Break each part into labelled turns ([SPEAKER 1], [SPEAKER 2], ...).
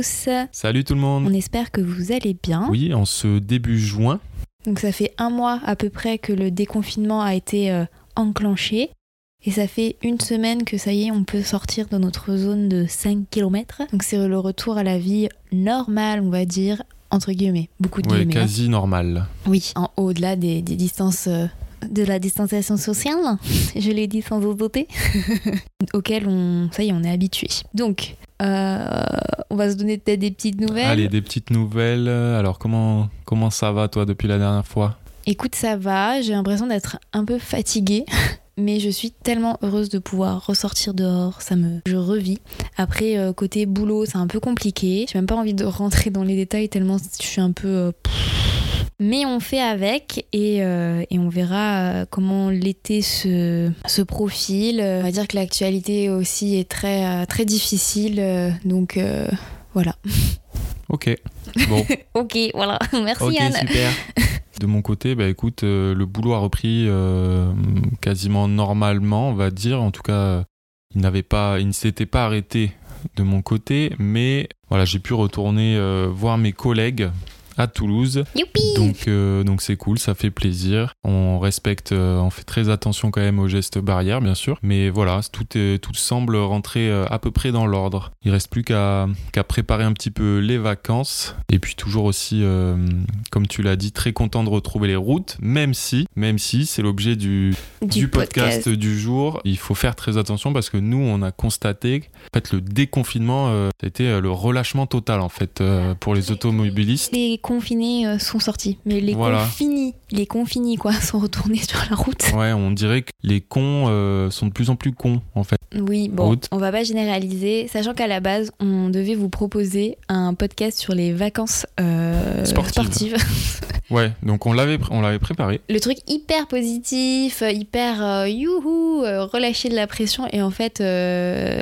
[SPEAKER 1] tous.
[SPEAKER 2] Salut tout le monde.
[SPEAKER 1] On espère que vous allez bien.
[SPEAKER 2] Oui, en ce début juin.
[SPEAKER 1] Donc ça fait un mois à peu près que le déconfinement a été euh, enclenché. Et ça fait une semaine que ça y est, on peut sortir de notre zone de 5 km. Donc c'est le retour à la vie normale, on va dire, entre guillemets. Beaucoup de
[SPEAKER 2] Ouais,
[SPEAKER 1] guillemets. hein.
[SPEAKER 2] quasi normal.
[SPEAKER 1] Oui, en au-delà des, des distances, euh, de la distanciation sociale, je l'ai dit sans doter, auquel on, ça y est, on est habitué. Donc, euh, on va se donner peut-être des petites nouvelles.
[SPEAKER 2] Allez, des petites nouvelles. Alors, comment, comment ça va toi depuis la dernière fois?
[SPEAKER 1] Écoute, ça va, j'ai l'impression d'être un peu fatiguée. Mais je suis tellement heureuse de pouvoir ressortir dehors, ça me, je revis. Après euh, côté boulot, c'est un peu compliqué. J'ai même pas envie de rentrer dans les détails tellement je suis un peu. euh, pff. Mais on fait avec et, euh, et on verra euh, comment l'été se, se profile. Euh, On va dire que l'actualité aussi est très très difficile, donc euh, voilà.
[SPEAKER 2] Ok. Bon,
[SPEAKER 1] Ok, voilà. Merci Anne.
[SPEAKER 2] super. De mon côté, bah écoute, euh, le boulot a repris quasiment normalement, on va dire. En tout cas, il n'avait pas, il ne s'était pas arrêté de mon côté, mais voilà, j'ai pu retourner voir mes collègues à Toulouse.
[SPEAKER 1] Youpi.
[SPEAKER 2] Donc, euh, donc c'est cool, ça fait plaisir. On respecte, euh, on fait très attention quand même aux gestes barrières, bien sûr. Mais voilà, tout, est- tout semble rentrer euh, à peu près dans l'ordre. Il reste plus qu'à qu'à préparer un petit peu les vacances. Et puis toujours aussi, euh, comme tu l'as dit, très content de retrouver les routes, même si, même si c'est l'objet du, du, podcast, du jour. Il faut faire très attention parce que nous, on a constaté en fait, le déconfinement, ça a été euh, le relâchement total en fait pour les automobilistes.
[SPEAKER 1] Les confinés euh, sont sortis, mais les
[SPEAKER 2] Voilà.
[SPEAKER 1] confinis, les confinés quoi, sont retournés sur la route.
[SPEAKER 2] Ouais, on dirait que les cons euh, sont de plus en plus cons, en fait.
[SPEAKER 1] Oui, bon,
[SPEAKER 2] Route.
[SPEAKER 1] on va pas généraliser, sachant qu'à la base, on devait vous proposer un podcast sur les vacances euh,
[SPEAKER 2] Sportives.
[SPEAKER 1] sportives.
[SPEAKER 2] Ouais, donc on l'avait, pr- on l'avait préparé.
[SPEAKER 1] Le truc hyper positif, hyper euh, youhou, relâcher de la pression, et en fait,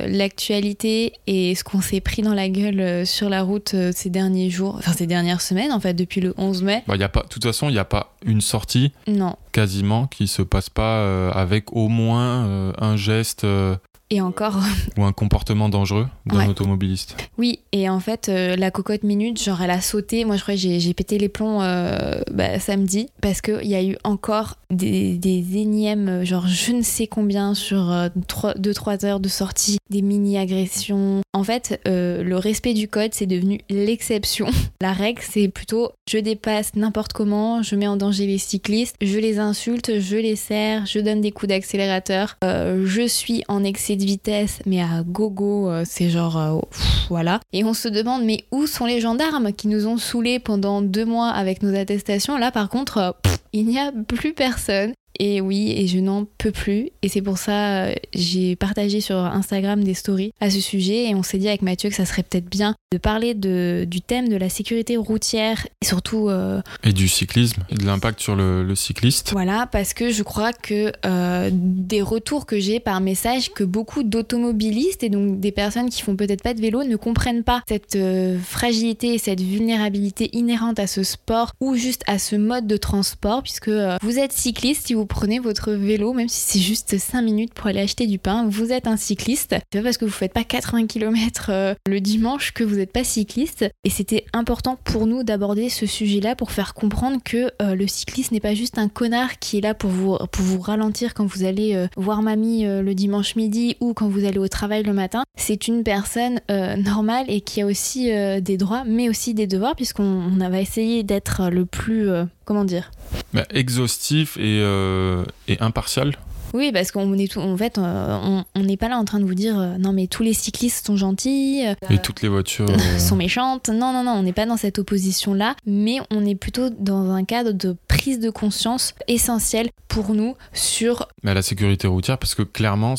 [SPEAKER 1] l'actualité et ce qu'on s'est pris dans la gueule sur la route ces derniers jours, enfin ces dernières semaines, en fait, depuis le 11 mai,
[SPEAKER 2] Bah, y a pas, de toute façon, il n'y a pas une sortie
[SPEAKER 1] non.
[SPEAKER 2] quasiment qui se passe pas euh, avec au moins euh, un geste euh,
[SPEAKER 1] Et encore,
[SPEAKER 2] ou un comportement dangereux d'un
[SPEAKER 1] Ouais.
[SPEAKER 2] automobiliste.
[SPEAKER 1] Oui, et en fait, euh, la cocotte minute, genre, elle a sauté. Moi, je crois que j'ai pété les plombs euh, bah, samedi parce qu'il y a eu encore des, des énièmes, euh, genre, je ne sais combien sur 2-3 heures de sortie, des mini-agressions. En fait, euh, le respect du code, c'est devenu l'exception. La règle, c'est plutôt je dépasse n'importe comment, je mets en danger les cyclistes, je les insulte, je les serre, je donne des coups d'accélérateur, je suis en excès vitesse, mais à gogo, euh, c'est genre. euh, voilà. Et on se demande, mais où sont les gendarmes qui nous ont saoulés pendant deux mois avec nos attestations? Là, par contre, euh, il n'y a plus personne. Et oui, et je n'en peux plus. Et c'est pour ça, euh, j'ai partagé sur Instagram des stories à ce sujet. Et on s'est dit avec Mathieu que ça serait peut-être bien de parler de, du thème de la sécurité routière. Et surtout, euh,
[SPEAKER 2] Et du cyclisme, et de l'impact sur le, le cycliste.
[SPEAKER 1] voilà, parce que je crois que euh, des retours que j'ai par message, que beaucoup d'automobilistes et donc des personnes qui font peut-être pas de vélo ne comprennent pas cette euh, fragilité et cette vulnérabilité inhérente à ce sport ou juste à ce mode de transport, puisque vous êtes cycliste, si vous prenez votre vélo, même si c'est juste 5 minutes pour aller acheter du pain, vous êtes un cycliste. C'est pas parce que vous faites pas 80 km le dimanche que vous n'êtes pas cycliste. Et c'était important pour nous d'aborder ce sujet-là pour faire comprendre que euh, le cycliste n'est pas juste un connard qui est là pour vous, pour vous ralentir quand vous allez euh, voir mamie euh, le dimanche midi ou quand vous allez au travail le matin. C'est une personne euh, normale et qui a aussi euh, des droits, mais aussi des devoirs, puisqu'on on va essayer d'être le plus. euh, comment dire?
[SPEAKER 2] Bah, exhaustif et, euh, et impartial.
[SPEAKER 1] Oui, parce qu'on est tout, en fait, euh, on n'est pas là en train de vous dire euh, non mais tous les cyclistes sont gentils, euh,
[SPEAKER 2] Et toutes les voitures. euh,
[SPEAKER 1] sont méchantes. Non, non, non, on n'est pas dans cette opposition-là, mais on est plutôt dans un cadre de prise de conscience essentielle pour nous sur
[SPEAKER 2] Mais la sécurité routière, parce que clairement,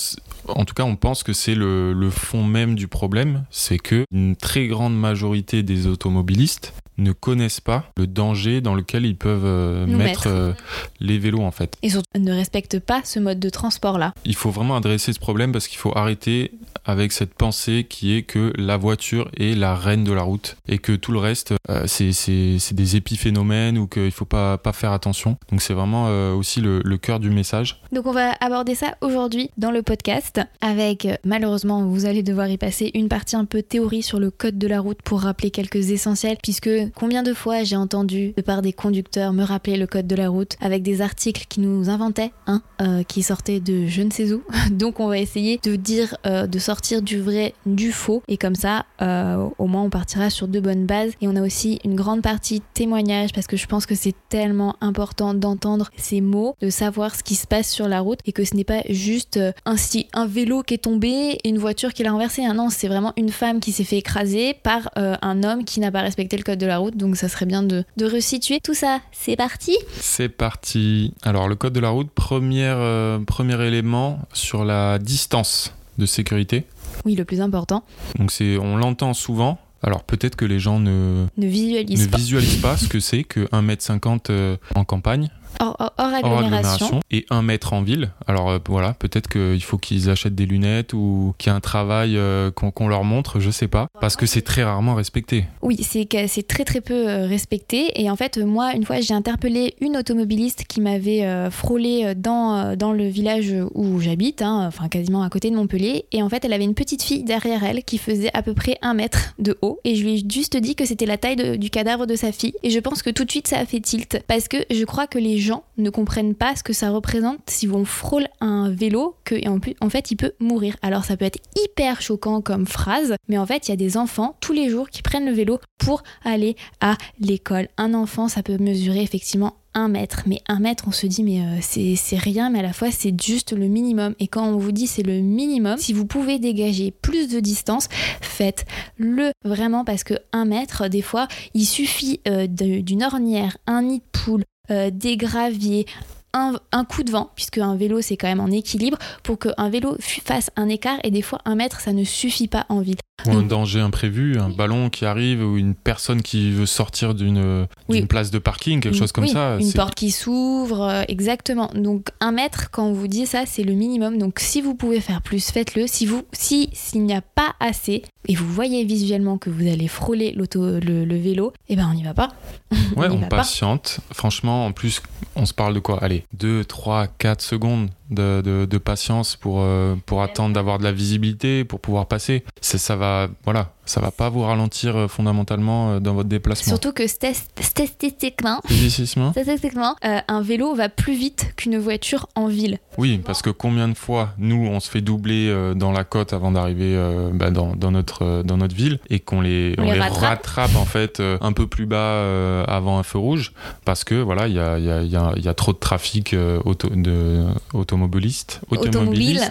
[SPEAKER 2] en tout cas, on pense que c'est le, le fond même du problème, c'est que une très grande majorité des automobilistes ne connaissent pas le danger dans lequel ils peuvent euh, mettre
[SPEAKER 1] mettre.
[SPEAKER 2] euh, les vélos en fait.
[SPEAKER 1] et surtout ne respectent pas ce mode de transport là.
[SPEAKER 2] Il faut vraiment adresser ce problème parce qu'il faut arrêter avec cette pensée qui est que la voiture est la reine de la route et que tout le reste, euh, c'est- des épiphénomènes ou qu'il faut pas, pas faire attention. Donc c'est vraiment aussi le, le cœur du message.
[SPEAKER 1] Donc on va aborder ça aujourd'hui dans le podcast avec malheureusement vous allez devoir y passer une partie un peu théorie sur le code de la route pour rappeler quelques essentiels puisque combien de fois j'ai entendu de part des conducteurs me rappeler le code de la route avec des articles qui nous inventaient hein, euh, qui sortaient de je ne sais où. Donc on va essayer de dire euh, de sortir du vrai du faux et comme ça euh, au moins on partira sur de bonnes bases et on a aussi une grande partie témoignage parce que je pense que c'est tellement important d'entendre ces mots, de savoir ce qui se passe sur la route et que ce n'est pas juste euh, un, vélo qui est tombé et une voiture qui l'a renversé. Ah non, c'est vraiment une femme qui s'est fait écraser par un homme qui n'a pas respecté le code de la route. Donc ça serait bien de, de resituer tout ça. C'est parti
[SPEAKER 2] C'est parti. Alors le code de la route, première, euh, premier élément sur la distance de sécurité.
[SPEAKER 1] Oui, le plus important,
[SPEAKER 2] Donc c'est, on l'entend souvent. Alors peut-être que les gens ne,
[SPEAKER 1] ne visualise
[SPEAKER 2] ne
[SPEAKER 1] pas.
[SPEAKER 2] visualisent pas ce que c'est que 1m50 euh, en campagne,
[SPEAKER 1] Hors, hors- hors
[SPEAKER 2] hors
[SPEAKER 1] agglomération.
[SPEAKER 2] agglomération, et 1 mètre en ville. Alors euh, voilà, peut-être qu'il faut qu'ils achètent des lunettes ou qu'il y a un travail euh, qu'on leur montre, je sais pas. Parce que c'est très rarement respecté.
[SPEAKER 1] Oui, c'est très très peu euh, respecté. Et en fait, moi, une fois, j'ai interpellé une automobiliste qui m'avait euh, frôlé dans, dans le village où j'habite, hein, enfin quasiment à côté de Montpellier. Et en fait, elle avait une petite fille derrière elle qui faisait à peu près un mètre de haut. Et je lui ai juste dit que c'était la taille de- du cadavre de sa fille. Et je pense que tout de suite, ça a fait tilt. Parce que je crois que les gens ne comprennent pas ce que ça représente si on frôle un vélo, que et en, plus, en fait, il peut mourir. Alors, ça peut être hyper choquant comme phrase, mais en fait, il y a des enfants tous les jours qui prennent le vélo pour aller à l'école. Un enfant, ça peut mesurer effectivement un mètre. Mais un mètre, on se dit, mais euh, c'est rien, mais à la fois, c'est juste le minimum. Et quand on vous dit c'est le minimum, si vous pouvez dégager plus de distance, faites-le vraiment parce que un mètre, des fois, il suffit euh, d'une ornière, un nid de poule, des graviers. Un, coup de vent, puisque un vélo c'est quand même en équilibre, pour qu'un vélo fasse un écart et des fois un mètre ça ne suffit pas en ville.
[SPEAKER 2] Ou un danger imprévu, un ballon qui arrive ou une personne qui veut sortir d'une
[SPEAKER 1] Oui.
[SPEAKER 2] d'une place de parking, quelque
[SPEAKER 1] Une-
[SPEAKER 2] chose comme
[SPEAKER 1] oui,
[SPEAKER 2] ça.
[SPEAKER 1] Une porte qui s'ouvre, euh, exactement. Donc un mètre, quand on vous dit ça, c'est le minimum. Donc si vous pouvez faire plus, faites-le. Si vous, si s'il n'y a pas assez et vous voyez visuellement que vous allez frôler l'auto, le, le vélo, eh ben on n'y va pas.
[SPEAKER 2] Ouais, on
[SPEAKER 1] pas.
[SPEAKER 2] patiente. Franchement, en plus, on se parle de quoi? Allez, 2, 3, 4 secondes de, de- de patience pour, euh, pour attendre d'avoir de la visibilité, pour pouvoir passer. Ça, ça va, voilà, ça va pas vous ralentir euh, fondamentalement euh, dans votre déplacement.
[SPEAKER 1] Surtout que statistiquement,
[SPEAKER 2] Statistiquement?
[SPEAKER 1] euh, un vélo va plus vite qu'une voiture en ville.
[SPEAKER 2] Oui, parce que combien de fois, nous, on se fait doubler euh, dans la côte avant d'arriver euh, bah, dans, dans notre, dans notre ville et qu'on les,
[SPEAKER 1] On
[SPEAKER 2] on
[SPEAKER 1] les rattrape.
[SPEAKER 2] rattrape en fait un peu plus bas avant un feu rouge parce que voilà, il y a, y, a, y a- y a trop de trafic auto, de, automobiliste.
[SPEAKER 1] Automobile.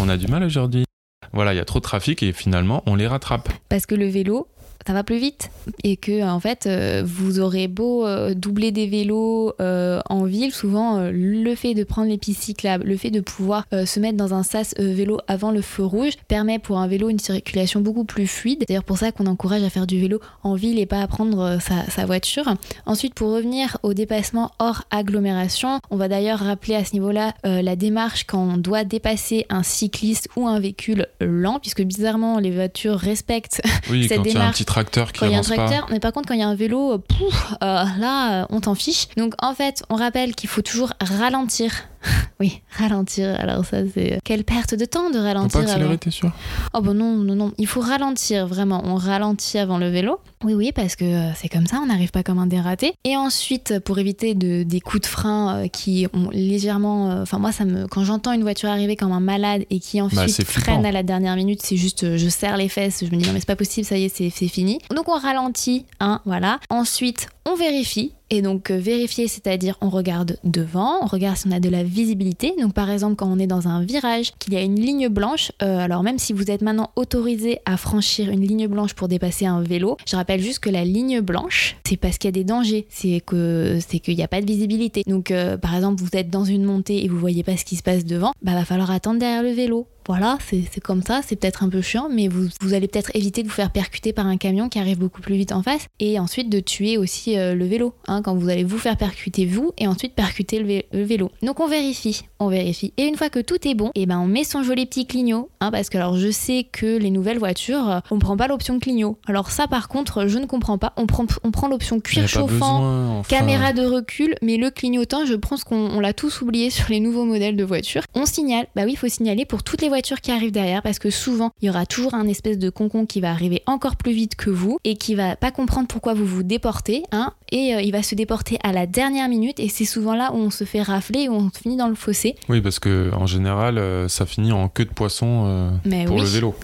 [SPEAKER 2] On a du mal aujourd'hui. Voilà, il y a trop de trafic et finalement, on les rattrape.
[SPEAKER 1] parce que le vélo ça va plus vite et que en fait euh, vous aurez beau euh, doubler des vélos euh, en ville souvent euh, le fait de prendre les pistes cyclables le fait de pouvoir euh, se mettre dans un sas euh, vélo avant le feu rouge permet pour un vélo une circulation beaucoup plus fluide. D'ailleurs pour ça qu'on encourage à faire du vélo en ville et pas à prendre euh, sa, sa voiture. Ensuite pour revenir au dépassement hors agglomération on va d'ailleurs rappeler à ce niveau là la démarche quand on doit dépasser un cycliste ou un véhicule lent puisque bizarrement les voitures respectent
[SPEAKER 2] Oui,
[SPEAKER 1] Cette démarche,
[SPEAKER 2] tracteur qui
[SPEAKER 1] quand il y a un tracteur, mais par contre quand il y a un vélo, euh, pouf, euh, là euh, on t'en fiche. Donc en fait, on rappelle qu'il faut toujours ralentir. oui, ralentir. Alors ça c'est euh, quelle perte de temps de
[SPEAKER 2] pas. Faut
[SPEAKER 1] ralentir.
[SPEAKER 2] pas accélérer, t'es sûr?
[SPEAKER 1] Oh bon non non non, il faut ralentir vraiment. On ralentit avant le vélo. Oui oui parce que euh, c'est comme ça, on n'arrive pas comme un dératé. Et ensuite pour éviter de, des coups de frein euh, qui ont légèrement, euh, enfin moi ça me, quand j'entends une voiture arriver comme un malade et qui ensuite
[SPEAKER 2] Bah, c'est flippant.
[SPEAKER 1] freine à la dernière minute, c'est juste euh, je serre les fesses, je me dis non mais c'est pas possible, ça y est c'est c'est fini. Donc on ralentit, hein, voilà. Ensuite on vérifie. Et donc euh, vérifier, c'est-à-dire on regarde devant, on regarde si on a de la visibilité. Donc par exemple quand on est dans un virage, qu'il y a une ligne blanche, euh, alors même si vous êtes maintenant autorisé à franchir une ligne blanche pour dépasser un vélo, je rappelle juste que la ligne blanche, c'est parce qu'il y a des dangers, c'est que c'est qu'il n'y a pas de visibilité. Donc euh, par exemple vous êtes dans une montée et vous voyez pas ce qui se passe devant, bah va falloir attendre derrière le vélo voilà, c'est comme ça, c'est peut-être un peu chiant, mais vous, vous allez peut-être éviter de vous faire percuter par un camion qui arrive beaucoup plus vite en face, et ensuite de tuer aussi euh, le vélo, hein, quand vous allez vous faire percuter vous, et ensuite percuter le, vélo. Donc on vérifie, on vérifie. Et une fois que tout est bon, et eh ben on met son joli petit clignot, hein, parce que alors je sais que les nouvelles voitures, euh, on prend pas l'option clignot. Alors ça par contre, je ne comprends pas. On prend, on prend l'option cuir chauffant, caméra de recul, mais le clignotant, je pense qu'on l'a tous oublié sur les nouveaux modèles de voitures. On signale, bah oui, il faut signaler pour toutes les voitures qui arrive derrière parce que souvent il y aura toujours un espèce de concon qui va arriver encore plus vite que vous et qui va pas comprendre pourquoi vous vous déportez hein, et euh, il va se déporter à la dernière minute et c'est souvent là où on se fait rafler et où on finit dans le fossé.
[SPEAKER 2] Oui parce que en général euh, ça finit en queue de poisson euh, pour le vélo.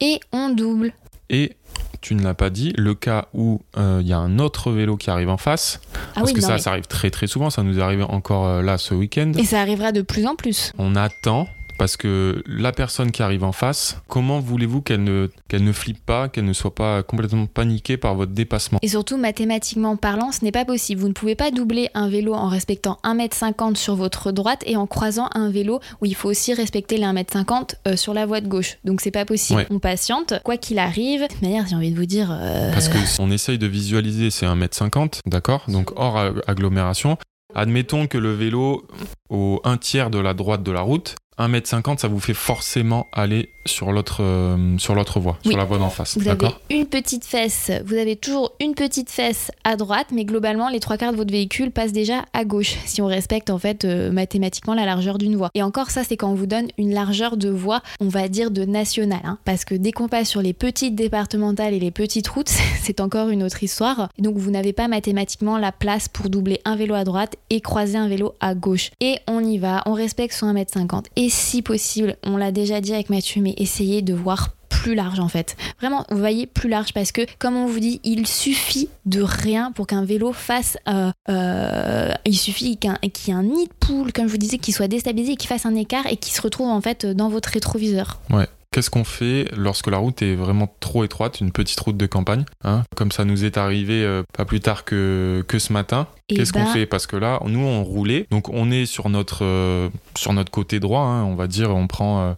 [SPEAKER 1] Et on double.
[SPEAKER 2] Et tu ne l'as pas dit, le cas où il y a un autre vélo qui arrive en face, ah parce que ça, ça arrive très très souvent, ça nous est arrivé encore là ce week-end.
[SPEAKER 1] Et ça arrivera de plus en plus.
[SPEAKER 2] On attend parce que la personne qui arrive en face, comment voulez-vous qu'elle ne, qu'elle ne flippe pas, qu'elle ne soit pas complètement paniquée par votre dépassement?
[SPEAKER 1] Et surtout, mathématiquement parlant, ce n'est pas possible. Vous ne pouvez pas doubler un vélo en respectant 1m50 sur votre droite et en croisant un vélo où il faut aussi respecter les 1m50 euh, sur la voie de gauche. Donc c'est pas possible. On patiente, quoi qu'il arrive. De manière, j'ai envie de vous dire. Euh,
[SPEAKER 2] parce que on essaye de visualiser, c'est 1m50, d'accord? Donc hors agglomération. Admettons que le vélo, au un tiers de la droite de la route, 1m50, ça vous fait forcément aller sur l'autre euh, sur l'autre voie, sur la voie d'en face.
[SPEAKER 1] Vous avez une petite fesse, vous avez toujours une petite fesse à droite, mais globalement les trois quarts de votre véhicule passent déjà à gauche, si on respecte en fait euh, mathématiquement la largeur d'une voie. Et encore ça, c'est quand on vous donne une largeur de voie, on va dire de nationale, hein, parce que dès qu'on passe sur les petites départementales et les petites routes, c'est encore une autre histoire. Donc vous n'avez pas mathématiquement la place pour doubler un vélo à droite et croiser un vélo à gauche. Et on y va, on respecte son 1m50. Et si possible, on l'a déjà dit avec Mathieu, mais essayez de voir plus large en fait. Vraiment, vous voyez plus large parce que, comme on vous dit, il suffit de rien pour qu'un vélo fasse. Euh, euh, il suffit qu'il y ait un nid de poule, comme je vous disais, qui soit déstabilisé, qu'il fasse un écart et qui se retrouve en fait dans votre rétroviseur.
[SPEAKER 2] Ouais. Qu'est-ce qu'on fait lorsque la route est vraiment trop étroite, une petite route de campagne, hein, comme ça nous est arrivé euh, pas plus tard que, que ce matin Qu'est-ce qu'on bah fait? Parce que là, nous, on roulait, donc on est sur notre, euh, sur notre côté droit, hein, on va dire, on prend, euh,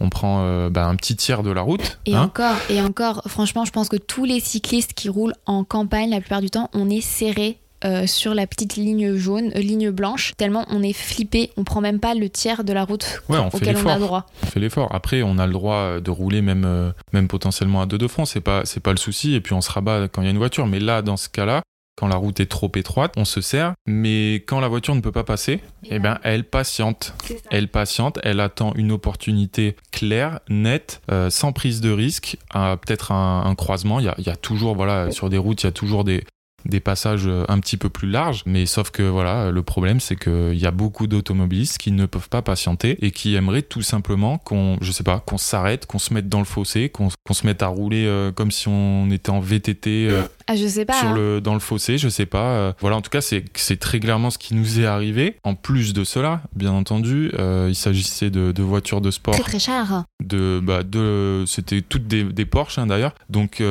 [SPEAKER 2] on prend bah, un petit tiers de la route.
[SPEAKER 1] Et
[SPEAKER 2] hein.
[SPEAKER 1] encore, et encore, franchement, je pense que tous les cyclistes qui roulent en campagne, la plupart du temps, on est serré euh, sur la petite ligne jaune, euh, ligne blanche, tellement on est flippé, on prend même pas le tiers de la route auquel on a droit.
[SPEAKER 2] On fait l'effort. Après, on a le droit de rouler même, euh, même potentiellement à deux de front, c'est pas, c'est pas le souci, et puis on se rabat quand il y a une voiture. Mais là, dans ce cas-là, quand la route est trop étroite, on se sert, mais quand la voiture ne peut pas passer, eh ben, elle patiente. Elle patiente, elle attend une opportunité claire, nette, sans prise de risque, peut-être un, croisement. Il y, a, il y a, toujours, voilà, sur des routes, il y a toujours des, des passages un petit peu plus larges. Mais sauf que voilà, le problème c'est qu'il y a beaucoup d'automobilistes qui ne peuvent pas patienter et qui aimeraient tout simplement qu'on, je sais pas, qu'on s'arrête, qu'on se mette dans le fossé, qu'on se mette à rouler euh, comme si on était en VTT.
[SPEAKER 1] Euh, ah, je sais pas.
[SPEAKER 2] Sur
[SPEAKER 1] hein.
[SPEAKER 2] le, dans le fossé, je sais pas. Euh, voilà, en tout cas, c'est très clairement ce qui nous est arrivé. En plus de cela, bien entendu, il s'agissait de, de, voitures de sport.
[SPEAKER 1] Très très cher.
[SPEAKER 2] De, bah, de, c'était toutes des, des Porsche hein, d'ailleurs. Donc,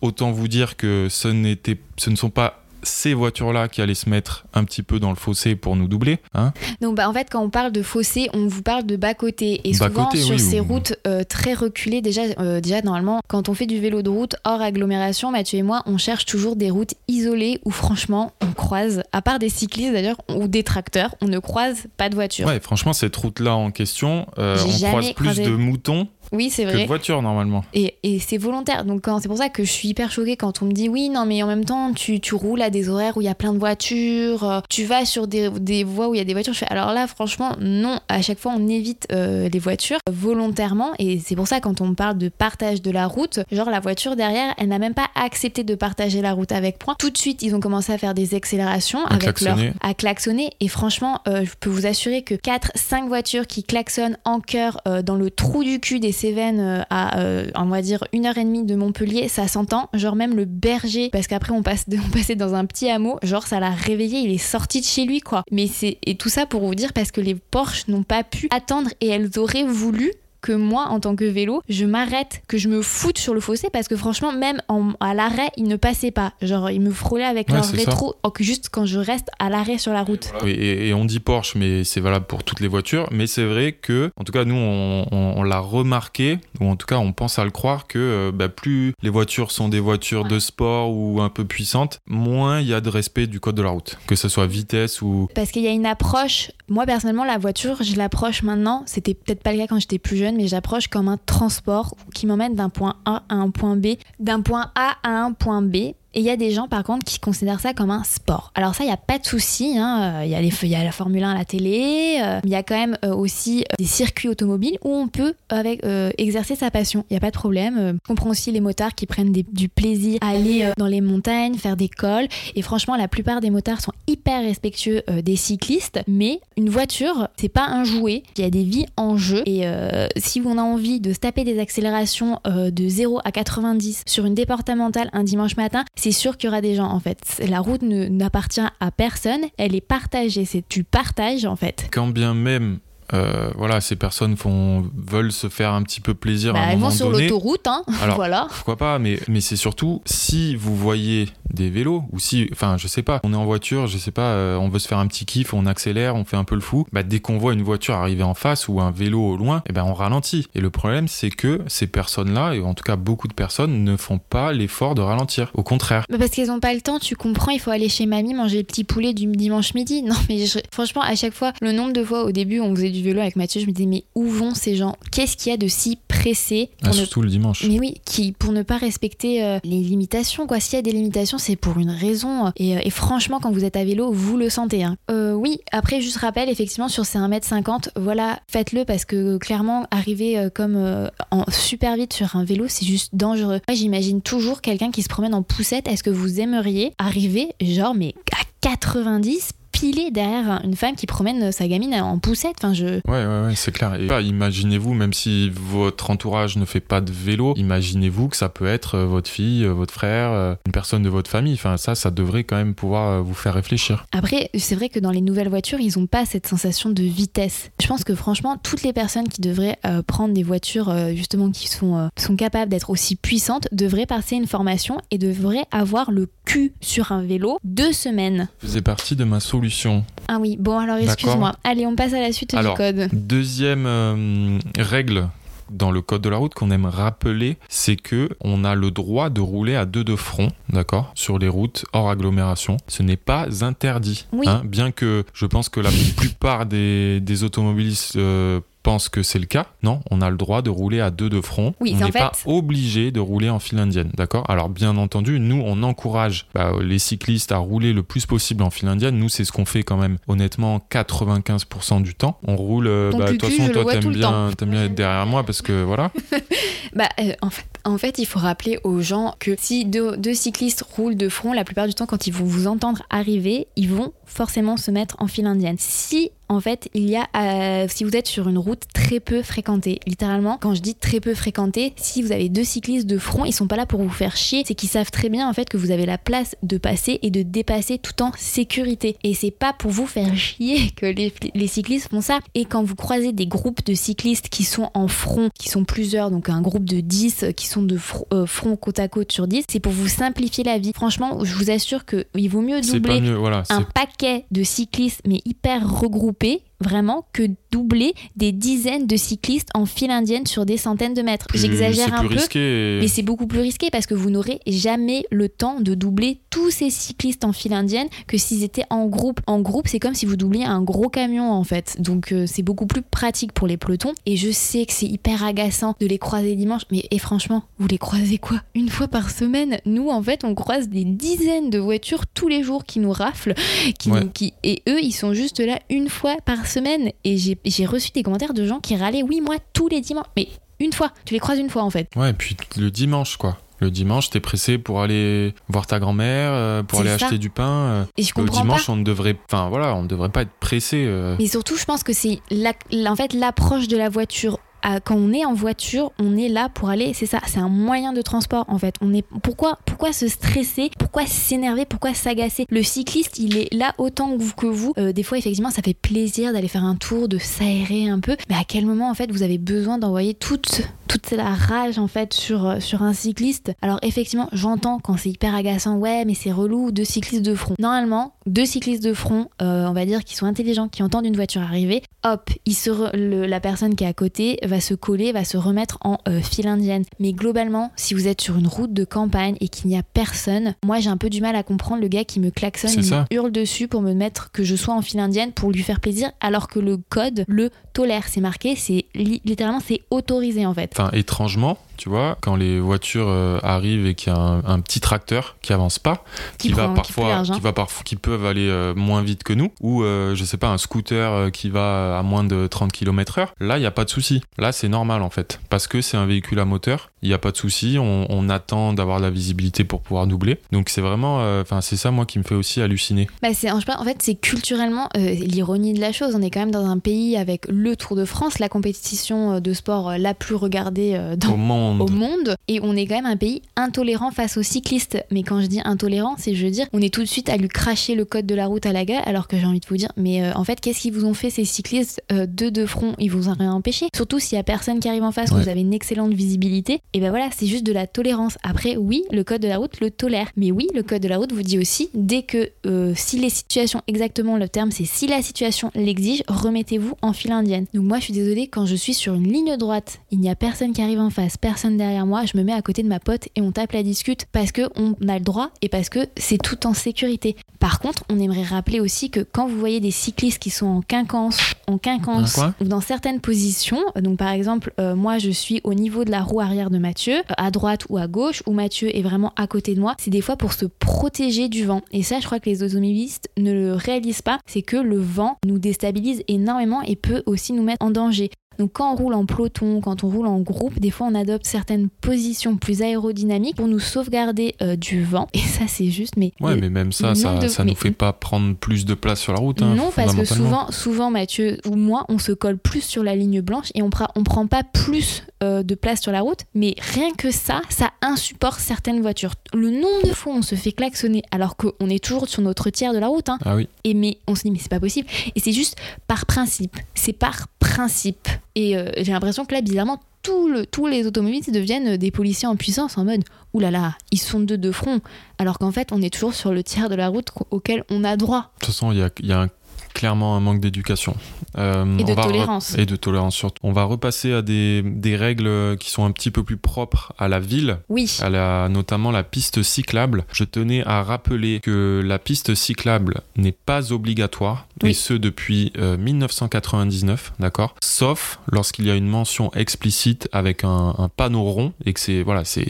[SPEAKER 2] autant vous dire que ce n'était ce ne sont pas ces voitures-là qui allaient se mettre un petit peu dans le fossé pour nous doubler. Hein
[SPEAKER 1] Donc bah, en fait, quand on parle de fossé, on vous parle de bas-côté. Et souvent, sur ces routes euh, très reculées, déjà, euh, déjà, normalement, quand on fait du vélo de route hors agglomération, Mathieu et moi, on cherche toujours des routes isolées où franchement, on croise, à part des cyclistes d'ailleurs, ou des tracteurs, on ne croise pas de voitures.
[SPEAKER 2] Ouais, franchement, cette route-là en question, euh, on croise plus de moutons
[SPEAKER 1] oui, c'est vrai.
[SPEAKER 2] Que de voiture normalement.
[SPEAKER 1] Et, et c'est volontaire. Donc c'est pour ça que je suis hyper choquée quand on me dit oui, non, mais en même temps, tu, tu roules à des horaires où il y a plein de voitures, euh, tu vas sur des, des voies où il y a des voitures. Je fais, alors là, franchement, non. À chaque fois, on évite euh, les voitures volontairement. Et c'est pour ça quand on parle de partage de la route, genre la voiture derrière, elle n'a même pas accepté de partager la route avec point. Tout de suite, ils ont commencé à faire des accélérations
[SPEAKER 2] à
[SPEAKER 1] avec
[SPEAKER 2] klaxonner.
[SPEAKER 1] leur à klaxonner. Et franchement, euh, je peux vous assurer que 4-5 voitures qui klaxonnent en cœur dans le trou du cul des Cévennes à, on va dire, une heure et demie de Montpellier, ça s'entend. Genre même le berger, parce qu'après on, passe passait dans un petit hameau, genre ça l'a réveillé, il est sorti de chez lui, quoi. Mais c'est et tout ça pour vous dire parce que les Porsche n'ont pas pu attendre et elles auraient voulu que moi, en tant que vélo, je m'arrête, que je me foute sur le fossé parce que franchement, même à l'arrêt, ils ne passaient pas. Genre, ils me frôlaient avec leur rétro, oh, juste quand je reste à l'arrêt sur la route.
[SPEAKER 2] Et, on dit Porsche, mais c'est valable pour toutes les voitures. Mais c'est vrai que, en tout cas, nous, on, l'a remarqué, ou en tout cas, on pense à le croire que euh, bah, plus les voitures sont des voitures de sport ou un peu puissantes, moins il y a de respect du code de la route, que ce soit vitesse ou.
[SPEAKER 1] Parce qu'il y a une approche. Moi, personnellement, la voiture, je l'approche maintenant. C'était peut-être pas le cas quand j'étais plus jeune mais j'approche comme un transport qui m'emmène d'un point A à un point B, d'un point A à un point B. Et il y a des gens, par contre, qui considèrent ça comme un sport. Alors ça, il n'y a pas de souci. Hein. Il y, a la Formule 1 à la télé. Euh, il y a quand même euh, aussi euh, des circuits automobiles où on peut exercer sa passion. Il n'y a pas de problème. On comprend aussi les motards qui prennent du plaisir à aller dans les montagnes, faire des cols. Et franchement, la plupart des motards sont hyper respectueux des cyclistes. Mais une voiture, c'est pas un jouet. Il y a des vies en jeu. Et si on a envie de se taper des accélérations de 0 à 90 sur une départementale un dimanche matin, c'est sûr qu'il y aura des gens en fait. La route n'appartient à personne, elle est partagée, c'est tu partages en fait.
[SPEAKER 2] Quand bien même euh, voilà, ces personnes font, veulent se faire un petit peu plaisir
[SPEAKER 1] bah,
[SPEAKER 2] à un moment
[SPEAKER 1] donné. Elles vont sur l'autoroute, hein.
[SPEAKER 2] Alors,
[SPEAKER 1] voilà.
[SPEAKER 2] Pourquoi pas, mais, mais c'est surtout si vous voyez des vélos ou si, enfin, je sais pas, on est en voiture, je sais pas, euh, on veut se faire un petit kiff, on accélère, on fait un peu le fou. Bah, dès qu'on voit une voiture arriver en face ou un vélo au loin, eh ben, on ralentit. Et le problème, c'est que ces personnes-là, et en tout cas beaucoup de personnes, ne font pas l'effort de ralentir. Au contraire.
[SPEAKER 1] Bah, parce qu'elles ont pas le temps, tu comprends, il faut aller chez mamie manger le petit poulet du dimanche midi. Non, mais franchement, à chaque fois, le nombre de fois au début, on faisait du vélo avec Mathieu, je me disais, mais où vont ces gens? Qu'est-ce qu'il y a de si pressé
[SPEAKER 2] ah, Surtout le dimanche.
[SPEAKER 1] Mais oui, qui, pour ne pas respecter euh, les limitations, quoi. S'il y a des limitations, c'est pour une raison. Euh, et, franchement, quand vous êtes à vélo, vous le sentez. Hein. Euh, oui, après, juste rappel, effectivement, sur ces 1m50, voilà, faites-le parce que clairement, arriver comme en super vite sur un vélo, c'est juste dangereux. Moi, j'imagine toujours quelqu'un qui se promène en poussette. Est-ce que vous aimeriez arriver, genre, mais à 90 pilé derrière une femme qui promène sa gamine en poussette. Enfin, je...
[SPEAKER 2] Ouais, ouais, ouais c'est clair. Et imaginez-vous, même si votre entourage ne fait pas de vélo, imaginez-vous que ça peut être euh, votre fille, euh, votre frère, euh, une personne de votre famille. Enfin, ça, ça devrait quand même pouvoir vous faire réfléchir.
[SPEAKER 1] Après, c'est vrai que dans les nouvelles voitures, ils n'ont pas cette sensation de vitesse. Je pense que franchement, toutes les personnes qui devraient prendre des voitures justement qui sont, sont capables d'être aussi puissantes devraient passer une formation et devraient avoir le cul sur un vélo deux semaines.
[SPEAKER 2] Faisait partie de ma solution
[SPEAKER 1] ah oui, bon alors excuse-moi. Allez, on passe à la suite du code.
[SPEAKER 2] Deuxième euh, règle dans le code de la route qu'on aime rappeler, c'est que on a le droit de rouler à deux de front, d'accord, sur les routes hors agglomération. Ce n'est pas interdit, hein, bien que je pense que la plupart des, automobilistes euh, pense que c'est le cas. Non, on a le droit de rouler à deux de front.
[SPEAKER 1] Oui,
[SPEAKER 2] on n'est pas obligé de rouler en file indienne, d'accord? Alors bien entendu, nous on encourage bah, les cyclistes à rouler le plus possible en file indienne. Nous c'est ce qu'on fait quand même honnêtement 95% du temps. On roule. Euh, bah, de toute façon, toi t'aimes bien, bien être derrière moi parce que voilà.
[SPEAKER 1] bah euh, en fait, en fait, il faut rappeler aux gens que si deux, deux cyclistes roulent de front, la plupart du temps, quand ils vont vous entendre arriver, ils vont forcément se mettre en file indienne. Si en fait, il y a, euh, si vous êtes sur une route très peu fréquentée, littéralement, quand je dis très peu fréquentée, si vous avez deux cyclistes de front, ils sont pas là pour vous faire chier, c'est qu'ils savent très bien en fait que vous avez la place de passer et de dépasser tout en sécurité. Et c'est pas pour vous faire chier que les, les, cyclistes font ça. Et quand vous croisez des groupes de cyclistes qui sont en front, qui sont plusieurs, donc un groupe de 10 qui sont de euh, front côte à côte sur 10, c'est pour vous simplifier la vie. Franchement, je vous assure qu'il vaut mieux doubler un de cyclistes mais hyper regroupés vraiment que doubler des dizaines de cyclistes en file indienne sur des centaines de mètres. J'exagère un peu, mais c'est beaucoup plus risqué parce que vous n'aurez jamais le temps de doubler tous ces cyclistes en file indienne que s'ils étaient en groupe. En groupe, c'est comme si vous doubliez un gros camion en fait. Donc euh, c'est beaucoup plus pratique pour les pelotons. Et je sais que c'est hyper agaçant de les croiser dimanche, mais et franchement, vous les croisez quoi? Une fois par semaine? Nous, en fait, on croise des dizaines de voitures tous les jours qui nous raflent, qui, qui et eux, ils sont juste là une fois par semaine et j'ai reçu des commentaires de gens qui râlaient oui moi tous les dimanches mais une fois tu les croises une fois en fait
[SPEAKER 2] ouais et puis le dimanche quoi le dimanche, t'es pressé pour aller voir ta grand-mère, euh, pour aller acheter du pain. Euh.
[SPEAKER 1] Et je comprends
[SPEAKER 2] le dimanche, on ne devrait, enfin voilà, on ne devrait pas être pressé. Euh.
[SPEAKER 1] Mais surtout, je pense que c'est en fait l'approche de la voiture quand on est en voiture, on est là pour aller, c'est ça, c'est un moyen de transport en fait. On est pourquoi pourquoi se stresser, pourquoi s'énerver, pourquoi s'agacer? Le cycliste, il est là autant que vous. Euh, des fois, effectivement, ça fait plaisir d'aller faire un tour, de s'aérer un peu. Mais à quel moment en fait vous avez besoin d'envoyer toute toute la rage en fait sur euh, sur un cycliste? Alors effectivement, j'entends quand c'est hyper agaçant, ouais, mais c'est relou, deux cyclistes de front. Normalement, deux cyclistes de front, euh, on va dire, qui sont intelligents, qui entendent une voiture arriver, hop, il se la personne qui est à côté va se coller, va se remettre en euh, file indienne. Mais globalement, si vous êtes sur une route de campagne et qu'il n'y a personne, moi j'ai un peu du mal à comprendre le gars qui me klaxonne, et me hurle dessus pour me mettre que je sois en file indienne pour lui faire plaisir, alors que le code le tolère. C'est marqué, c'est littéralement c'est autorisé en fait.
[SPEAKER 2] Enfin, étrangement, tu vois, quand les voitures euh, arrivent et qu'il y a un, petit tracteur qui avance pas, qui, va parfois, qui, va parfois, qui peuvent aller euh, moins vite que nous, ou euh, je sais pas, un scooter qui va à moins de 30 km/h, là il n'y a pas de souci. Là c'est normal en fait, parce que c'est un véhicule à moteur, il n'y a pas de souci, on, attend d'avoir la visibilité pour pouvoir doubler. Donc c'est vraiment, enfin c'est ça moi qui me fait aussi halluciner.
[SPEAKER 1] Bah c'est en fait c'est culturellement l'ironie de la chose. On est quand même dans un pays avec le Tour de France, la compétition de sport la plus regardée dans,
[SPEAKER 2] Au
[SPEAKER 1] au monde. Et on est quand même un pays intolérant face aux cyclistes. Mais quand je dis intolérant, c'est je veux dire, on est tout de suite à lui cracher le code de la route à la gueule, alors que j'ai envie de vous dire, mais euh, en fait, qu'est-ce qu'ils vous ont fait ces cyclistes euh, de de front? Ils vous ont rien empêché. Surtout s'il y a personne qui arrive en face, vous avez une excellente visibilité. Et ben voilà, c'est juste de la tolérance. Après, oui, le code de la route le tolère. Mais oui, le code de la route vous dit aussi, dès que euh, si les situations, exactement le terme, c'est si la situation l'exige, remettez-vous en file indienne. Donc moi, je suis désolée, quand je suis sur une ligne droite, il n'y a personne qui arrive en face, personne derrière moi, je me mets à côté de ma pote et on tape la discute parce que on a le droit et parce que c'est tout en sécurité. Par contre, on aimerait rappeler aussi que quand vous voyez des cyclistes qui sont en quinconce, en quinconce ou dans certaines positions, donc par exemple, euh, moi je suis au niveau de la roue arrière de Mathieu, à droite ou à gauche, où Mathieu est vraiment à côté de moi, c'est des fois pour se protéger du vent. Et ça, je crois que les automobilistes ne le réalisent pas, c'est que le vent nous déstabilise énormément et peut aussi nous mettre en danger. Donc quand on roule en peloton, quand on roule en groupe, des fois on adopte certaines positions plus aérodynamiques pour nous sauvegarder euh, du vent. Et ça c'est juste, mais
[SPEAKER 2] ouais, mais même ça, ça, ça nous fait pas prendre plus de place sur la route. Hein,
[SPEAKER 1] non, parce que souvent, souvent Mathieu ou moi, on se colle plus sur la ligne blanche et on, on prend pas plus euh, de place sur la route. Mais rien que ça, ça insupporte certaines voitures. Le nombre de fois on se fait klaxonner alors qu'on est toujours sur notre tiers de la route. Hein.
[SPEAKER 2] Ah oui.
[SPEAKER 1] Et mais on se dit mais c'est pas possible. Et c'est juste par principe. C'est par principe. Et euh, j'ai l'impression que là, bizarrement, tous les automobilistes deviennent des policiers en puissance en mode oulala, là là, ils sont deux de front. Alors qu'en fait, on est toujours sur le tiers de la route auquel on a droit.
[SPEAKER 2] De toute façon, il y a, clairement un manque d'éducation.
[SPEAKER 1] Euh, et de tolérance.
[SPEAKER 2] Et de tolérance surtout. On va repasser à des, des, règles qui sont un petit peu plus propres à la ville.
[SPEAKER 1] Oui.
[SPEAKER 2] À la, notamment la piste cyclable. Je tenais à rappeler que la piste cyclable n'est pas obligatoire, et ce depuis 1999, euh, d'accord? Sauf lorsqu'il y a une mention explicite avec un, un panneau rond et que c'est voilà, c'est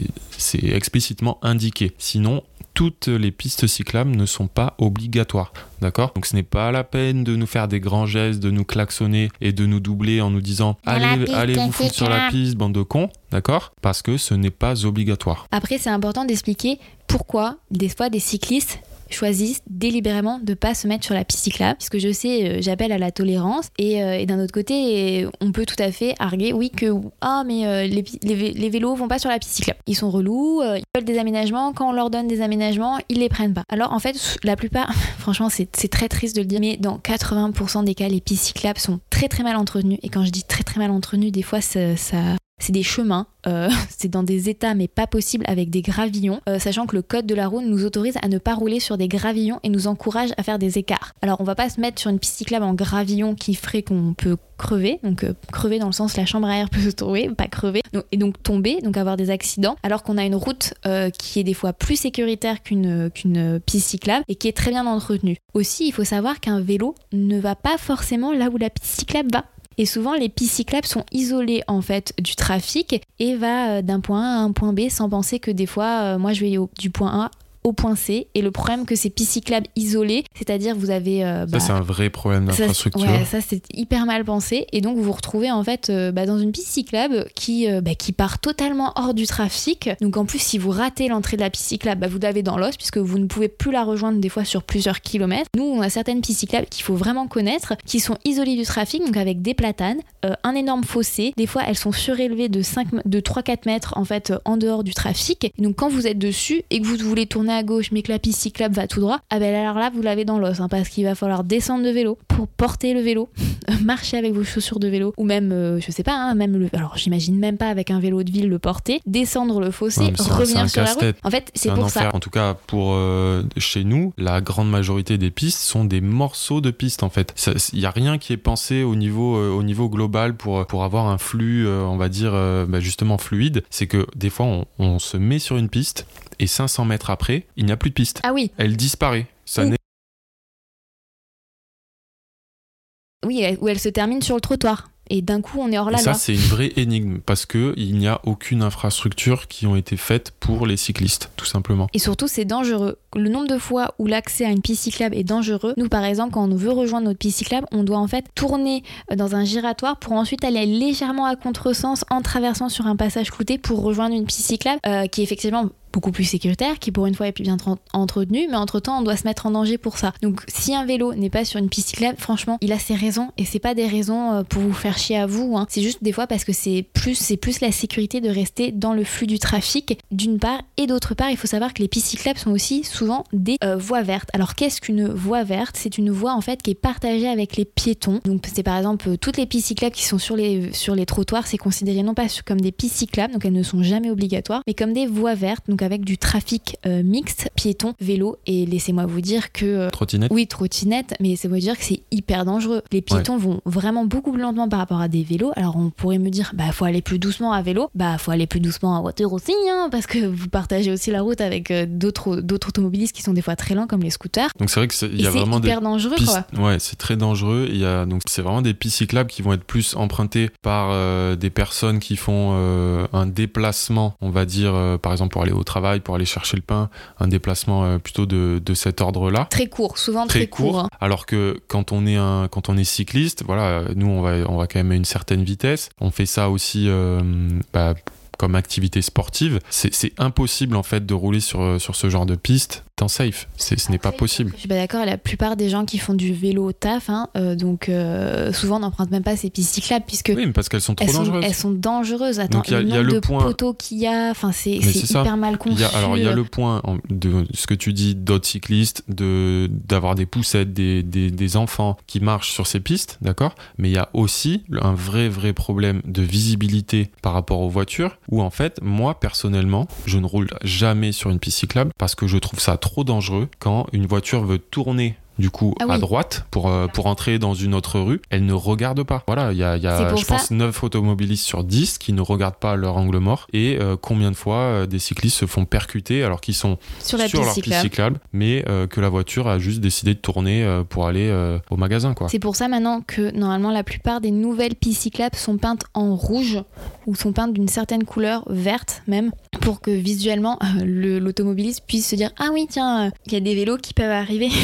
[SPEAKER 2] explicitement indiqué. Sinon, toutes les pistes cyclables ne sont pas obligatoires. D'accord? Donc ce n'est pas la peine de nous faire des grands gestes, de nous klaxonner et de nous doubler en nous disant allez, allez vous foutre sur la piste, bande de cons. D'accord? Parce que ce n'est pas obligatoire.
[SPEAKER 1] Après, c'est important d'expliquer pourquoi des fois des cyclistes choisissent délibérément de pas se mettre sur la piste cyclable, puisque je sais, euh, j'appelle à la tolérance. Euh, et, d'un autre côté, on peut tout à fait arguer, oui, que ah, mais euh, les, les, les, vélos vont pas sur la piste cyclable. Ils sont relous, ils veulent des aménagements. Quand on leur donne des aménagements, ils les prennent pas. Alors en fait, la plupart, franchement, c'est très triste de le dire, mais dans 80% des cas, les pistes cyclables sont très très mal entretenues. Et quand je dis très très mal entretenues, des fois ça c'est des chemins, euh, c'est dans des états mais pas possibles avec des gravillons, euh, sachant que le code de la route nous autorise à ne pas rouler sur des gravillons et nous encourage à faire des écarts. Alors on va pas se mettre sur une piste cyclable en gravillon qui ferait qu'on peut crever, donc euh, crever dans le sens la chambre à peut se trouver, pas crever, et donc tomber, donc avoir des accidents, alors qu'on a une route qui est des fois plus sécuritaire qu'une qu'une piste cyclable et qui est très bien entretenue. Aussi, il faut savoir qu'un vélo ne va pas forcément là où la piste cyclable va. Et souvent, les pistes sont isolées en fait du trafic et va euh, d'un point A à un point B sans penser que des fois, euh, moi je vais du point A au point C. Et le problème que ces pistes cyclables isolées, c'est-à-dire vous avez. euh,
[SPEAKER 2] Ça,
[SPEAKER 1] bah,
[SPEAKER 2] c'est un vrai problème
[SPEAKER 1] ça,
[SPEAKER 2] d'infrastructure.
[SPEAKER 1] ouais, ça c'est hyper mal pensé. Et donc vous vous retrouvez en fait euh, bah, dans une piste cyclable qui, euh, bah, qui part totalement hors du trafic. Donc en plus, si vous ratez l'entrée de la piste cyclable, bah, vous l'avez dans l'os puisque vous ne pouvez plus la rejoindre des fois sur plusieurs kilomètres. Nous, on a certaines pistes cyclables qu'il faut vraiment connaître, qui sont isolées du trafic, donc avec des platanes, un énorme fossé. Des fois, elles sont surélevées de, 5, de 3-4 mètres en fait en dehors du trafic. Et donc quand vous êtes dessus et que vous voulez tourner à gauche mais que la piste cyclable va tout droit, ah ben alors là, vous l'avez dans l'os hein, parce qu'il va falloir descendre de vélo pour porter le vélo, marcher avec vos chaussures de vélo ou même, euh, je sais pas, hein, même le. Alors j'imagine même pas avec un vélo de ville le porter, descendre le fossé,
[SPEAKER 2] Ouais,
[SPEAKER 1] revenir sur la route. En fait, c'est pour
[SPEAKER 2] enfer.
[SPEAKER 1] ça.
[SPEAKER 2] En tout cas, pour euh, chez nous, la grande majorité des pistes sont des morceaux de pistes en fait. Il n'y a rien qui est pensé au niveau, euh, au niveau global pour, pour avoir un flux, on va dire, bah, justement fluide. C'est que des fois, on, on se met sur une piste et 500 mètres après, il n'y a plus de piste.
[SPEAKER 1] Ah oui,
[SPEAKER 2] Elle disparaît. Ça
[SPEAKER 1] oui, elle- où elle se termine sur le trottoir. Et d'un coup, on est hors
[SPEAKER 2] Et
[SPEAKER 1] la
[SPEAKER 2] ça,
[SPEAKER 1] loi.
[SPEAKER 2] c'est une vraie énigme parce que il n'y a aucune infrastructure qui ont été faites pour les cyclistes, tout simplement.
[SPEAKER 1] Et surtout, c'est dangereux. Le nombre de fois où l'accès à une piste cyclable est dangereux, nous par exemple, quand on veut rejoindre notre piste cyclable, on doit en fait tourner euh, dans un giratoire pour ensuite aller légèrement à contresens en traversant sur un passage clouté pour rejoindre une piste cyclable euh, qui est effectivement beaucoup plus sécuritaire, qui pour une fois est bien entretenue, mais entre temps on doit se mettre en danger pour ça. Donc si un vélo n'est pas sur une piste cyclable, franchement, il a ses raisons et c'est pas des raisons euh, pour vous faire chier à vous. hein. C'est juste des fois parce que c'est plus c'est plus la sécurité de rester dans le flux du trafic d'une part et d'autre part, il faut savoir que les pistes cyclables sont aussi souvent des euh, voies vertes. Alors qu'est-ce qu'une voie verte? C'est une voie en fait qui est partagée avec les piétons. Donc c'est par exemple euh, toutes les pistes cyclables qui sont sur les sur les trottoirs, c'est considéré non pas comme des pistes cyclables, donc elles ne sont jamais obligatoires, mais comme des voies vertes, donc avec du trafic euh, mixte, piétons, vélos. Et laissez-moi vous dire que euh,
[SPEAKER 2] Trottinette.
[SPEAKER 1] oui, trottinette, mais ça veut dire que c'est hyper dangereux. Les piétons vont vraiment beaucoup plus lentement par rapport à des vélos. Alors on pourrait me dire, bah faut aller plus doucement à vélo, bah faut aller plus doucement à voiture aussi, hein, parce que vous partagez aussi la route avec euh, d'autres automobilistes qui sont des fois très lents comme les scooters.
[SPEAKER 2] Donc c'est vrai que c'est- vraiment des
[SPEAKER 1] hyper dangereux,
[SPEAKER 2] pistes-
[SPEAKER 1] quoi.
[SPEAKER 2] Ouais, c'est très dangereux. Il y a donc c'est vraiment des pistes cyclables qui vont être plus empruntées par euh, des personnes qui font un déplacement, on va dire par exemple pour aller au travail, pour aller chercher le pain, un déplacement euh, plutôt de, de cet ordre-là.
[SPEAKER 1] Très court, souvent très,
[SPEAKER 2] Très court,
[SPEAKER 1] hein.
[SPEAKER 2] alors que quand on est un, quand on est cycliste, voilà, nous on va, on va quand même à une certaine vitesse. On fait ça aussi, euh, bah, comme activité sportive. C'est impossible en fait de rouler sur, sur ce genre de piste safe. C'est- Ce n'est pas possible.
[SPEAKER 1] Je suis pas d'accord, la plupart des gens qui font du vélo au taf, hein, euh, donc euh, souvent n'empruntent même pas ces pistes cyclables puisque
[SPEAKER 2] Oui, mais parce qu'elles sont trop
[SPEAKER 1] elles, sont,
[SPEAKER 2] dangereuses.
[SPEAKER 1] elles sont dangereuses. Attends,
[SPEAKER 2] Donc, il y a-
[SPEAKER 1] le
[SPEAKER 2] y a le
[SPEAKER 1] de
[SPEAKER 2] point-
[SPEAKER 1] poteaux qu'il y a, enfin c'est
[SPEAKER 2] ça.
[SPEAKER 1] hyper mal conçu.
[SPEAKER 2] Il y a, alors il y a le point de ce que tu dis d'autres cyclistes, de d'avoir des poussettes, des, des, des enfants qui marchent sur ces pistes, d'accord? Mais il y a aussi un vrai vrai problème de visibilité par rapport aux voitures, où en fait moi personnellement je ne roule jamais sur une piste cyclable parce que je trouve ça trop dangereux quand une voiture veut tourner du coup
[SPEAKER 1] Ah
[SPEAKER 2] à droite pour, euh, pour entrer dans une autre rue, elle ne regarde pas. Voilà, il y a, y je
[SPEAKER 1] ça-
[SPEAKER 2] pense 9 automobilistes sur 10 qui ne regardent pas leur angle mort et euh, combien de fois euh, des cyclistes se font percuter alors qu'ils sont
[SPEAKER 1] sur la
[SPEAKER 2] sur
[SPEAKER 1] piste
[SPEAKER 2] leur
[SPEAKER 1] cyclable.
[SPEAKER 2] piste cyclable mais euh, que la voiture a juste décidé de tourner pour aller au magasin quoi.
[SPEAKER 1] C'est pour ça maintenant que normalement la plupart des nouvelles pistes cyclables sont peintes en rouge ou sont peintes d'une certaine couleur verte même pour que visuellement le- l'automobiliste puisse se dire ah oui tiens il y a des vélos qui peuvent arriver.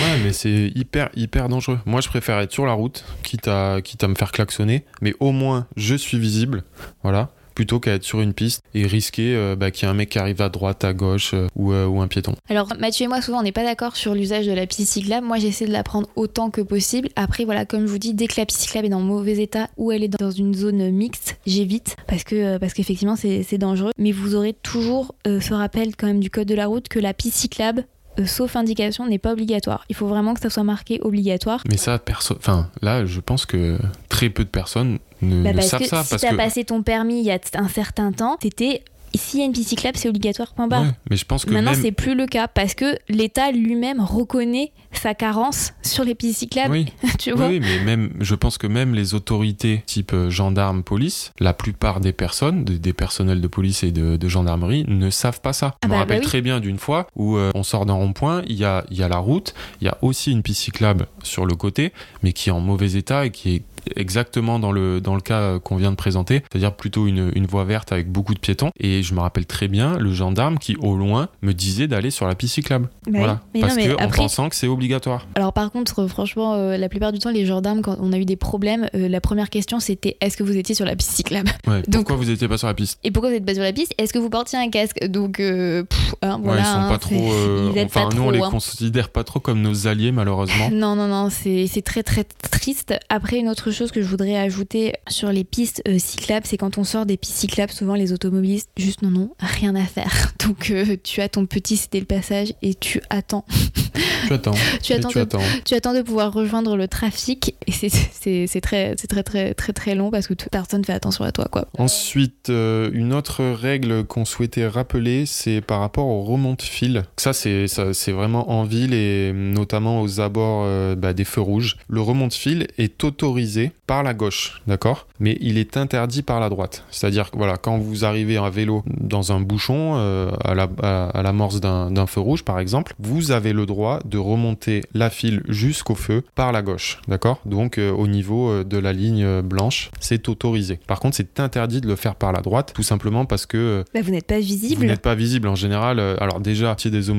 [SPEAKER 2] Ouais, mais c'est hyper, hyper dangereux. Moi, je préfère être sur la route, quitte à, quitte à me faire klaxonner, mais au moins, je suis visible, voilà, plutôt qu'à être sur une piste et risquer euh, bah, qu'il y ait un mec qui arrive à droite, à gauche, euh, ou, euh, ou un piéton.
[SPEAKER 1] Alors Mathieu et moi souvent on n'est pas d'accord sur l'usage de la piste cyclable. Moi j'essaie de la prendre autant que possible. Après voilà comme je vous dis dès que la piste cyclable est dans mauvais état ou elle est dans une zone mixte j'évite parce que parce qu'effectivement c'est dangereux. Mais vous aurez toujours ce rappel quand même du code de la route que la piste cyclable euh, sauf indication n'est pas obligatoire. Il faut vraiment que ça soit marqué obligatoire.
[SPEAKER 2] Mais ça, perso... enfin, là, je pense que très peu de personnes ne,
[SPEAKER 1] Bah,
[SPEAKER 2] ne savent
[SPEAKER 1] que
[SPEAKER 2] ça.
[SPEAKER 1] si
[SPEAKER 2] parce
[SPEAKER 1] t'as
[SPEAKER 2] que...
[SPEAKER 1] passé ton permis il y a un certain temps, c'était s'il y a une piste cyclable c'est obligatoire point barre.
[SPEAKER 2] Ouais, mais je pense que
[SPEAKER 1] Maintenant,
[SPEAKER 2] même...
[SPEAKER 1] c'est plus le cas parce que l'État lui-même reconnaît sa carence sur les pistes cyclables.
[SPEAKER 2] Oui.
[SPEAKER 1] tu vois
[SPEAKER 2] oui, mais même, je pense que même les autorités type euh, gendarme, police, la plupart des personnes, de- des personnels de police et de, de gendarmerie, ne savent pas ça.
[SPEAKER 1] Ah
[SPEAKER 2] Je me
[SPEAKER 1] bah,
[SPEAKER 2] rappelle
[SPEAKER 1] bah oui.
[SPEAKER 2] très bien d'une fois où euh, on sort d'un rond-point, il y a, y a la route, il y a aussi une piste cyclable sur le côté, mais qui est en mauvais état et qui est exactement dans le, dans le cas qu'on vient de présenter, c'est-à-dire plutôt une, une voie verte avec beaucoup de piétons. Et je me rappelle très bien le gendarme qui, au loin, me disait d'aller sur la piste cyclable.
[SPEAKER 1] Bah
[SPEAKER 2] voilà.
[SPEAKER 1] oui.
[SPEAKER 2] Parce
[SPEAKER 1] non, mais
[SPEAKER 2] que en
[SPEAKER 1] après-
[SPEAKER 2] pensant que c'est obligatoire.
[SPEAKER 1] Alors par contre, franchement, euh, la plupart du temps, les gendarmes, quand on a eu des problèmes, euh, la première question c'était est-ce que vous étiez sur la piste cyclable?
[SPEAKER 2] Ouais.
[SPEAKER 1] Donc-
[SPEAKER 2] Pourquoi vous n'étiez pas sur la piste?
[SPEAKER 1] Et pourquoi vous n'êtes pas sur la piste? Est-ce que vous portiez un casque? Donc euh, pff, hein, voilà.
[SPEAKER 2] Ouais, Ils sont
[SPEAKER 1] hein,
[SPEAKER 2] pas trop.
[SPEAKER 1] ils
[SPEAKER 2] enfin,
[SPEAKER 1] pas
[SPEAKER 2] nous, on
[SPEAKER 1] trop,
[SPEAKER 2] les
[SPEAKER 1] hein.
[SPEAKER 2] considère pas trop comme nos alliés, malheureusement.
[SPEAKER 1] Non, non, non, c'est c'est très très triste. Après, une autre chose que je voudrais ajouter sur les pistes euh, cyclables, c'est quand on sort des pistes cyclables, souvent les automobilistes juste non, non, rien à faire. Donc euh, tu as ton petit c'était le passage et tu attends.
[SPEAKER 2] tu attends.
[SPEAKER 1] Tu attends,
[SPEAKER 2] tu
[SPEAKER 1] de,
[SPEAKER 2] attends.
[SPEAKER 1] tu attends de pouvoir rejoindre le trafic et c'est- très, très très très très long parce que t- personne fait attention à toi quoi.
[SPEAKER 2] Ensuite, euh, une autre règle qu'on souhaitait rappeler, c'est par rapport au remonte fil. Ça, c'est vraiment en ville et notamment aux abords euh, bah, des feux rouges. Le remonte fil est autorisé par la gauche, d'accord? Mais il est interdit par la droite. C'est-à-dire que voilà, quand vous arrivez à vélo dans un bouchon euh, à la à, l'amorce d'un feu rouge, par exemple, vous avez le droit de remonter la file jusqu'au feu par la gauche, d'accord? Donc euh, au niveau euh, de la ligne euh, blanche, c'est autorisé. Par contre, c'est interdit de le faire par la droite, tout simplement parce que
[SPEAKER 1] Bah, vous n'êtes pas
[SPEAKER 2] vous
[SPEAKER 1] visible.
[SPEAKER 2] n'êtes pas visible en général. alors déjà, si des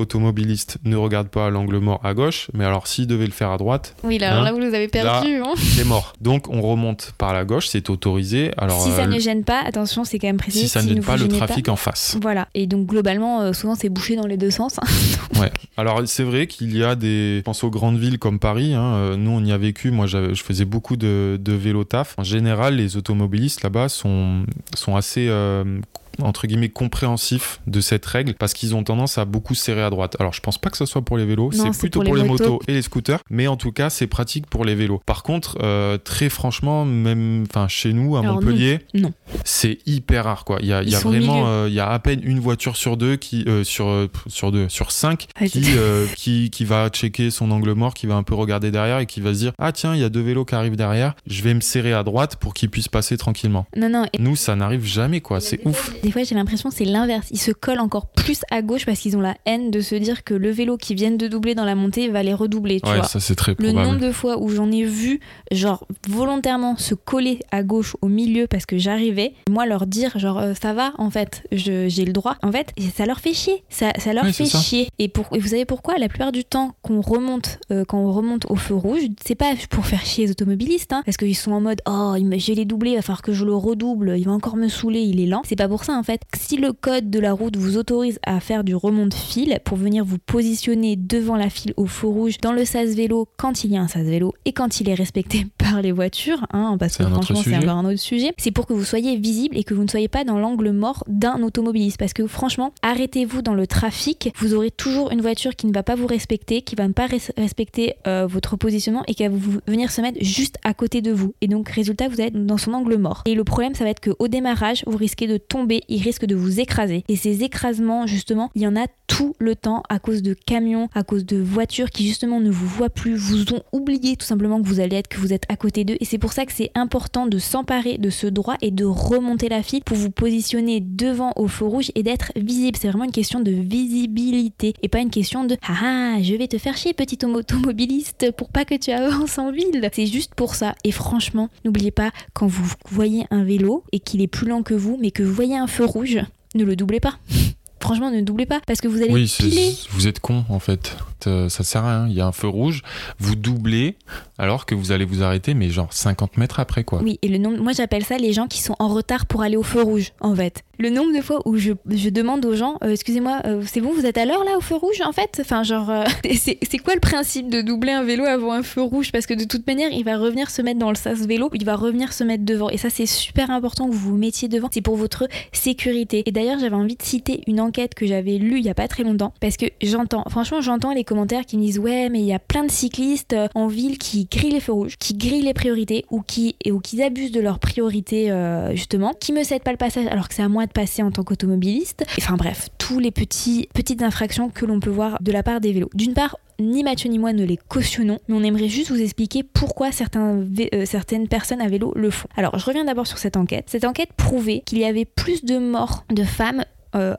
[SPEAKER 2] automobilistes ne regardent pas l'angle mort à gauche, mais alors s'ils devaient le faire à droite,
[SPEAKER 1] Oui, là, alors
[SPEAKER 2] Hein
[SPEAKER 1] là vous nous avez perdu. hein.
[SPEAKER 2] c'est mort. Donc on remonte par la gauche, c'est autorisé. Alors
[SPEAKER 1] si ça
[SPEAKER 2] euh,
[SPEAKER 1] ne gêne pas, attention, c'est quand même précisé.
[SPEAKER 2] si ça ne gêne
[SPEAKER 1] vous
[SPEAKER 2] pas le trafic en face.
[SPEAKER 1] Voilà. Et donc globalement, euh, souvent c'est bouché dans les deux sens.
[SPEAKER 2] Alors c'est vrai qu'il y a des, je pense aux grandes villes comme Paris, hein, euh, nous on y a vécu, moi je faisais beaucoup de, vélo taf. En général, les automobilistes là-bas sont, sont assez euh, entre guillemets compréhensifs de cette règle parce qu'ils ont tendance à beaucoup serrer à droite. Alors je pense pas que ce soit pour les vélos, c'est plutôt
[SPEAKER 1] pour
[SPEAKER 2] pour
[SPEAKER 1] les
[SPEAKER 2] les,
[SPEAKER 1] motos.
[SPEAKER 2] et les scooters, mais en tout cas c'est pratique pour les vélos. Par contre, euh, très franchement, même enfin chez nous à
[SPEAKER 1] Alors,
[SPEAKER 2] Montpellier,
[SPEAKER 1] non.
[SPEAKER 2] c'est hyper rare quoi. Il y a, y vraiment, euh, il y a à peine une voiture sur deux qui, euh, sur sur deux, sur cinq
[SPEAKER 1] Ouais,
[SPEAKER 2] qui, euh, qui, qui va checker son angle mort, qui va un peu regarder derrière et qui va se dire Ah, tiens, il y a deux vélos qui arrivent derrière, je vais me serrer à droite pour qu'ils puissent passer tranquillement.
[SPEAKER 1] Non, non. et
[SPEAKER 2] Nous, ça n'arrive jamais, quoi. C'est ouf.
[SPEAKER 1] Des fois, j'ai l'impression que c'est l'inverse. Ils se collent encore plus à gauche parce qu'ils ont la haine de se dire que le vélo qui vient de doubler dans la montée va les redoubler. Tu
[SPEAKER 2] Ouais,
[SPEAKER 1] vois.
[SPEAKER 2] ça, c'est très
[SPEAKER 1] Le
[SPEAKER 2] probable.
[SPEAKER 1] nombre de fois où j'en ai vu, genre, volontairement se coller à gauche au milieu parce que j'arrivais, moi leur dire, genre, euh, ça va, en fait, je- j'ai le droit. En fait, ça leur fait chier. Ça, ça leur fait chier. Et, pour, et vous savez pourquoi? La plupart du temps, qu'on remonte, euh, quand on remonte au feu rouge, c'est pas pour faire chier les automobilistes, hein, parce qu'ils sont en mode, oh, me- j'ai les doublés, il va falloir que je le redouble, il va encore me saouler, il est lent. C'est pas pour ça, en fait. Si le code de la route vous autorise à faire du remonte fil pour venir vous positionner devant la file au feu rouge dans le sas vélo quand il y a un sas vélo et quand il est respecté par les voitures, hein, parce que franchement c'est encore un autre sujet, c'est pour que vous soyez visible et que vous ne soyez pas dans l'angle mort d'un automobiliste. Parce que franchement, arrêtez-vous dans le trafic, vous aurez toujours une voiture qui ne va pas vous respecter, qui va ne pas res- respecter euh, votre positionnement et qui va vous venir se mettre juste à côté de vous. Et donc résultat, vous êtes dans son angle mort. Et le problème, ça va être qu'au démarrage, vous risquez de tomber, il risque de vous écraser. Et ces écrasements, justement, il y en a tout le temps à cause de camions, à cause de voitures qui justement ne vous voient plus, vous ont oublié tout simplement que vous allez être, que vous êtes à côté d'eux. Et c'est pour ça que c'est important de s'emparer de ce droit et de remonter la file pour vous positionner devant au feu rouge et d'être visible. C'est vraiment une question de visibilité et pas une question de ah ah, je vais te faire chier petit automobiliste pour pas que tu avances en ville. C'est juste pour ça. Et franchement, n'oubliez pas quand vous voyez un vélo et qu'il est plus lent que vous, mais que vous voyez un rouge, ne le doublez pas. Franchement, ne doublez pas parce que vous allez
[SPEAKER 2] Oui,
[SPEAKER 1] piler.
[SPEAKER 2] vous êtes con en fait. Ça, ça sert à rien. Il y a un feu rouge, vous doublez alors que vous allez vous arrêter, mais genre 50 mètres après quoi.
[SPEAKER 1] Oui, et le nombre, moi j'appelle ça les gens qui sont en retard pour aller au feu rouge, en fait. Le nombre de fois où je, je demande aux gens, euh, excusez-moi, euh, c'est bon, vous êtes à l'heure là au feu rouge, en fait? Enfin, genre, euh, c'est quoi le principe de doubler un vélo avant un feu rouge? Parce que de toute manière, il va revenir se mettre dans le sas vélo, il va revenir se mettre devant. Et ça, c'est super important que vous vous mettiez devant, c'est pour votre sécurité. Et d'ailleurs, j'avais envie de citer une enquête que j'avais lue il y a pas très longtemps, parce que j'entends, franchement, j'entends les commentaires qui me disent, ouais, mais il y a plein de cyclistes euh, en ville qui grillent les feux rouges, qui grillent les priorités, ou qui, ou qui abusent de leurs priorités, euh, justement, qui me cèdent pas le passage alors que c'est à moi de passer en tant qu'automobiliste. Enfin bref, tous les petits, petites infractions que l'on peut voir de la part des vélos. D'une part, ni Mathieu ni moi ne les cautionnons, mais on aimerait juste vous expliquer pourquoi certains euh, certaines personnes à vélo le font. Alors, je reviens d'abord sur cette enquête. Cette enquête prouvait qu'il y avait plus de morts de femmes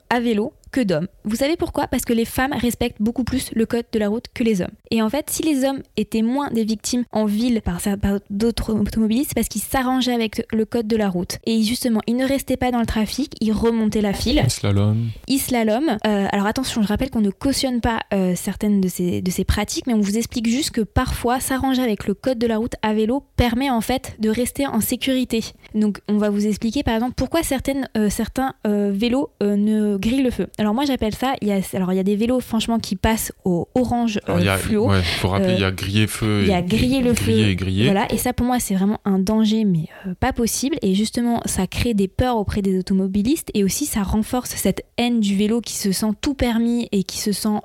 [SPEAKER 1] à vélo que d'hommes. Vous savez pourquoi? Parce que les femmes respectent beaucoup plus le code de la route que les hommes. Et en fait, si les hommes étaient moins des victimes en ville par, par d'autres automobilistes, parce qu'ils s'arrangeaient avec le code de la route. Et justement, ils ne restaient pas dans le trafic, ils remontaient la file.
[SPEAKER 2] Slalom.
[SPEAKER 1] Islalom. Euh, alors attention, je rappelle qu'on ne cautionne pas euh, certaines de ces, de ces pratiques, mais on vous explique juste que parfois, s'arranger avec le code de la route à vélo permet en fait de rester en sécurité. Donc on va vous expliquer par exemple pourquoi certaines, euh, certains vélos ne grillent le feu. Alors moi j'appelle ça, il y a, alors il y a des vélos franchement qui passent au orange fluo.
[SPEAKER 2] Il faut rappeler, il y a grillé feu.
[SPEAKER 1] Il y a grillé le feu.
[SPEAKER 2] Et grillé.
[SPEAKER 1] Voilà, et ça pour moi c'est vraiment un danger mais pas possible. Et justement ça crée des peurs auprès des automobilistes et aussi ça renforce cette haine du vélo qui se sent tout permis et qui se sent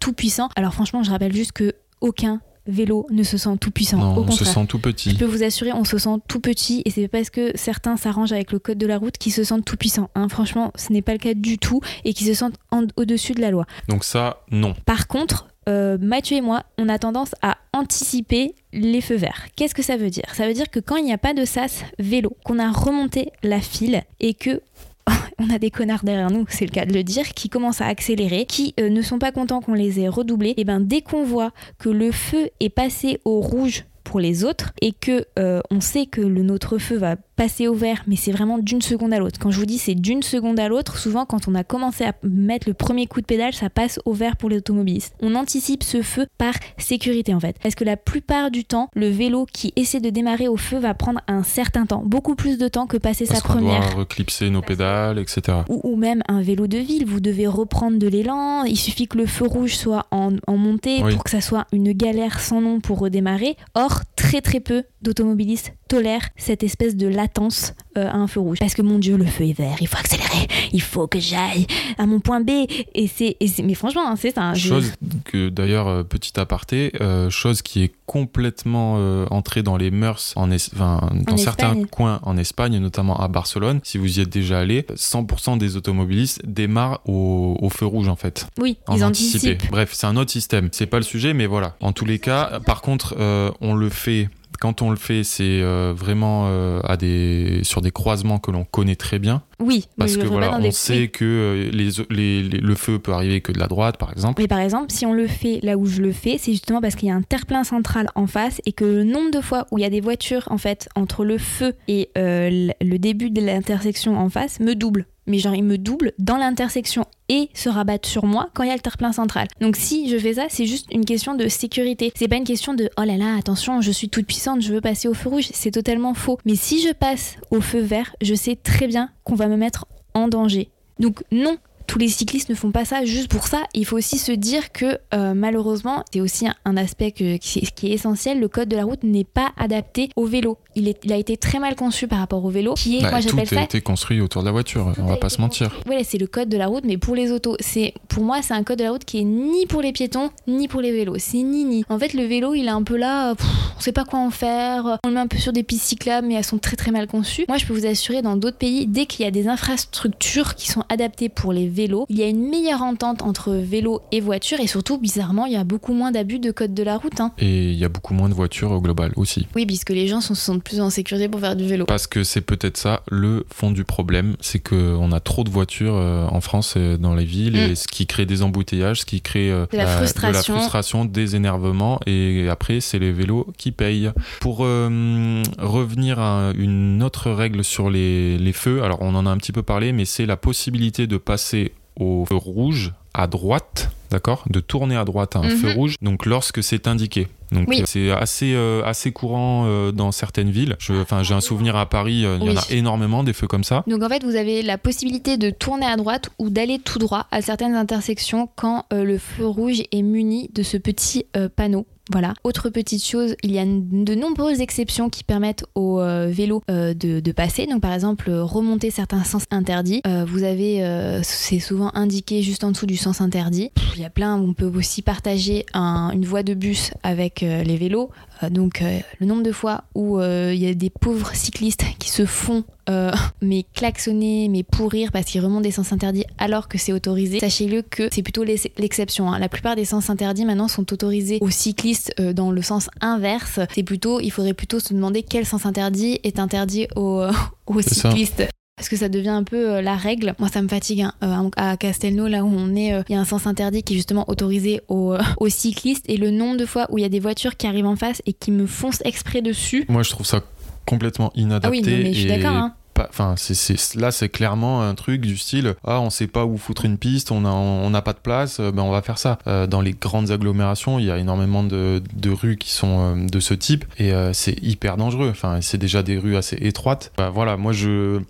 [SPEAKER 1] tout puissant. Alors franchement je rappelle juste que aucun vélo ne se sent tout puissant.
[SPEAKER 2] Non,
[SPEAKER 1] on
[SPEAKER 2] se sent tout petit.
[SPEAKER 1] Je peux vous assurer, on se sent tout petit et c'est parce que certains s'arrangent avec le code de la route qui se sentent tout puissants. Hein. Franchement, ce n'est pas le cas du tout et qui se sentent au-dessus de la loi.
[SPEAKER 2] Donc ça, non.
[SPEAKER 1] Par contre, euh, Mathieu et moi, on a tendance à anticiper les feux verts. Qu'est-ce que ça veut dire? Ça veut dire que quand il n'y a pas de sas vélo, qu'on a remonté la file et que on a des connards derrière nous, c'est le cas de le dire, qui commencent à accélérer, qui euh, ne sont pas contents qu'on les ait redoublés, et ben dès qu'on voit que le feu est passé au rouge pour les autres et que euh, on sait que le notre feu va passer au vert, mais c'est vraiment d'une seconde à l'autre. Quand je vous dis c'est d'une seconde à l'autre, souvent quand on a commencé à mettre le premier coup de pédale, ça passe au vert pour les automobilistes. On anticipe ce feu par sécurité en fait. Parce que la plupart du temps, le vélo qui essaie de démarrer au feu va prendre un certain temps, beaucoup plus de temps que passer
[SPEAKER 2] sa
[SPEAKER 1] première.
[SPEAKER 2] Doit reclipser nos pédales, etc.
[SPEAKER 1] Ou, même un vélo de ville, vous devez reprendre de l'élan, il suffit que le feu rouge soit en, montée pour que ça soit une galère sans nom pour redémarrer. Or, très très peu d'automobilistes tolèrent cette espèce de latence euh, à un feu rouge. Parce que mon Dieu, le feu est vert, il faut accélérer, il faut que j'aille à mon point B. Et c'est, mais franchement, hein, c'est ça.
[SPEAKER 2] Chose que d'ailleurs, euh, petit aparté, euh, chose qui est complètement entrée dans les mœurs en, dans certains coins en Espagne, notamment à Barcelone. Si vous y êtes déjà allé, 100% des automobilistes démarrent au, feu rouge en fait.
[SPEAKER 1] Oui, ils anticipent.
[SPEAKER 2] Bref, c'est un autre système. C'est pas le sujet, mais voilà. En tous les cas, par contre, on le fait quand on le fait, c'est euh, vraiment euh, à des, sur des croisements que l'on connaît très bien.
[SPEAKER 1] Oui,
[SPEAKER 2] parce que voilà, on sait que euh, les, le feu peut arriver que de la droite, par exemple.
[SPEAKER 1] Mais par exemple, si on le fait là où je le fais, c'est justement parce qu'il y a un terre-plein central en face et que le nombre de fois où il y a des voitures en fait entre le feu et le début de l'intersection en face me double mais genre il me double dans l'intersection et se rabattent sur moi quand il y a le terre-plein central. Donc si je fais ça, c'est juste une question de sécurité. C'est pas une question de oh là là, attention, je suis toute puissante, je veux passer au feu rouge. C'est totalement faux. Mais si je passe au feu vert, je sais très bien qu'on va me mettre en danger. Donc non, tous les cyclistes ne font pas ça juste pour ça. Il faut aussi se dire que euh, malheureusement, c'est aussi un, aspect qui, est, essentiel, le code de la route n'est pas adapté au vélo. Il, est, il, a été très mal conçu par rapport au vélo, qui est,
[SPEAKER 2] bah, tout a été construit autour de la voiture, on va pas se mentir.
[SPEAKER 1] Oui, c'est le code de la route, mais pour les autos. C'est, pour moi, c'est un code de la route qui est ni pour les piétons, ni pour les vélos. C'est ni ni. En fait, le vélo, il est un peu là, on sait pas quoi en faire, on le met un peu sur des pistes cyclables, mais elles sont très très mal conçues. Moi, je peux vous assurer, dans d'autres pays, dès qu'il y a des infrastructures qui sont adaptées pour les vélo, il y a une meilleure entente entre vélo et voiture et surtout, bizarrement, il y a beaucoup moins d'abus de code de la route. Hein.
[SPEAKER 2] Et il y a beaucoup moins de voitures au global aussi.
[SPEAKER 1] Oui, puisque les gens se sentent plus en sécurité pour faire du vélo.
[SPEAKER 2] Parce que c'est peut-être ça le fond du problème, c'est qu'on a trop de voitures euh, en France euh, dans les villes et mm. ce qui crée des embouteillages, ce qui crée
[SPEAKER 1] euh, de, la
[SPEAKER 2] frustration. des énervements et après c'est les vélos qui payent. Pour revenir à une autre règle sur les, les feux, alors on en a un petit peu parlé, mais c'est la possibilité de passer au feu rouge à droite, d'accord De tourner à droite à un feu mhm. rouge, donc lorsque c'est indiqué. Donc c'est assez euh, assez courant euh, dans certaines villes. Enfin, j'ai un souvenir à Paris, euh, il y en a énormément des feux comme ça.
[SPEAKER 1] Donc en fait, vous avez la possibilité de tourner à droite ou d'aller tout droit à certaines intersections quand le feu rouge est muni de ce petit panneau voilà. Autre petite chose, il y a de nombreuses exceptions qui permettent aux euh, vélos euh, de, passer. Donc par exemple, remonter certains sens interdits. Euh, vous avez, c'est souvent indiqué juste en dessous du sens interdit. Il y a plein, on peut aussi partager une voie de bus avec les vélos. Donc le nombre de fois où il y a des pauvres cyclistes qui se font euh, mais klaxonner, mais pourrir parce qu'ils remontent des sens interdits alors que c'est autorisé, sachez-le que c'est plutôt l'exception. Hein. La plupart des sens interdits maintenant sont autorisés aux cyclistes euh, dans le sens inverse. C'est plutôt, il faudrait plutôt se demander quel sens interdit est interdit aux, aux cyclistes. Parce que ça devient un peu la règle. Moi, ça me fatigue. Hein. à Castelnau, là où on est, il y a un sens interdit qui est justement autorisé aux, aux cyclistes et le nombre de fois où il y a des voitures qui arrivent en face et qui me foncent exprès dessus.
[SPEAKER 2] Moi, je trouve ça complètement inadapté.
[SPEAKER 1] Ah oui, mais je suis d'accord. Hein.
[SPEAKER 2] Enfin, c'est, là, c'est clairement un truc du style Ah, on sait pas où foutre une piste, on n'a on pas de place, ben on va faire ça. Euh, dans les grandes agglomérations, il y a énormément de, de rues qui sont euh, de ce type et euh, c'est hyper dangereux. Enfin, c'est déjà des rues assez étroites. Bah, voilà, moi, je,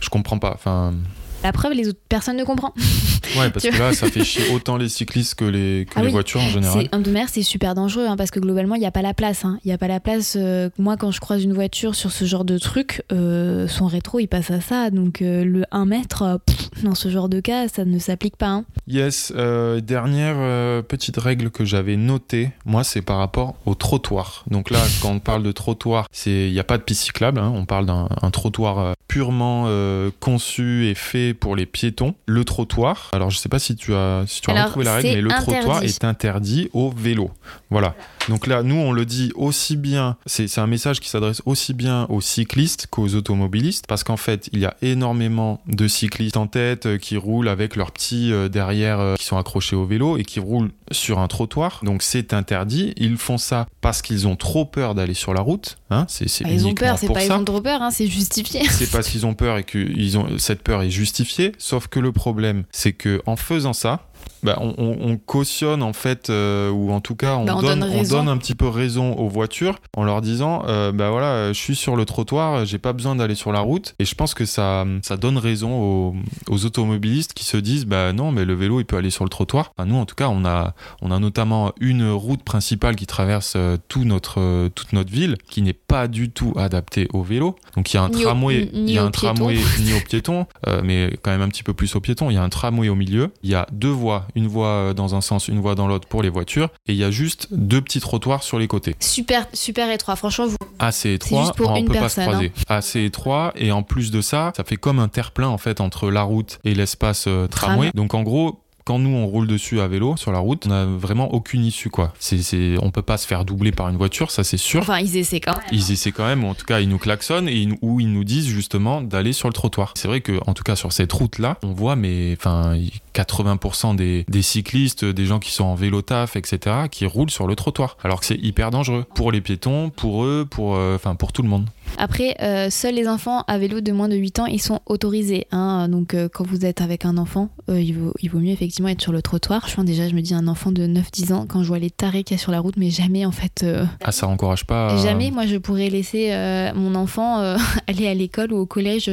[SPEAKER 2] je comprends pas. Enfin.
[SPEAKER 1] La preuve, les autres personnes ne comprennent.
[SPEAKER 2] Ouais, parce que là, ça fait chier autant les cyclistes que les, que ah les voitures en général.
[SPEAKER 1] De mer, c'est super dangereux hein, parce que globalement, il n'y a pas la place. Hein. Il n'y a pas la place. Euh, moi, quand je croise une voiture sur ce genre de truc, euh, son rétro, il passe à ça. Donc, euh, le 1 mètre, dans ce genre de cas, ça ne s'applique pas. Hein.
[SPEAKER 2] Yes. dernière petite règle que j'avais notée, moi, c'est par rapport au trottoir. Donc là, quand on parle de trottoir, il n'y a pas de piste cyclable. On parle d'un trottoir purement conçu et fait pour les piétons. Le trottoir, alors je sais pas si tu as, si tu as retrouvé la règle, mais le trottoir est interdit au vélo. Voilà. Donc là, nous, on le dit aussi bien, c'est un message qui s'adresse aussi bien aux cyclistes qu'aux automobilistes, parce qu'en fait, il y a énormément de cyclistes en tête euh, qui roulent avec leurs petits euh, derrière euh, qui sont accrochés au vélo et qui roulent sur un trottoir. Donc c'est interdit. Ils font ça parce qu'ils ont trop peur d'aller sur la route. Hein. C'est
[SPEAKER 1] bah, ils ont peur, c'est pas ils ont trop peur, hein, c'est justifié.
[SPEAKER 2] C'est parce qu'ils ont peur et que ils ont, cette peur est justifiée. Sauf que le problème, c'est que en faisant ça, bah, on, cautionne en fait, euh, ou en tout cas on, bah, donne, on, donne, un petit peu raison aux voitures en leur disant, euh, bah voilà, je suis sur le trottoir, j'ai pas besoin d'aller sur la route. Et je pense que ça, ça donne raison aux, automobilistes qui se disent, bah non, mais le vélo il peut aller sur le trottoir. nous en tout cas, on a, on a notamment une route principale qui traverse euh, tout notre, toute notre ville, qui n'est pas du tout adaptée au vélo. Donc il y a un tramway, il y a un tramway ni aux piétons, mais quand même un petit peu plus aux piétons. Il y a un tramway au milieu, il y a deux voies une voie euh, dans un sens, une voie dans l'autre pour les voitures, et il y a juste deux petits trottoirs sur les côtés.
[SPEAKER 1] Super, super étroit. Franchement, vous.
[SPEAKER 2] Assez étroit, pour on peut pas se croiser. Hein. Assez étroit, et en plus de ça, ça fait comme un terre-plein en fait entre la route et l'espace euh, tramway. Donc en gros, quand nous on roule dessus à vélo sur la route, on n'a vraiment aucune issue quoi. C'est, on peut pas se faire doubler par une voiture, ça c'est sûr.
[SPEAKER 1] Enfin, ils essaient quand même.
[SPEAKER 2] Ils essaient quand même, ou en tout cas ils nous klaxonnent et ou ils nous disent justement d'aller sur le trottoir. C'est vrai que en tout cas sur cette route là, on voit mais enfin 80% des, des, cyclistes, des gens qui sont en vélo taf, etc., qui roulent sur le trottoir. Alors que c'est hyper dangereux pour les piétons, pour eux, pour, euh, enfin pour tout le monde.
[SPEAKER 1] Après, euh, seuls les enfants à vélo de moins de 8 ans, ils sont autorisés. Hein. Donc, euh, quand vous êtes avec un enfant, euh, il, vaut, il, vaut, mieux effectivement être sur le trottoir. Je pense déjà, je me dis un enfant de 9-10 ans, quand je vois les tarés qu'il y a sur la route, mais jamais en fait.
[SPEAKER 2] Ah, ça encourage pas.
[SPEAKER 1] Jamais, moi, je pourrais laisser mon enfant aller à l'école ou au collège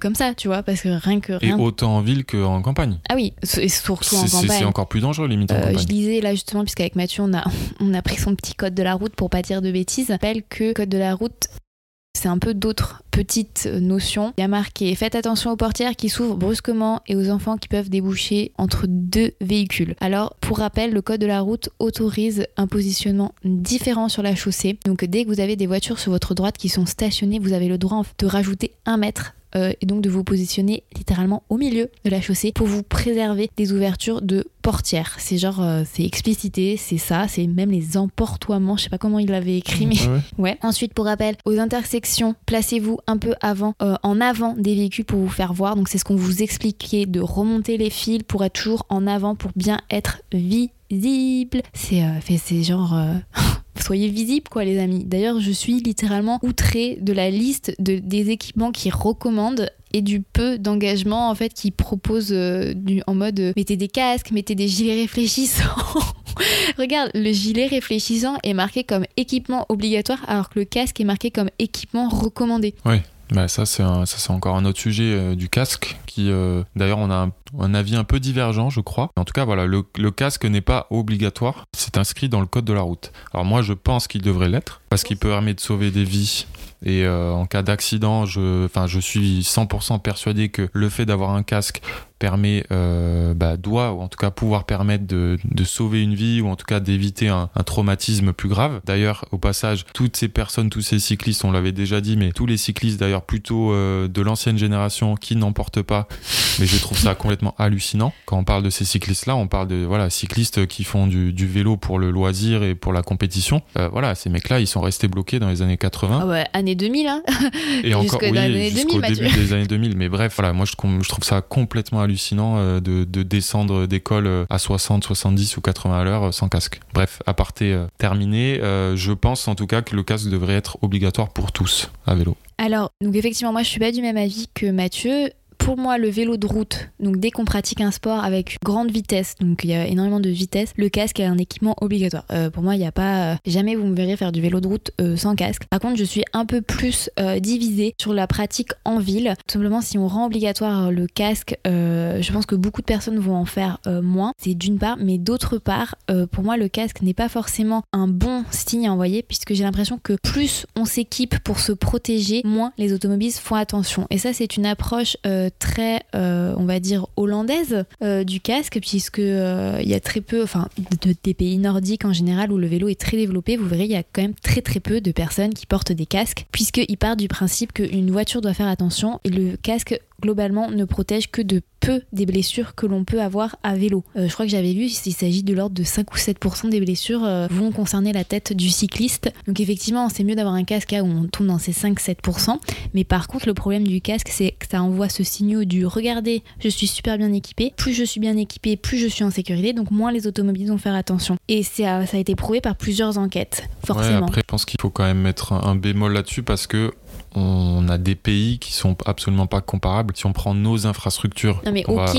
[SPEAKER 1] comme ça, tu vois, parce que rien que.
[SPEAKER 2] Et autant en ville qu'en campagne.
[SPEAKER 1] Ah oui, et surtout en campagne.
[SPEAKER 2] C'est encore plus dangereux, limite en campagne.
[SPEAKER 1] Je disais là, justement, puisqu'avec Mathieu, on a, on a pris son petit code de la route pour pas dire de bêtises. rappelle que code de la route, c'est un peu d'autres petites notions. Il y a marqué Faites attention aux portières qui s'ouvrent brusquement et aux enfants qui peuvent déboucher entre deux véhicules. Alors, pour rappel, le code de la route autorise un positionnement différent sur la chaussée. Donc, dès que vous avez des voitures sur votre droite qui sont stationnées, vous avez le droit de rajouter un mètre euh, et donc de vous positionner littéralement au milieu de la chaussée pour vous préserver des ouvertures de portières. C'est genre, euh, c'est explicité, c'est ça, c'est même les emportoiements, je sais pas comment il l'avait écrit, mais ah ouais. Ensuite, pour rappel, aux intersections, placez-vous un peu avant, euh, en avant des véhicules pour vous faire voir. Donc c'est ce qu'on vous expliquait, de remonter les fils pour être toujours en avant, pour bien être visible. C'est c'est genre soyez visibles quoi les amis. D'ailleurs je suis littéralement outrée de la liste de, des équipements qui recommandent et du peu d'engagement en fait qui proposent euh, du, en mode euh, mettez des casques, mettez des gilets réfléchissants. Regarde, le gilet réfléchissant est marqué comme équipement obligatoire alors que le casque est marqué comme équipement recommandé.
[SPEAKER 2] Oui. Bah ça c'est ça c'est encore un autre sujet euh, du casque qui d'ailleurs on a un un avis un peu divergent, je crois. En tout cas, voilà, le, casque n'est pas obligatoire. C'est inscrit dans le code de la route. Alors moi, je pense qu'il devrait l'être parce qu'il permet de sauver des vies. Et euh, en cas d'accident, je, suis 100% persuadé que le fait d'avoir un casque permet, euh, bah, doit, ou en tout cas pouvoir permettre de, sauver une vie, ou en tout cas d'éviter un, un, traumatisme plus grave. D'ailleurs, au passage, toutes ces personnes, tous ces cyclistes, on l'avait déjà dit, mais tous les cyclistes d'ailleurs plutôt euh, de l'ancienne génération qui n'en portent pas, mais je trouve ça complètement hallucinant. Quand on parle de ces cyclistes-là, on parle de voilà cyclistes qui font du, vélo pour le loisir et pour la compétition. Euh, voilà, ces mecs-là, ils sont restés bloqués dans les années 80.
[SPEAKER 1] Ah ouais, années 2000, hein.
[SPEAKER 2] Et encore, oui, jusqu'au début des années 2000. Mais bref, voilà, moi je, je trouve ça complètement hallucinant euh, de, de, descendre d'école euh, à 60, 70 ou 80 à l'heure sans casque. Bref, aparté terminé. je pense en tout cas que le casque devrait être obligatoire pour tous à vélo.
[SPEAKER 1] Alors, donc effectivement, moi je suis pas du même avis que Mathieu pour moi, le vélo de route, donc dès qu'on pratique un sport avec grande vitesse, donc il y a énormément de vitesse, le casque est un équipement obligatoire. Euh, pour moi, il n'y a pas. Euh, jamais vous me verrez faire du vélo de route euh, sans casque. Par contre, je suis un peu plus divisée sur la pratique en ville. Tout simplement, si on rend obligatoire le casque, je pense que beaucoup de personnes vont en faire moins. C'est d'une part, mais d'autre part, pour moi, le casque n'est pas forcément un bon signe à envoyer, puisque j'ai l'impression que plus on s'équipe pour se protéger, moins les automobilistes font attention. Et ça, c'est une approche très, euh, on va dire, hollandaise euh, du casque, puisque euh, il y a très peu, enfin, de, des pays nordiques en général où le vélo est très développé, vous verrez, il y a quand même très très peu de personnes qui portent des casques, puisqu'ils partent du principe qu'une voiture doit faire attention et le casque globalement ne protège que de peu des blessures que l'on peut avoir à vélo. Euh, je crois que j'avais vu, il s'agit de l'ordre de 5 ou 7% des blessures euh, vont concerner la tête du cycliste. Donc effectivement, c'est mieux d'avoir un casque où on tombe dans ces 5-7%. Mais par contre, le problème du casque, c'est que ça envoie ce signal du regardez, je suis super bien équipé. Plus je suis bien équipé, plus je suis en sécurité. Donc moins les automobilistes vont faire attention. Et ça, ça a été prouvé par plusieurs enquêtes, forcément.
[SPEAKER 2] après, je pense qu'il faut quand même mettre un bémol là-dessus parce que on a des pays qui sont absolument pas comparables. Si on prend nos infrastructures,
[SPEAKER 1] on va,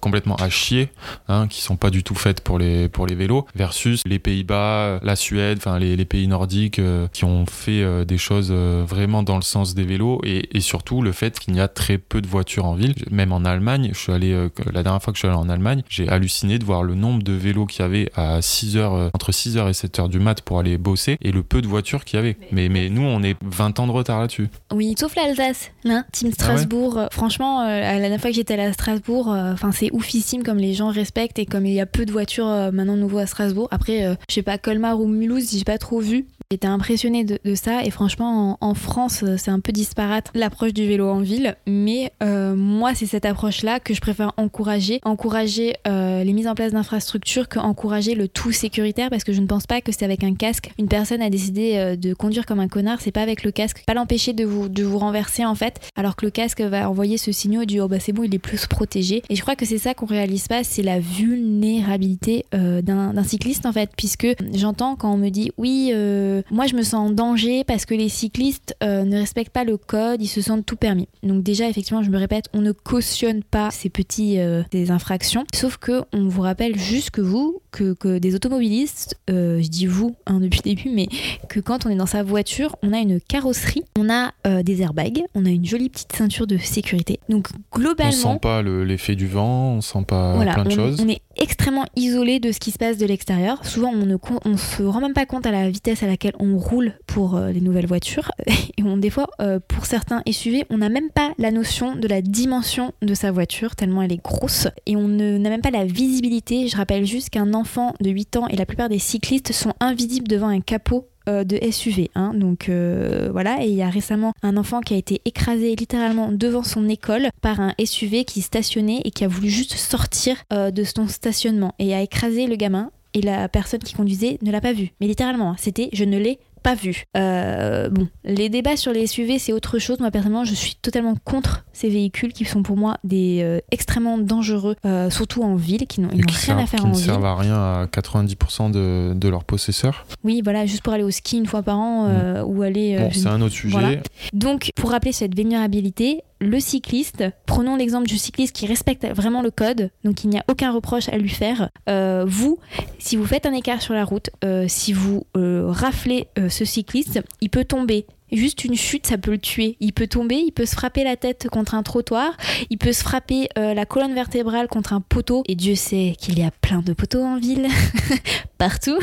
[SPEAKER 2] complètement à chier, hein, qui sont pas du tout faites pour les pour les vélos, versus les Pays-Bas, la Suède, enfin les, pays nordiques euh, qui ont fait euh, des choses euh, vraiment dans le sens des vélos et, et surtout le fait qu'il y a très peu de voitures en ville. Même en Allemagne, je suis allé la dernière fois que je suis allé en Allemagne, j'ai halluciné de voir le nombre de vélos qu'il y avait à 6 heures entre 6h et 7h du mat pour aller bosser et le peu de voitures qu'il y avait. Mais mais nous on est 20 ans de retard là-dessus.
[SPEAKER 1] Oui, sauf l'Alsace, là, Team ah Strasbourg. Euh, franchement, euh, la dernière fois que j'étais à Strasbourg, euh, c'est oufissime comme les gens respectent et comme il y a peu de voitures maintenant nouveau à Strasbourg. Après, je sais pas, Colmar ou Mulhouse, j'ai pas trop vu. J'étais impressionnée de, ça et franchement en, France c'est un peu disparate l'approche du vélo en ville mais moi c'est cette approche là que je préfère encourager encourager les mises en place d'infrastructures que encourager le tout sécuritaire parce que je ne pense pas que c'est avec un casque une personne a décidé de conduire comme un connard c'est pas avec le casque pas l'empêcher de de vous renverser en fait, alors que le casque va envoyer ce signal du oh bah c'est bon, il est plus protégé. Et je crois que c'est ça qu'on réalise pas, c'est la vulnérabilité euh, d'un cycliste en fait, puisque j'entends quand on me dit oui, euh, moi je me sens en danger parce que les cyclistes euh, ne respectent pas le code, ils se sentent tout permis. Donc déjà effectivement, je me répète, on ne cautionne pas ces petits des infractions, sauf que on vous rappelle juste que vous, que, que des automobilistes, je dis vous hein, depuis le début, mais que quand on est dans sa voiture, on a une carrosserie, on a euh, des airbags, on a une jolie petite ceinture de sécurité. Donc globalement,
[SPEAKER 2] on sent pas l'effet du vent, on sent pas plein de choses.
[SPEAKER 1] On est extrêmement isolé de ce qui se passe de l'extérieur. Souvent, on ne on se rend même pas compte à la vitesse à laquelle on roule pour euh, les nouvelles voitures. Et on, des fois, euh, pour certains SUV, on n'a même pas la notion de la dimension de sa voiture, tellement elle est grosse. Et on n'a même pas la visibilité. Je rappelle juste qu'un enfant de 8 ans et la plupart des cyclistes sont invisibles devant un capot euh, de SUV. Hein. donc euh, voilà, et il y a récemment un enfant qui a été écrasé littéralement devant son école par un SUV qui stationnait et qui a voulu juste sortir euh, de son stationnement et a écrasé le gamin. Et la personne qui conduisait ne l'a pas vu. Mais littéralement, hein, c'était je ne l'ai pas vu. Euh, bon, les débats sur les SUV, c'est autre chose. Moi, personnellement, je suis totalement contre ces véhicules qui sont pour moi des euh, extrêmement dangereux, euh, surtout en ville, qui n'ont rien à faire en ville. Qui
[SPEAKER 2] ne servent à rien à 90% de, de, leurs possesseurs.
[SPEAKER 1] Oui, voilà, juste pour aller au ski une fois par an mm. ou aller.
[SPEAKER 2] bon, c'est un autre sujet.
[SPEAKER 1] Donc, pour rappeler cette vulnérabilité, le cycliste, prenons l'exemple du cycliste qui respecte vraiment le code, donc il n'y a aucun reproche à lui faire. Euh, vous, si vous faites un écart sur la route, euh, si vous euh, raflez ce cycliste, il peut tomber. Juste une chute, ça peut le tuer. Il peut tomber, il peut se frapper la tête contre un trottoir, il peut se frapper la colonne vertébrale contre un poteau. Et Dieu sait qu'il y a plein de poteaux en ville, partout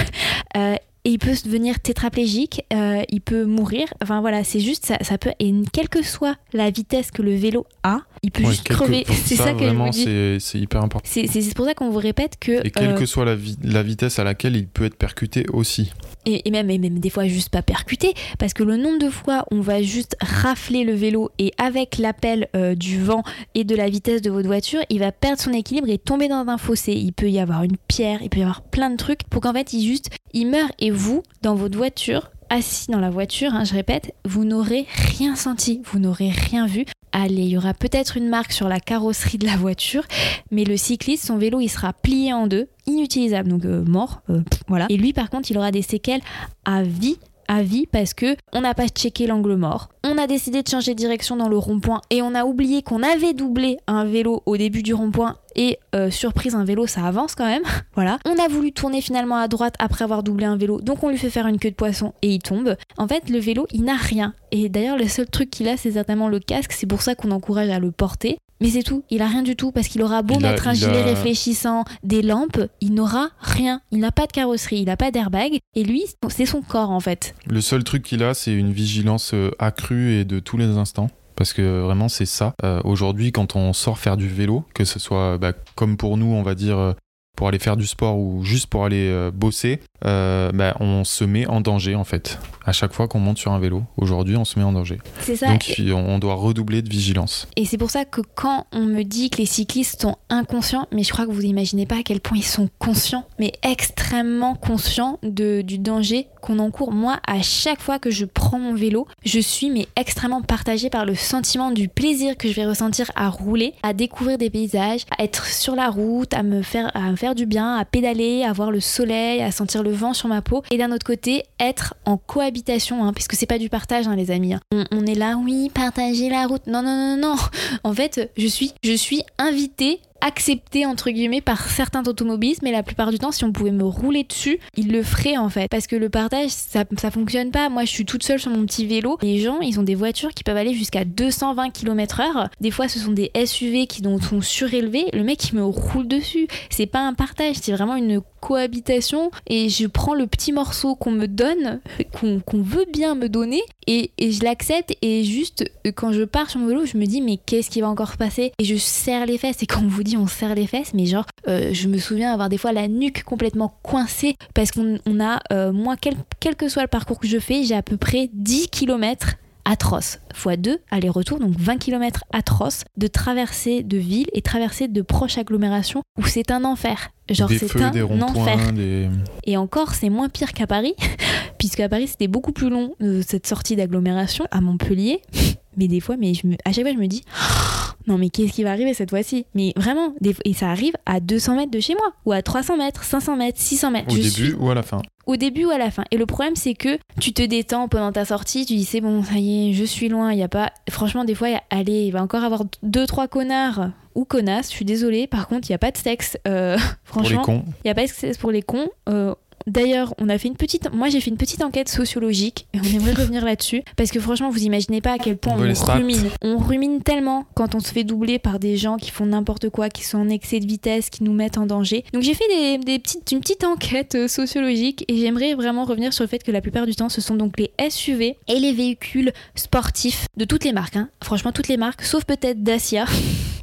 [SPEAKER 1] et il peut devenir tétraplégique, il peut mourir. Enfin voilà, c'est juste ça, ça peut et quelle que soit la vitesse que le vélo a, il peut
[SPEAKER 2] Ouais,
[SPEAKER 1] juste crever. C'est ça, que je
[SPEAKER 2] vraiment,
[SPEAKER 1] dis.
[SPEAKER 2] c'est hyper important.
[SPEAKER 1] C'est pour ça qu'on vous répète que.
[SPEAKER 2] Et quelle
[SPEAKER 1] euh,
[SPEAKER 2] que soit la, vi- la vitesse à laquelle il peut être percuté aussi.
[SPEAKER 1] et, et même, et même des fois juste pas percuter, parce que le nombre de fois on va juste rafler le vélo et avec l'appel euh, du vent et de la vitesse de votre voiture, il va perdre son équilibre et tomber dans un fossé. Il peut y avoir une pierre, il peut y avoir plein de trucs pour qu'en fait il juste il meurt et vous dans votre voiture assis dans la voiture, hein, je répète, vous n'aurez rien senti, vous n'aurez rien vu. Allez, il y aura peut-être une marque sur la carrosserie de la voiture, mais le cycliste, son vélo, il sera plié en deux, inutilisable, donc euh, mort, euh, voilà. Et lui, par contre, il aura des séquelles à vie à vie parce que on n'a pas checké l'angle mort. On a décidé de changer de direction dans le rond-point et on a oublié qu'on avait doublé un vélo au début du rond-point et euh, surprise un vélo ça avance quand même. voilà. On a voulu tourner finalement à droite après avoir doublé un vélo donc on lui fait faire une queue de poisson et il tombe. En fait le vélo il n'a rien et d'ailleurs le seul truc qu'il a c'est certainement le casque c'est pour ça qu'on encourage à le porter. Mais c'est tout, il a rien du tout parce qu'il aura beau
[SPEAKER 2] Il a-
[SPEAKER 1] mettre un
[SPEAKER 2] il
[SPEAKER 1] gilet
[SPEAKER 2] a-
[SPEAKER 1] réfléchissant, des lampes, il n'aura rien. Il n'a pas de carrosserie, il n'a pas d'airbag et lui c'est son corps en fait.
[SPEAKER 2] Le seul truc qu'il a, c'est une vigilance euh, accrue et de tous les instants. Parce que vraiment, c'est ça. Euh, Aujourd'hui, quand on sort faire du vélo, que ce soit bah, comme pour nous, on va dire, euh, pour aller faire du sport ou juste pour aller euh, bosser, euh, bah, on se met en danger en fait. À chaque fois qu'on monte sur un vélo, aujourd'hui, on se met en danger.
[SPEAKER 1] C'est ça.
[SPEAKER 2] Donc, on doit redoubler de vigilance.
[SPEAKER 1] Et c'est pour ça que quand on me dit que les cyclistes sont inconscients, mais je crois que vous imaginez pas à quel point ils sont conscients, mais extrêmement conscients de, du danger qu'on encourt. Moi, à chaque fois que je prends mon vélo, je suis mais extrêmement partagée par le sentiment du plaisir que je vais ressentir à rouler, à découvrir des paysages, à être sur la route, à me faire, à me faire du bien, à pédaler, à voir le soleil, à sentir le vent sur ma peau. Et d'un autre côté, être en cohabitation, hein, puisque c'est pas du partage, hein, les amis. hein. On, est là, oui, partager la route. Non, non, non, non. En fait, je suis, je suis invitée acceptée entre guillemets par certains automobilistes mais la plupart du temps si on pouvait me rouler dessus ils le feraient en fait parce que le partage ça, ça fonctionne pas moi je suis toute seule sur mon petit vélo les gens ils ont des voitures qui peuvent aller jusqu'à 220 km heure des fois ce sont des SUV qui sont surélevés le mec il me roule dessus c'est pas un partage c'est vraiment une cohabitation et je prends le petit morceau qu'on me donne qu'on veut bien me donner et, je l'accepte et juste euh, quand je pars sur mon vélo je me dis mais qu'est-ce qui va encore se passer? Et je serre les fesses et quand on vous dit on serre les fesses mais genre euh, je me souviens avoir des fois la nuque complètement coincée parce qu'on on a euh, moi quel, quel que soit le parcours que je fais j'ai à peu près 10 km atroce, fois 2 aller-retour, donc 20 km atroce de traversée de ville et traversée de proches agglomérations où c'est un enfer. Genre
[SPEAKER 2] des
[SPEAKER 1] c'est
[SPEAKER 2] feux,
[SPEAKER 1] un
[SPEAKER 2] des
[SPEAKER 1] enfer.
[SPEAKER 2] ronds-points, des...
[SPEAKER 1] Et encore, c'est moins pire qu'à Paris, puisque à Paris, c'était beaucoup plus long, euh, cette sortie d'agglomération, à Montpellier. Mais des fois, mais je me- à chaque fois, je me dis, non, mais qu'est-ce qui va arriver cette fois-ci? Mais vraiment, des... et ça arrive à 200 mètres de chez moi, ou à 300 mètres, 500 mètres, 600 mètres.
[SPEAKER 2] au
[SPEAKER 1] Je
[SPEAKER 2] début
[SPEAKER 1] suis
[SPEAKER 2] ou à la fin?
[SPEAKER 1] Au début ou à la fin. Et le problème, c'est que tu te détends pendant ta sortie, tu dis c'est bon, ça y est, je suis loin. Il y a pas. Franchement, des fois, il y a- allez, il va encore avoir deux trois connards ou connasses. Je suis désolée. Par contre, il y a pas de sexe. euh,
[SPEAKER 2] Pour les
[SPEAKER 1] franchement,
[SPEAKER 2] cons.
[SPEAKER 1] il y a pas de sexe pour les cons. Euh, D'ailleurs, on a fait une petite, moi j'ai fait une petite enquête sociologique et on aimerait revenir là-dessus parce que franchement, vous imaginez pas à quel point
[SPEAKER 2] On
[SPEAKER 1] rumine. On rumine tellement quand on se fait doubler par des gens qui font n'importe quoi, qui sont en excès de vitesse, qui nous mettent en danger. Donc j'ai fait des, des petites, une petite enquête euh, sociologique et j'aimerais vraiment revenir sur le fait que la plupart du temps, ce sont donc les SUV et les véhicules sportifs de toutes les marques. hein. Franchement, toutes les marques, sauf peut-être Dacia.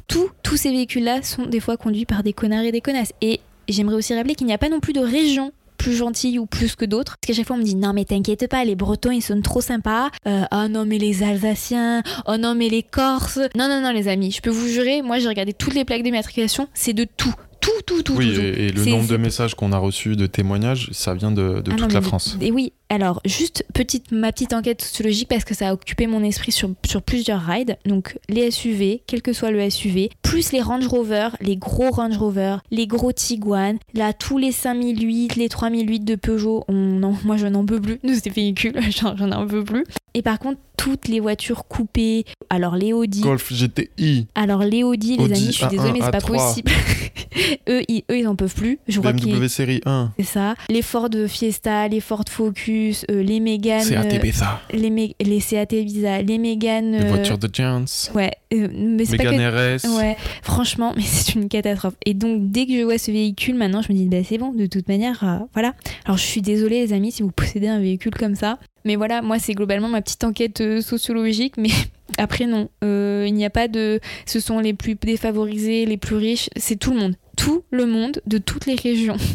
[SPEAKER 1] Tous, tous ces véhicules-là sont des fois conduits par des connards et des connasses. Et j'aimerais aussi rappeler qu'il n'y a pas non plus de région plus gentille ou plus que d'autres. Parce qu'à chaque fois, on me dit non, mais t'inquiète pas, les Bretons, ils sont trop sympas. Euh, oh non, mais les Alsaciens. Oh non, mais les Corses. Non, non, non, les amis, je peux vous jurer, moi, j'ai regardé toutes les plaques d'immatriculation, c'est de tout. Tout, tout, tout,
[SPEAKER 2] Oui,
[SPEAKER 1] tout, tout.
[SPEAKER 2] et, et le nombre de messages qu'on a reçus de témoignages, ça vient de, de
[SPEAKER 1] Ah
[SPEAKER 2] toute la France.
[SPEAKER 1] Et oui, alors juste petite, ma petite enquête sociologique parce que ça a occupé mon esprit sur, sur plusieurs rides. Donc les SUV, quel que soit le SUV, plus les Range Rover, les gros Range Rover, les gros Tiguan, là tous les 5008, les 3008 de Peugeot, on en- moi je n'en peux plus de ces véhicules, j'en en peux plus. Et par contre, toutes les voitures coupées, alors les Audi,
[SPEAKER 2] Golf GTI,
[SPEAKER 1] alors les Audi, les amis, je suis désolée, mais c'est pas
[SPEAKER 2] A1, A3.
[SPEAKER 1] possible. eux, ils, eux, ils en peuvent plus. Je crois
[SPEAKER 2] BMW série 1.
[SPEAKER 1] c'est ça. Les Ford Fiesta, les Ford Focus, Euh, les Mégane, euh,
[SPEAKER 2] Ibiza.
[SPEAKER 1] les, Mé- les Seat Ibiza, les Mégane.
[SPEAKER 2] Les
[SPEAKER 1] euh,
[SPEAKER 2] voitures de Giants.
[SPEAKER 1] Ouais, mais c'est que... Ouais, franchement, mais c'est une catastrophe. Et donc, dès que je vois ce véhicule, maintenant, je me dis, bah, c'est bon, de toute manière, voilà. Alors, je suis désolée, les amis, si vous possédez un véhicule comme ça. Mais voilà, moi, c'est globalement ma petite enquête sociologique. Mais après, non, il n'y a pas de. Ce sont les plus défavorisés, les plus riches, c'est tout le monde. Tout le monde, de toutes les régions.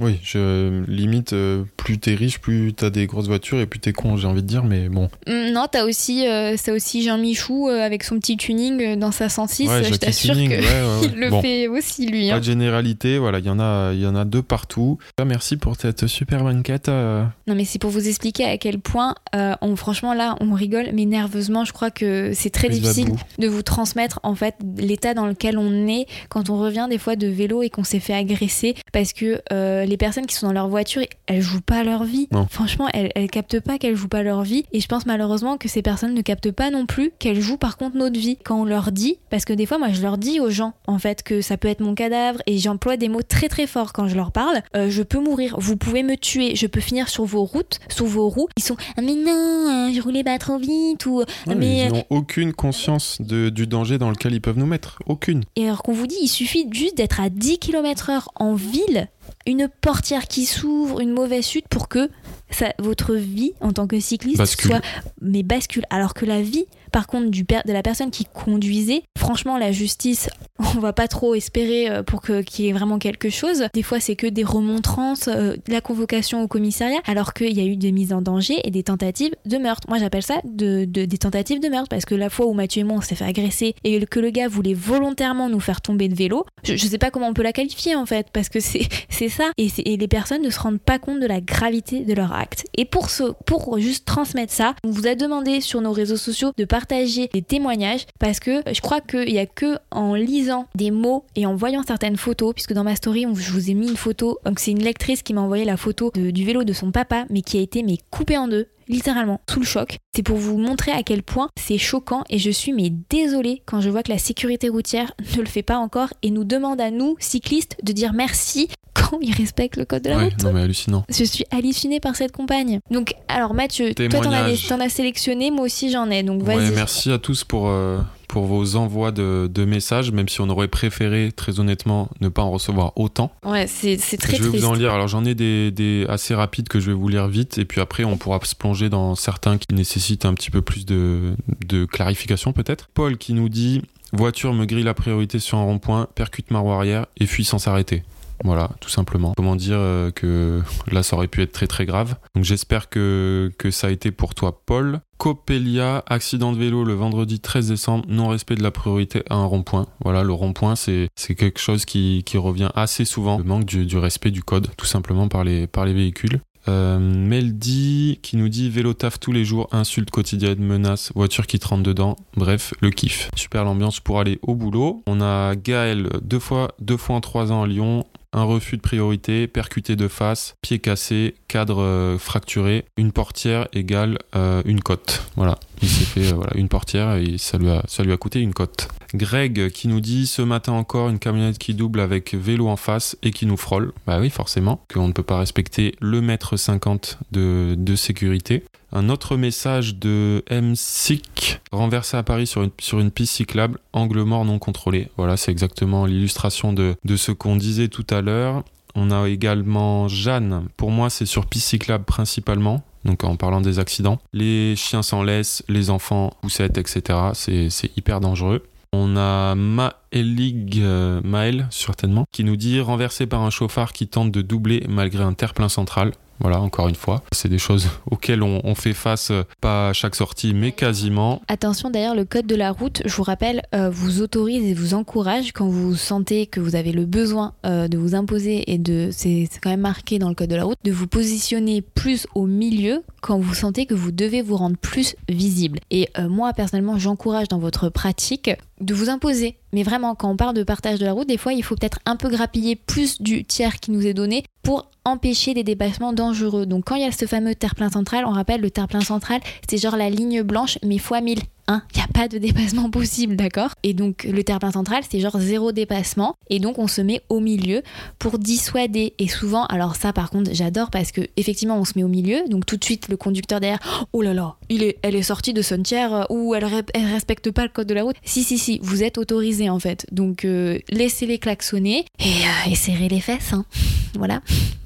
[SPEAKER 2] Oui, je limite, euh, plus t'es riche, plus t'as des grosses voitures et plus t'es con, j'ai envie de dire, mais bon.
[SPEAKER 1] Hum, Non, t'as aussi, euh, aussi Jean Michou euh, avec son petit tuning euh, dans sa 106.
[SPEAKER 2] ouais,
[SPEAKER 1] je t'assure que
[SPEAKER 2] ouais,
[SPEAKER 1] le
[SPEAKER 2] Bon.
[SPEAKER 1] fait aussi, lui.
[SPEAKER 2] Pas
[SPEAKER 1] hein.
[SPEAKER 2] de généralité, voilà, il y en a, il y en a deux partout. Ah, Merci pour cette super banquette.
[SPEAKER 1] Non, mais c'est pour vous expliquer à quel point, on, franchement, là, on rigole, mais nerveusement, je crois que c'est très difficile de vous transmettre, en fait, l'état dans lequel on est quand on revient des fois de vélo et qu'on s'est fait agresser parce que euh, les personnes qui sont dans leur voiture, elles jouent pas leur vie.
[SPEAKER 2] Non.
[SPEAKER 1] Franchement, elles, elles captent pas qu'elles jouent pas leur vie et je pense malheureusement que ces personnes ne captent pas non plus qu'elles jouent par contre notre vie. Quand on leur dit, parce que des fois, moi, je leur dis aux gens, en fait, que ça peut être mon cadavre et j'emploie des mots très très forts quand je leur parle. Euh, je peux mourir, vous pouvez me tuer, je peux finir sur vos routes, sur vos roues. Ils sont, ah mais non, euh, je roulais pas trop vite ou, mais
[SPEAKER 2] mais ils n'ont aucune conscience de, du danger dans lequel ils peuvent nous mettre. Aucune.
[SPEAKER 1] Et alors qu'on vous dit, il suffit juste d'être à 10 km/h en ville, une portière qui s'ouvre, une mauvaise chute pour que ça, votre vie en tant que cycliste
[SPEAKER 2] Bascule.
[SPEAKER 1] soit mais bascule. Alors que la vie, par contre, du de la personne qui conduisait, franchement, la justice, on va pas trop espérer euh, pour que- qu'il y ait vraiment quelque chose. Des fois, c'est que des remontrances, euh, la convocation au commissariat, alors qu'il y a eu des mises en danger et des tentatives de meurtre. Moi, j'appelle ça de, de- des tentatives de meurtre parce que la fois où Mathieu et moi on s'est fait agresser et que le gars voulait volontairement nous faire tomber de vélo, je, je sais pas comment on peut la qualifier en fait parce que c'est c'est ça. Et, les personnes ne se rendent pas compte de la gravité de leur acte. Et pour ce, pour juste transmettre ça, on vous a demandé sur nos réseaux sociaux de partager des témoignages parce que je crois qu'il y a que en lisant des mots et en voyant certaines photos, puisque dans ma story on- je vous ai mis une photo, donc c'est une lectrice qui m'a envoyé la photo du vélo de son papa, mais qui a été mais coupé en deux littéralement sous le choc. C'est pour vous montrer à quel point c'est choquant et je suis mais désolée quand je vois que la sécurité routière ne le fait pas encore et nous demande à nous, cyclistes, de dire merci quand ils respectent le code de la
[SPEAKER 2] Ouais,
[SPEAKER 1] route.
[SPEAKER 2] non mais hallucinant.
[SPEAKER 1] Je suis hallucinée par cette compagne. Donc, alors Mathieu, toi t'en as, as sélectionné, moi aussi j'en ai, donc vas-y.
[SPEAKER 2] Ouais, merci à tous pour, euh, pour vos envois de, de messages, même si on aurait préféré, très honnêtement, ne pas en recevoir autant.
[SPEAKER 1] Ouais, c'est, très
[SPEAKER 2] je vais
[SPEAKER 1] triste.
[SPEAKER 2] vous en lire. Alors j'en ai des, des assez rapides que je vais vous lire vite, et puis après on pourra se plonger dans certains qui nécessitent un petit peu plus de, de clarification peut-être. Paul qui nous dit voiture me grille la priorité sur un rond-point, percute ma roue arrière et fuit sans s'arrêter. Voilà, tout simplement. Comment dire euh, que là, ça aurait pu être très très grave. Donc j'espère que, ça a été pour toi, Paul. Copelia, accident de vélo le vendredi 13 décembre, non-respect de la priorité à un rond-point. Voilà, le rond-point, c'est quelque chose qui, revient assez souvent. Le manque du, respect du code, tout simplement par les, par les véhicules. Euh, Meldy qui nous dit vélo taf tous les jours, insultes quotidiennes, menaces, voiture qui te rentre dedans, bref, le kiff. Super l'ambiance pour aller au boulot. On a Gaël deux fois, deux fois en trois ans à Lyon, un refus de priorité, percuté de face, pied cassé, cadre euh, fracturé, une portière égale euh, une cote. Voilà, il s'est fait euh, voilà, une portière et ça lui, a, coûté une cote. Greg qui nous dit ce matin encore une camionnette qui double avec vélo en face et qui nous frôle. Bah oui, forcément, qu'on ne peut pas respecter le mètre 50 de, de sécurité. Un autre message de MSIC renversé à Paris sur une, sur une piste cyclable, angle mort non contrôlé. Voilà, c'est exactement l'illustration de, de ce qu'on disait tout à l'heure. On a également Jeanne. Pour moi, c'est sur piste cyclable principalement. Donc en parlant des accidents. Les chiens s'en laissent, les enfants, poussettes, etc. C'est hyper dangereux. On a Maëlig, euh, Maël certainement, qui nous dit renversé par un chauffard qui tente de doubler malgré un terre-plein central. Voilà, encore une fois, c'est des choses auxquelles on, fait face, euh, pas à chaque sortie, mais quasiment.
[SPEAKER 1] Attention, d'ailleurs, le code de la route, je vous rappelle, euh, vous autorise et vous encourage quand vous sentez que vous avez le besoin euh, de vous imposer et de, c'est quand même marqué dans le code de la route, de vous positionner plus au milieu quand vous sentez que vous devez vous rendre plus visible. Et moi, personnellement, j'encourage dans votre pratique de vous imposer. Mais vraiment, quand on parle de partage de la route, des fois, il faut peut-être un peu grappiller plus du tiers qui nous est donné pour empêcher des dépassements dangereux. Donc quand il y a ce fameux terre-plein central, on rappelle le terre-plein central, c'est genre la ligne blanche mais fois 1000. 1, il n'y a pas de dépassement possible, d'accord? Et donc le terre-plein central, c'est genre zéro dépassement. Et donc on se met au milieu pour dissuader. Et souvent, alors ça par contre, j'adore parce que effectivement, on se met au milieu. Donc tout de suite, le conducteur derrière, oh là là, elle est sortie de son tiers ou elle, elle respecte pas le code de la route. Si, si, si, vous êtes autorisé en fait. Donc euh, laissez-les klaxonner et, euh, et serrez les fesses. Hein. Voilà.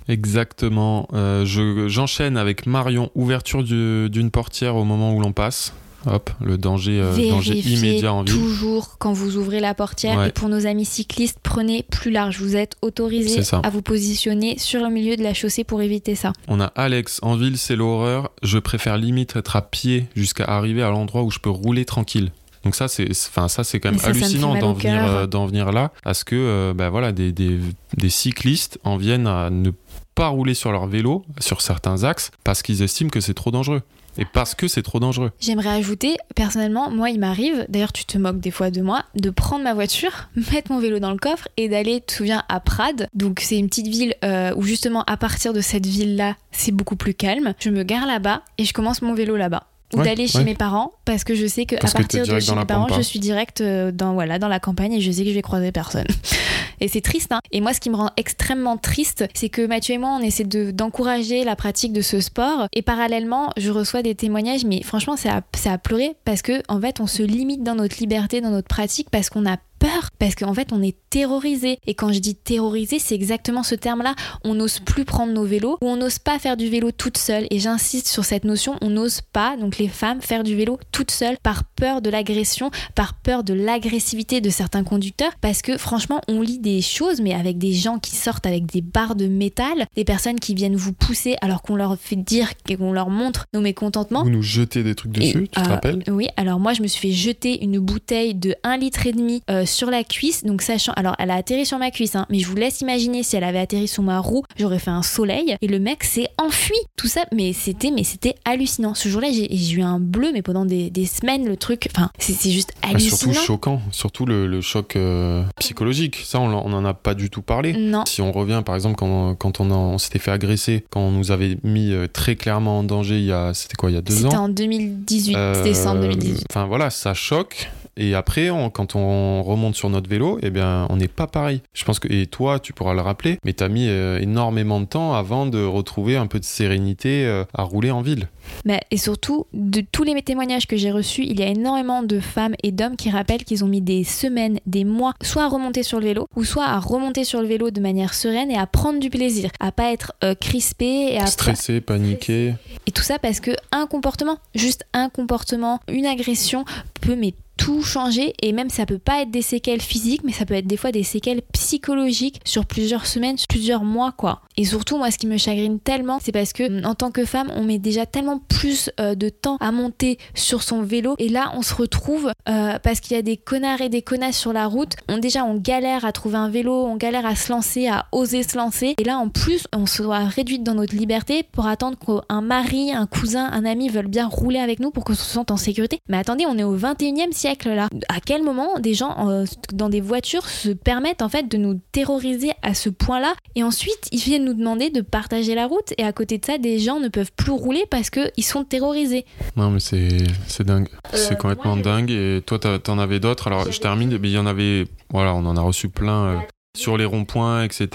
[SPEAKER 2] Exactement. Euh, J'enchaîne avec Marion, ouverture d'une portière au moment où l'on passe. Hop, le danger, euh, danger immédiat en ville.
[SPEAKER 1] Toujours quand vous ouvrez la portière. Et pour nos amis cyclistes, prenez plus large. Vous êtes autorisé à vous positionner sur le milieu de la chaussée pour éviter ça.
[SPEAKER 2] On a Alex en ville, c'est l'horreur. Je préfère limite être à pied jusqu'à arriver à l'endroit où je peux rouler tranquille. Donc ça c'est enfin ça c'est quand même hallucinant d'en venir euh, d'en venir là parce que euh, bah, voilà des, des, des, cyclistes en viennent à ne pas rouler sur leur vélo sur certains axes parce qu'ils estiment que c'est trop dangereux. Et parce que c'est trop dangereux.
[SPEAKER 1] J'aimerais ajouter, personnellement, moi, il m'arrive, d'ailleurs, tu te moques des fois de moi, de prendre ma voiture, mettre mon vélo dans le coffre et d'aller, tu te souviens, à Prades. Donc, c'est une petite ville euh, où, justement, à partir de cette ville-là, c'est beaucoup plus calme. Je me gare là-bas et je commence mon vélo là-bas ou d'aller chez mes parents parce que je sais que à partir de chez mes parents je suis direct euh, dans voilà dans la campagne et je sais que je vais croiser personne. Et c'est triste hein. et moi ce qui me rend extrêmement triste c'est que Mathieu et moi on essaie d'encourager la pratique de ce sport. Et parallèlement je reçois des témoignages mais franchement c'est à, à pleurer parce que en fait on se limite dans notre liberté dans notre pratique parce qu'on a peur parce qu'en fait on est terrorisé. Et quand je dis terrorisé c'est exactement ce terme là on n'ose plus prendre nos vélos ou on n'ose pas faire du vélo toute seule. Et j'insiste sur cette notion on n'ose pas donc les femmes faire du vélo toute seule par peur de l'agression par peur de l'agressivité de certains conducteurs parce que franchement on lit des choses mais avec des gens qui sortent avec des barres de métal des personnes qui viennent vous pousser alors qu'on leur fait dire qu'on leur montre nos mécontentements.
[SPEAKER 2] Vous nous jetez des trucs dessus tu te euh, rappelles?
[SPEAKER 1] oui alors moi je me suis fait jeter une bouteille de 1 litre et demi euh, sur la cuisse. Donc sachant, alors elle a atterri sur ma cuisse, hein, mais je vous laisse imaginer si elle avait atterri sur ma roue, j'aurais fait un soleil et le mec s'est enfui. Tout ça, mais c'était, mais c'était hallucinant. Ce jour-là, j'ai eu un bleu, mais pendant des, semaines, le truc, enfin, c'est juste ah, hallucinant.
[SPEAKER 2] surtout choquant, surtout le, choc euh, psychologique. Ça, on n'en a pas du tout parlé.
[SPEAKER 1] Non.
[SPEAKER 2] Si on revient, par exemple, quand, quand on, s'était fait agresser, quand on nous avait mis euh, très clairement en danger, il y a, c'était quoi, il y a deux ans
[SPEAKER 1] C'était en 2018, décembre 2018.
[SPEAKER 2] Enfin voilà, ça choque. Et après, quand on remonte sur notre vélo, eh bien, on n'est pas pareil. Je pense que, et toi, tu pourras le rappeler, mais tu as mis euh, énormément de temps avant de retrouver un peu de sérénité euh, à rouler en ville.
[SPEAKER 1] Mais, et surtout, de tous les témoignages que j'ai reçus, il y a énormément de femmes et d'hommes qui rappellent qu'ils ont mis des semaines, des mois, soit à remonter sur le vélo, ou soit à remonter sur le vélo de manière sereine et à prendre du plaisir, à pas être euh, crispé et à
[SPEAKER 2] stressé, paniqué.
[SPEAKER 1] Et tout ça parce que un comportement, juste un comportement, une agression peut mais tout changer et même ça peut pas être des séquelles physiques mais ça peut être des fois des séquelles psychologiques sur plusieurs semaines, sur plusieurs mois quoi. Et surtout moi ce qui me chagrine tellement c'est parce que en tant que femme on met déjà tellement plus euh, de temps à monter sur son vélo et là on se retrouve euh, parce qu'il y a des connards et des connasses sur la route, on déjà on galère à trouver un vélo, on galère à se lancer, à oser se lancer et là en plus on se voit réduite dans notre liberté pour attendre qu'un mari, un cousin, un ami veulent bien rouler avec nous pour qu'on se sente en sécurité. Mais attendez, on est au 21e siècle là À quel moment des gens euh, dans des voitures se permettent en fait de nous terroriser à ce point-là? Et ensuite ils viennent nous demander de partager la route et à côté de ça des gens ne peuvent plus rouler parce qu'ils sont terrorisés.
[SPEAKER 2] Non mais c'est dingue, euh, c'est complètement dingue et toi t'en avais d'autres? Alors je termine, il y en avait, voilà, on en a reçu plein. Euh, sur les ronds-points, etc.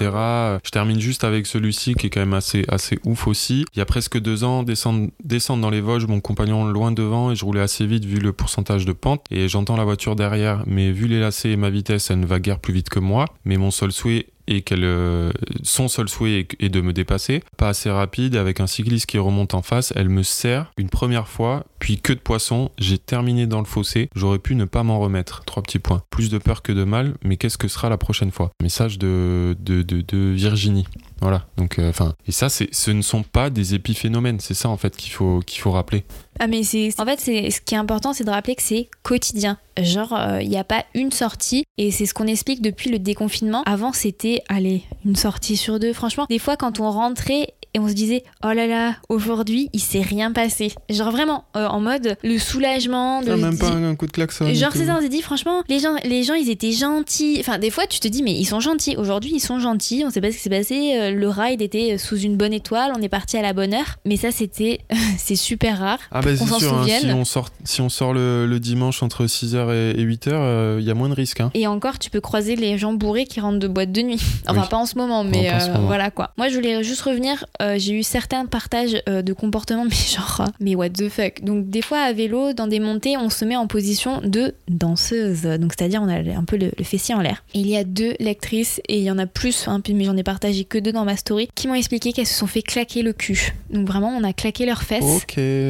[SPEAKER 2] Je termine juste avec celui-ci qui est quand même assez, assez ouf aussi. Il y a presque deux ans, descendre, descendre dans les Vosges, mon compagnon loin devant et je roulais assez vite vu le pourcentage de pente et j'entends la voiture derrière. Mais vu les lacets et ma vitesse, elle ne va guère plus vite que moi. Mais mon seul souhait et qu'elle euh, son seul souhait est de me dépasser, pas assez rapide, avec un cycliste qui remonte en face, elle me serre une première fois, puis que de poisson, j'ai terminé dans le fossé, j'aurais pu ne pas m'en remettre. Trois petits points. Plus de peur que de mal, mais qu'est-ce que sera la prochaine fois? Message de, de, de, Virginie. Voilà, donc euh, enfin, et ça, ce ne sont pas des épiphénomènes, c'est ça en fait qu'il faut, qu'il faut rappeler.
[SPEAKER 1] Ah mais c'est, en fait, c'est, ce qui est important, c'est de rappeler que c'est quotidien. Genre, il euh, n'y a pas une sortie, et c'est ce qu'on explique depuis le déconfinement. Avant, c'était, allez, une sortie sur deux. Franchement, des fois, quand on rentrait et on se disait oh là là aujourd'hui il s'est rien passé genre vraiment euh, en mode le soulagement de
[SPEAKER 2] Ah, même pas un, un coup de klaxon.
[SPEAKER 1] Genre c'est ça, on s'est dit franchement, les gens, les gens ils étaient gentils. Enfin des fois tu te dis mais ils sont gentils. Aujourd'hui ils sont gentils. On sait pas ce qui s'est passé. Euh, Le ride était sous une bonne étoile. On est parti à la bonne heure. Mais ça c'était, c'est super rare.
[SPEAKER 2] Ah bah c'est sûr, hein, si, on sort, si on sort le, le dimanche entre 6h et, 8h, il y a moins de risques. Hein.
[SPEAKER 1] Et encore, tu peux croiser les gens bourrés qui rentrent de boîte de nuit. Enfin,
[SPEAKER 2] Oui.
[SPEAKER 1] pas en ce moment, mais
[SPEAKER 2] ce
[SPEAKER 1] euh,
[SPEAKER 2] moment.
[SPEAKER 1] voilà quoi. Moi, je voulais juste revenir. Euh, J'ai eu certains partages euh, de comportements, mais genre, euh, mais what the fuck. Donc, des fois, à vélo, dans des montées, on se met en position de danseuse. Donc, c'est-à-dire, on a un peu le, le fessier en l'air. Il y a deux lectrices, et il y en a plus, hein, mais j'en ai partagé que deux dans ma story, qui m'ont expliqué qu'elles se sont fait claquer le cul. Donc, vraiment, on a claqué leurs fesses.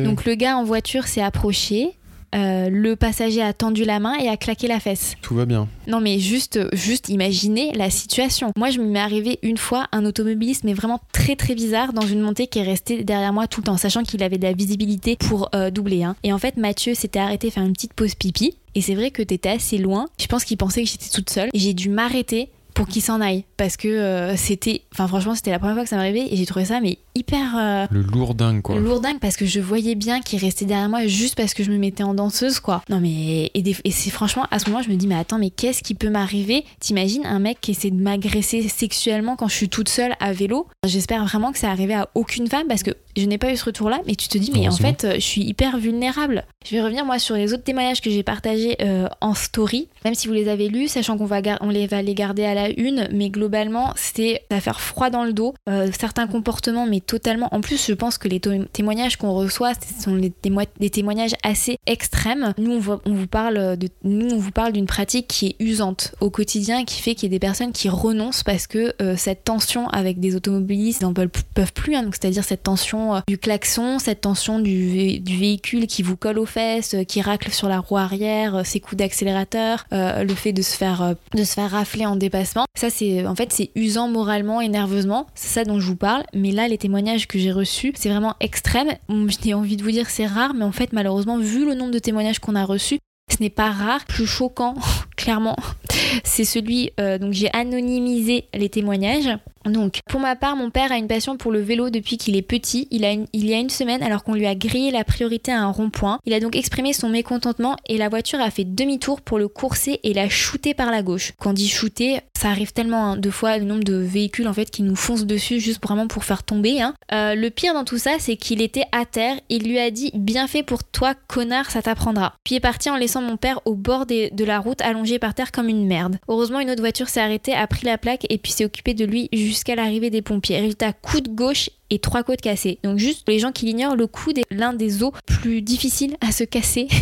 [SPEAKER 1] Donc, le gars en voiture s'est approché. Euh, le passager a tendu la main et a claqué la fesse.
[SPEAKER 2] Tout va bien.
[SPEAKER 1] Non mais juste, juste imaginez la situation. Moi je m'est arrivé une fois un automobiliste mais vraiment très très bizarre dans une montée qui est resté derrière moi tout le temps, sachant qu'il avait de la visibilité pour euh, doubler. hein. Et en fait Mathieu s'était arrêté faire une petite pause pipi. Et c'est vrai que t'étais assez loin. Je pense qu'il pensait que j'étais toute seule. Et j'ai dû m'arrêter pour qu'il s'en aille. Parce que euh, c'était... Enfin franchement c'était la première fois que ça m'arrivait et j'ai trouvé ça mais hyper... euh,
[SPEAKER 2] Le lourdingue, quoi.
[SPEAKER 1] lourdingue parce que je voyais bien qu'il restait derrière moi juste parce que je me mettais en danseuse quoi. Non mais et, c'est franchement à ce moment je me dis mais attends mais qu'est-ce qui peut m'arriver? T'imagines un mec qui essaie de m'agresser sexuellement quand je suis toute seule à vélo? J'espère vraiment que ça arrivé à aucune femme parce que je n'ai pas eu ce retour là mais tu te dis mais en fait euh, je suis hyper vulnérable. Je vais revenir moi sur les autres témoignages que j'ai partagés euh, en story même si vous les avez lus sachant qu'on va on les va les garder à la une mais globalement c'était à faire froid dans le dos. Euh, certains comportements mais totalement. En plus je pense que les témoignages qu'on reçoit ce sont des témoignages assez extrêmes. Nous on, vous parle de nous on vous parle d'une pratique qui est usante au quotidien qui fait qu'il y a des personnes qui renoncent parce que euh, cette tension avec des automobilistes ils n'en peuvent, plus hein. donc c'est-à-dire cette tension euh, du klaxon cette tension du, du véhicule qui vous colle aux fesses qui racle sur la roue arrière ses coups d'accélérateur euh, le fait de se faire euh, de se faire rafler en dépassement ça c'est en fait c'est usant moralement et nerveusement c'est ça dont je vous parle mais là les témoignages que j'ai reçus c'est vraiment extrême j'ai envie de vous dire c'est rare mais en fait malheureusement vu le nombre de témoignages qu'on a reçus ce n'est pas rare, plus choquant, clairement, c'est celui. euh, donc j'ai anonymisé les témoignages. Donc, pour ma part, mon père a une passion pour le vélo depuis qu'il est petit. Il, y a une semaine, alors qu'on lui a grillé la priorité à un rond-point, il a donc exprimé son mécontentement et la voiture a fait demi-tour pour le courser et l'a shooté par la gauche. Quand on dit shooter, ça arrive tellement hein, de fois le nombre de véhicules en fait qui nous foncent dessus juste vraiment pour faire tomber. hein. Euh, le pire dans tout ça, c'est qu'il était à terre. Il lui a dit bien fait pour toi, connard, ça t'apprendra. Puis est parti en laissant mon père au bord de la route allongé par terre comme une merde. Heureusement, une autre voiture s'est arrêtée, a pris la plaque et puis s'est occupée de lui jusqu'à l'arrivée des pompiers. Résultat, coup de gauche et trois côtes cassées. Donc juste pour les gens qui l'ignorent, le coude est l'un des os plus difficiles à se casser.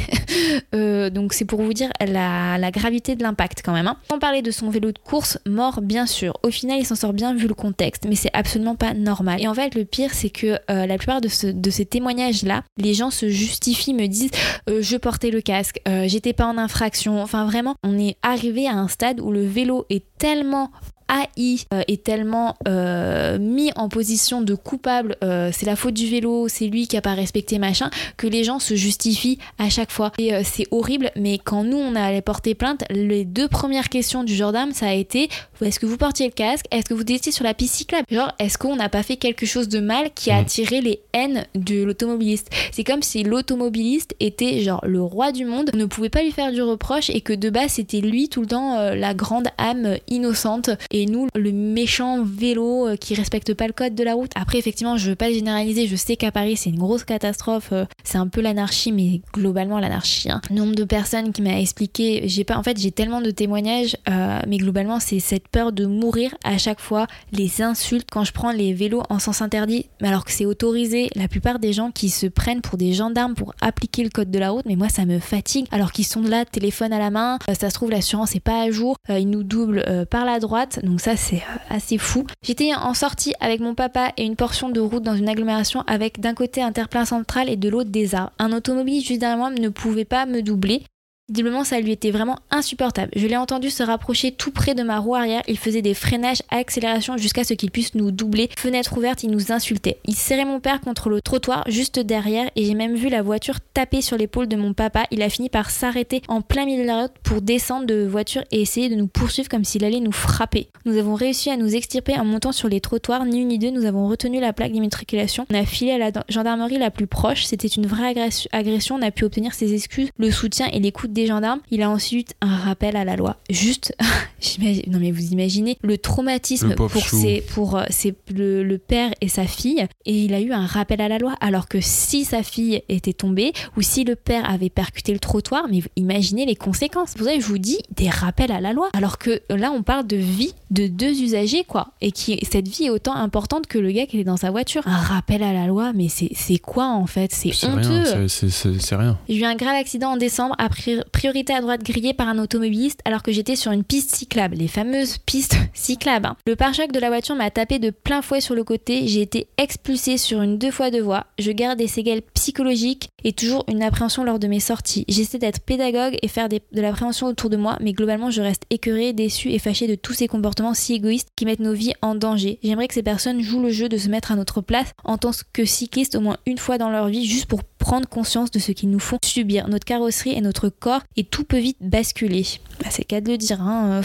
[SPEAKER 1] Euh, donc c'est pour vous dire la, gravité de l'impact quand même. Hein. Sans parler de son vélo de course, mort bien sûr. Au final, il s'en sort bien vu le contexte, mais c'est absolument pas normal. Et en fait, le pire, c'est que euh, la plupart de, ce- de ces témoignages-là, les gens se justifient, me disent euh, je portais le casque, j'étais pas en infraction. Enfin vraiment, on est arrivé à un stade où le vélo est tellement haï euh, est tellement euh, mis en position de coupable, euh, c'est la faute du vélo, c'est lui qui a pas respecté machin, que les gens se justifient à chaque fois. Et euh, c'est horrible, mais quand nous on allait porter plainte, les deux premières questions du gendarme ça a été est-ce que vous portiez le casque? Est-ce que vous étiez sur la piste cyclable? Genre, est-ce qu'on n'a pas fait quelque chose de mal qui a
[SPEAKER 2] Mhm.
[SPEAKER 1] attiré les haines de l'automobiliste? C'est comme si l'automobiliste était genre le roi du monde, on ne pouvait pas lui faire du reproche et que de base c'était lui tout le temps euh, la grande âme innocente et nous le méchant vélo euh, qui respecte pas le code de la route. Après effectivement je veux pas généraliser, je sais qu'à Paris c'est une grosse catastrophe, euh, c'est un peu l'anarchie mais globalement l'anarchie. Hein. Nombre de personnes qui m'a expliqué, j'ai pas en fait j'ai tellement de témoignages euh, mais globalement c'est cette peur de mourir à chaque fois, les insultes quand je prends les vélos en sens interdit alors que c'est autorisé, la plupart des gens qui se prennent pour des gendarmes pour appliquer le code de la route mais moi ça me fatigue alors qu'ils sont là téléphone à la main, ça se trouve l'assurance est pas à jour, ils nous doublent par la droite donc ça c'est euh, assez fou. J'étais en sortie avec mon papa et une portion de route dans une agglomération avec d'un côté un terre-plein central et de l'autre des arbres. Un automobile juste derrière moi ne pouvait pas me doubler Visiblement, ça lui était vraiment insupportable. Je l'ai entendu se rapprocher tout près de ma roue arrière. Il faisait des freinages à accélération jusqu'à ce qu'il puisse nous doubler. Fenêtre ouverte, il nous insultait. Il serrait mon père contre le trottoir juste derrière et j'ai même vu la voiture taper sur l'épaule de mon papa. Il a fini par s'arrêter en plein milieu de la route pour descendre de voiture et essayer de nous poursuivre comme s'il allait nous frapper. Nous avons réussi à nous extirper en montant sur les trottoirs. Ni une ni deux, nous avons retenu la plaque d'immatriculation. On a filé à la gendarmerie la plus proche. C'était une vraie agression. On a pu obtenir ses excuses, le soutien et l'écoute des gendarmes. Il a ensuite un rappel à la loi. Juste, non mais vous imaginez le traumatisme pour, ses, pour euh, le, père et sa fille. Et il a eu un rappel à la loi. Alors que si sa fille était tombée ou si le père avait percuté le trottoir, mais imaginez les conséquences. Vous savez, je vous dis des rappels à la loi. Alors que là, on parle de vie de deux usagers, quoi. Et qui cette vie est autant importante que le gars qui est dans sa voiture. Un rappel à la loi, mais c'est quoi en fait? C'est honteux.
[SPEAKER 2] C'est rien.
[SPEAKER 1] J'ai eu un grave accident en décembre à priorité à droite grillé par un automobiliste alors que j'étais sur une piste cyclable, les fameuses pistes cyclables. Hein. Le pare-choc de la voiture m'a tapé de plein fouet sur le côté, j'ai été expulsé sur une deux fois deux voies. Je garde des séquelles psychologiques et toujours une appréhension lors de mes sorties. J'essaie d'être pédagogue et faire de la prévention autour de moi, mais globalement je reste écœuré, déçu et fâché de tous ces comportements si égoïstes qui mettent nos vies en danger. J'aimerais que ces personnes jouent le jeu de se mettre à notre place en tant que cyclistes au moins une fois dans leur vie juste pour prendre conscience de ce qu'ils nous font subir, notre carrosserie et notre corps, et tout peut vite basculer. Bah, c'est qu'à de le dire, hein.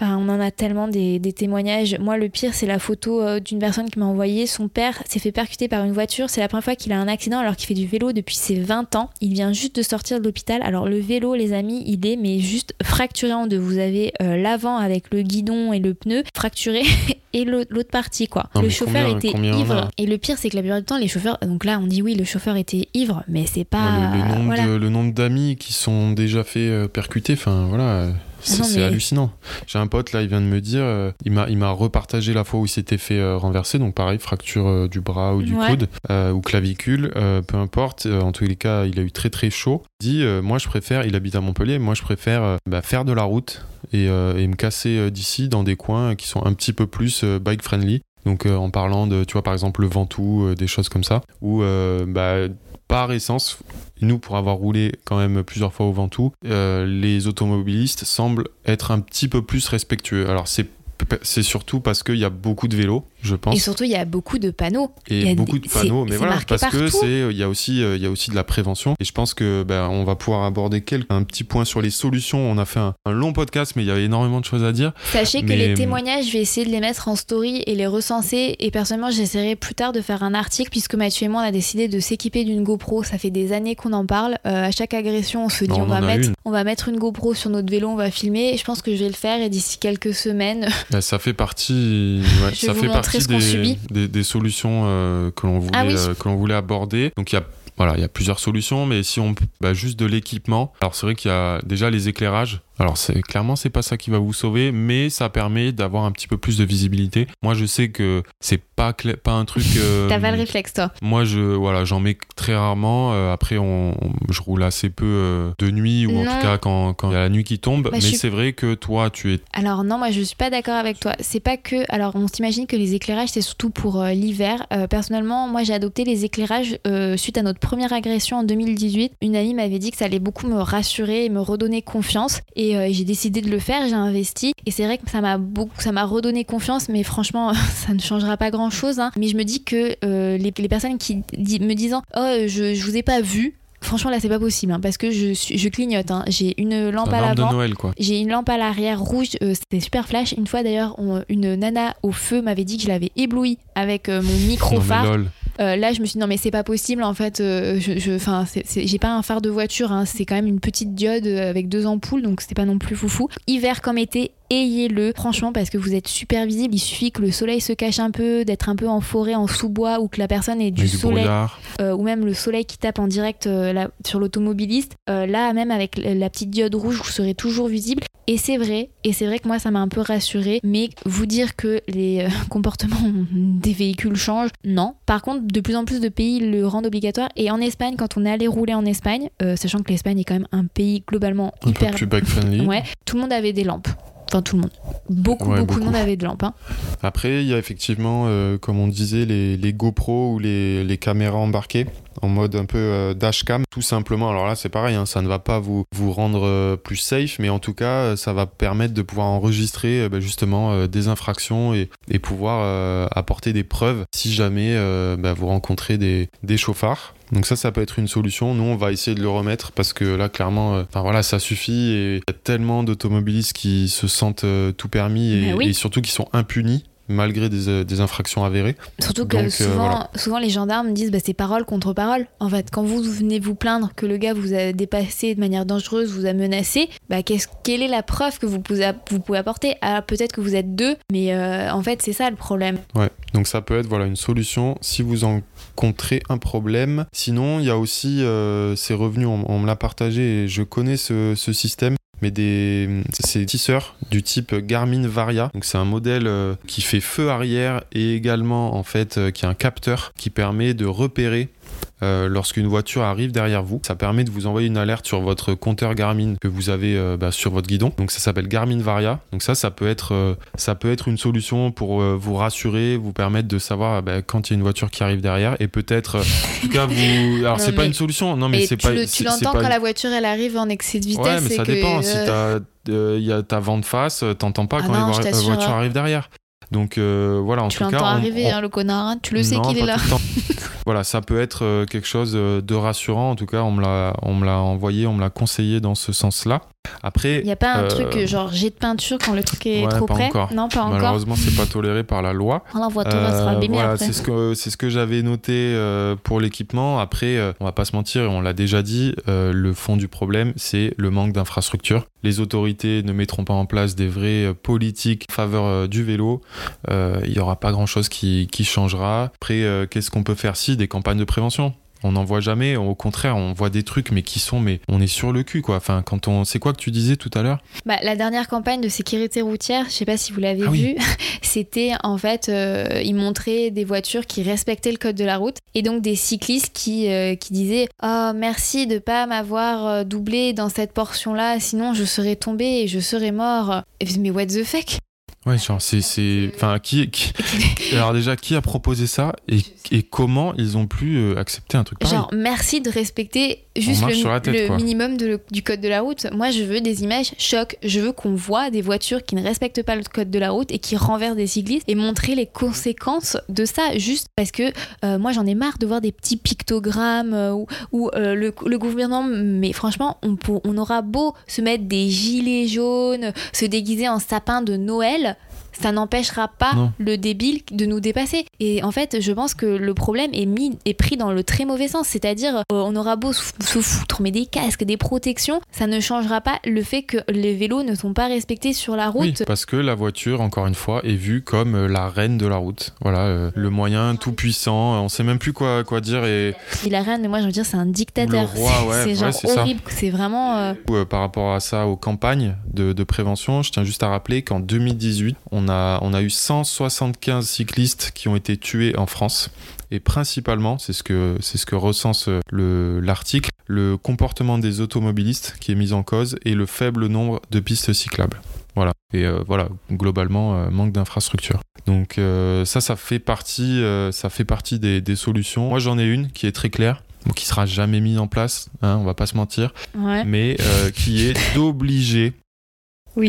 [SPEAKER 1] on en a tellement des, témoignages. Moi, le pire, c'est la photo euh, d'une personne qui m'a envoyé. Son père s'est fait percuter par une voiture. C'est la première fois qu'il a un accident alors qu'il fait du vélo depuis ses 20 ans. Il vient juste de sortir de l'hôpital. Alors, le vélo, les amis, il est mais juste fracturé en deux. Vous avez euh, l'avant avec le guidon et le pneu fracturé et l'autre partie, quoi. le chauffeur était ivre. Et le pire, c'est que la plupart du temps, les chauffeurs. Donc là, on dit oui, le chauffeur était ivre mais c'est pas.
[SPEAKER 2] le, nombre d'amis qui sont déjà fait euh, percuter, enfin voilà. Ah c'est hallucinant. J'ai un pote là, il vient de me dire, euh, il m'a repartagé la fois où il s'était fait euh, renverser, donc pareil, fracture du bras ou du coude ou clavicule, peu importe. en tous les cas, il a eu très très chaud. Il dit, moi je préfère, il habite à Montpellier, moi je préfère bah, faire de la route et, et me casser d'ici dans des coins qui sont un petit peu plus bike friendly. Donc en parlant de, tu vois, par exemple le Ventoux, des choses comme ça, où bah, par essence, nous, pour avoir roulé quand même plusieurs fois au Ventoux, euh, les automobilistes semblent être un petit peu plus respectueux. Alors, c'est c'est surtout parce qu'il y a beaucoup de vélos je pense.
[SPEAKER 1] Et surtout, il y a beaucoup de panneaux.
[SPEAKER 2] Et
[SPEAKER 1] il y a
[SPEAKER 2] beaucoup de panneaux, mais voilà, parce que c'est, il y a aussi, euh, il y a aussi de la prévention. Et je pense que, ben, on va pouvoir aborder quelques, un petit point sur les solutions. On a fait un, long podcast, mais il y avait énormément de choses à dire.
[SPEAKER 1] Sachez que les témoignages, je vais essayer de les mettre en story et les recenser. Et personnellement, j'essaierai plus tard de faire un article, puisque Mathieu et moi, on a décidé de s'équiper d'une GoPro. Ça fait des années qu'on en parle. Euh, à chaque agression, on se dit, on, va mettre, on va mettre une GoPro sur notre vélo, on va filmer. Et je pense que je vais le faire. Et d'ici quelques semaines,
[SPEAKER 2] ben, ça fait partie, ouais, ça fait partie des, des, solutions euh, que l'on voulait, ah euh, que l'on voulait aborder. Donc il y a voilà, il y a plusieurs solutions, mais si on bah, juste de l'équipement, alors c'est vrai qu'il y a déjà les éclairages. Alors c'est clairement c'est pas ça qui va vous sauver, mais ça permet d'avoir un petit peu plus de visibilité. Moi je sais que c'est pas pas un truc.
[SPEAKER 1] Euh, T'as pas le réflexe toi.
[SPEAKER 2] Moi je voilà j'en mets très rarement. Euh, après on, je roule assez peu euh, de nuit ou en tout cas quand il y a la nuit qui tombe. Bah, mais c'est vrai que toi tu es.
[SPEAKER 1] Alors non moi je suis pas d'accord avec toi. C'est pas que alors on s'imagine que les éclairages c'est surtout pour l'hiver. personnellement moi j'ai adopté les éclairages suite à notre première agression en 2018. Une amie m'avait dit que ça allait beaucoup me rassurer et me redonner confiance et euh, et, j'ai décidé de le faire, j'ai investi et c'est vrai que ça m'a beaucoup, ça m'a redonné confiance, mais franchement, ça ne changera pas grand chose. Hein. Mais je me dis que euh, les, personnes qui me disant oh je, je vous ai pas vu, Franchement, là, c'est pas possible hein, parce que je, je clignote. Hein. J'ai une lampe à l'avant. J'ai une lampe à l'arrière rouge. Euh, c'était super flash. Une fois, d'ailleurs, une nana au feu m'avait dit que je l'avais ébloui avec mon micro phare. Euh, là, je me suis dit non, mais c'est pas possible. En fait, euh, je, enfin, j'ai pas un phare de voiture. Hein. c'est quand même une petite diode avec deux ampoules, donc c'était pas non plus foufou. Hiver comme été, ayez-le, franchement, parce que vous êtes super visible. Il suffit que le soleil se cache un peu, d'être un peu en forêt, en sous-bois, ou que la personne ait du, soleil, euh, ou même le soleil qui tape en direct sur l'automobiliste. là, même avec la petite diode rouge, vous serez toujours visible. Et c'est vrai, et c'est vrai que moi ça m'a un peu rassuré, mais vous dire que les euh, comportements des véhicules changent, non. Par contre, de plus en plus de pays le rendent obligatoire. Et en Espagne, quand on est allé rouler en Espagne, euh, sachant que l'Espagne est quand même un pays globalement
[SPEAKER 2] un
[SPEAKER 1] hyper.
[SPEAKER 2] Peu plus back friendly.
[SPEAKER 1] Ouais, tout le monde avait des lampes. Enfin, tout le monde. Beaucoup, beaucoup, de monde avait des lampes. Hein.
[SPEAKER 2] Après, il y a effectivement, euh, comme on disait, les, les GoPro ou les, les caméras embarquées. En mode un peu euh, dashcam, tout simplement. Alors là, c'est pareil, hein, ça ne va pas vous, vous rendre euh, plus safe, mais en tout cas, ça va permettre de pouvoir enregistrer bah, justement des infractions et, et pouvoir apporter des preuves si jamais bah, vous rencontrez des, des chauffards. Donc ça, ça peut être une solution. Nous, on va essayer de le remettre parce que là, clairement, enfin voilà, ça suffit. Et il y a tellement d'automobilistes qui se sentent tout permis et, et surtout qui sont impunis malgré des, euh, des, infractions avérées.
[SPEAKER 1] Surtout que euh, souvent, souvent, les gendarmes disent bah, c'est parole contre parole. En fait, quand vous venez vous plaindre que le gars vous a dépassé de manière dangereuse, vous a menacé, bah, quelle est la preuve que vous pouvez, vous pouvez apporter? Ah, Peut-être que vous êtes deux, mais euh, en fait, c'est ça le problème.
[SPEAKER 2] Ouais, donc ça peut être voilà, une solution si vous rencontrez un problème. Sinon, il y a aussi ces revenus, on, me l'a partagé et je connais ce, ce système mais des c'est tisseurs du type Garmin Varia. Donc c'est un modèle euh, qui fait feu arrière et également en fait euh, qui a un capteur qui permet de repérer euh, lorsqu'une voiture arrive derrière vous. Ça permet de vous envoyer une alerte sur votre compteur Garmin que vous avez euh, bah, sur votre guidon. Donc ça s'appelle Garmin Varia. Donc ça, ça peut être, euh, ça peut être une solution pour vous rassurer, vous permettre de savoir bah, quand il y a une voiture qui arrive derrière et peut-être, en tout cas, vous. Alors c'est pas une solution. Non, mais c'est pas.
[SPEAKER 1] tu l'entends quand la voiture elle arrive en excès de vitesse.
[SPEAKER 2] Ouais, mais ça dépend. Si t'as il y a ta vent de face, t'entends pas ah quand la voiture arrive derrière. Donc voilà, en
[SPEAKER 1] tu
[SPEAKER 2] tout cas. Tu
[SPEAKER 1] arriver, hein, le connard, hein. tu le sais qu'il est là.
[SPEAKER 2] voilà, ça peut être euh, quelque chose euh, de rassurant. En tout cas, on me l'a, on me l'a envoyé, on me l'a conseillé dans ce sens-là. Après,
[SPEAKER 1] il n'y a pas un euh, truc genre jet de peinture quand le truc est trop près.
[SPEAKER 2] Encore.
[SPEAKER 1] Non, pas encore.
[SPEAKER 2] Malheureusement, c'est pas toléré par la loi.
[SPEAKER 1] Sera abîmée
[SPEAKER 2] voilà, C'est ce que c'est ce que j'avais noté pour l'équipement. Après, on va pas se mentir, on l'a déjà dit. le fond du problème, c'est le manque d'infrastructures. Les autorités ne mettront pas en place des vraies politiques en faveur du vélo. Il y aura pas grand chose qui, qui changera. Après, qu'est-ce qu'on peut faire si des campagnes de prévention? On n'en voit jamais, au contraire, on voit des trucs, mais qui sont, mais on est sur le cul, quoi. Enfin, quand on, c'est quoi que tu disais tout à l'heure?
[SPEAKER 1] Bah, la dernière campagne de sécurité routière, je sais pas si vous l'avez ah vu, c'était en fait, euh, ils montraient des voitures qui respectaient le code de la route et donc des cyclistes qui, euh, qui disaient, oh merci de pas m'avoir euh, doublé dans cette portion-là, sinon je serais tombé et je serais mort. Mais what the fuck?
[SPEAKER 2] Ouais, genre, c'est. Enfin, qui, Alors, déjà, qui a proposé ça et, et comment ils ont pu euh, accepter un truc pareil?
[SPEAKER 1] Genre, merci de respecter juste le, minimum du code de la route. Moi, je veux des images choc. Je veux qu'on voit des voitures qui ne respectent pas le code de la route et qui renversent des cyclistes et montrer les conséquences de ça. Juste parce que euh, moi, j'en ai marre de voir des petits pictogrammes euh, ou, le, le, gouvernement. Mais franchement, on, on aura beau se mettre des gilets jaunes, se déguiser en sapin de Noël ça n'empêchera pas le débile de nous dépasser. Et en fait, je pense que le problème est mis est pris dans le très mauvais sens, c'est-à-dire euh, on aura beau se foutre mais des casques, des protections, ça ne changera pas le fait que les vélos ne sont pas respectés sur la route. Oui,
[SPEAKER 2] parce que la voiture, encore une fois, est vue comme euh, la reine de la route. Voilà, euh, le moyen tout puissant. On sait même plus quoi quoi dire et.
[SPEAKER 1] la reine, moi je veux dire, c'est un dictateur. C'est genre horrible. C'est vraiment.
[SPEAKER 2] par rapport à ça, aux campagnes de, de prévention, je tiens juste à rappeler qu'en 2018, on on a, eu 175 cyclistes qui ont été tués en France. Et principalement, c'est ce que, c'est ce que recense l'article, le, comportement des automobilistes qui est mis en cause et le faible nombre de pistes cyclables. Voilà. Et euh, voilà, globalement, euh, manque d'infrastructure. Donc euh, ça, ça fait partie, ça fait partie des, solutions. Moi, j'en ai une qui est très claire. qui qui sera jamais mise en place, hein, on va pas se mentir, mais qui est d'obliger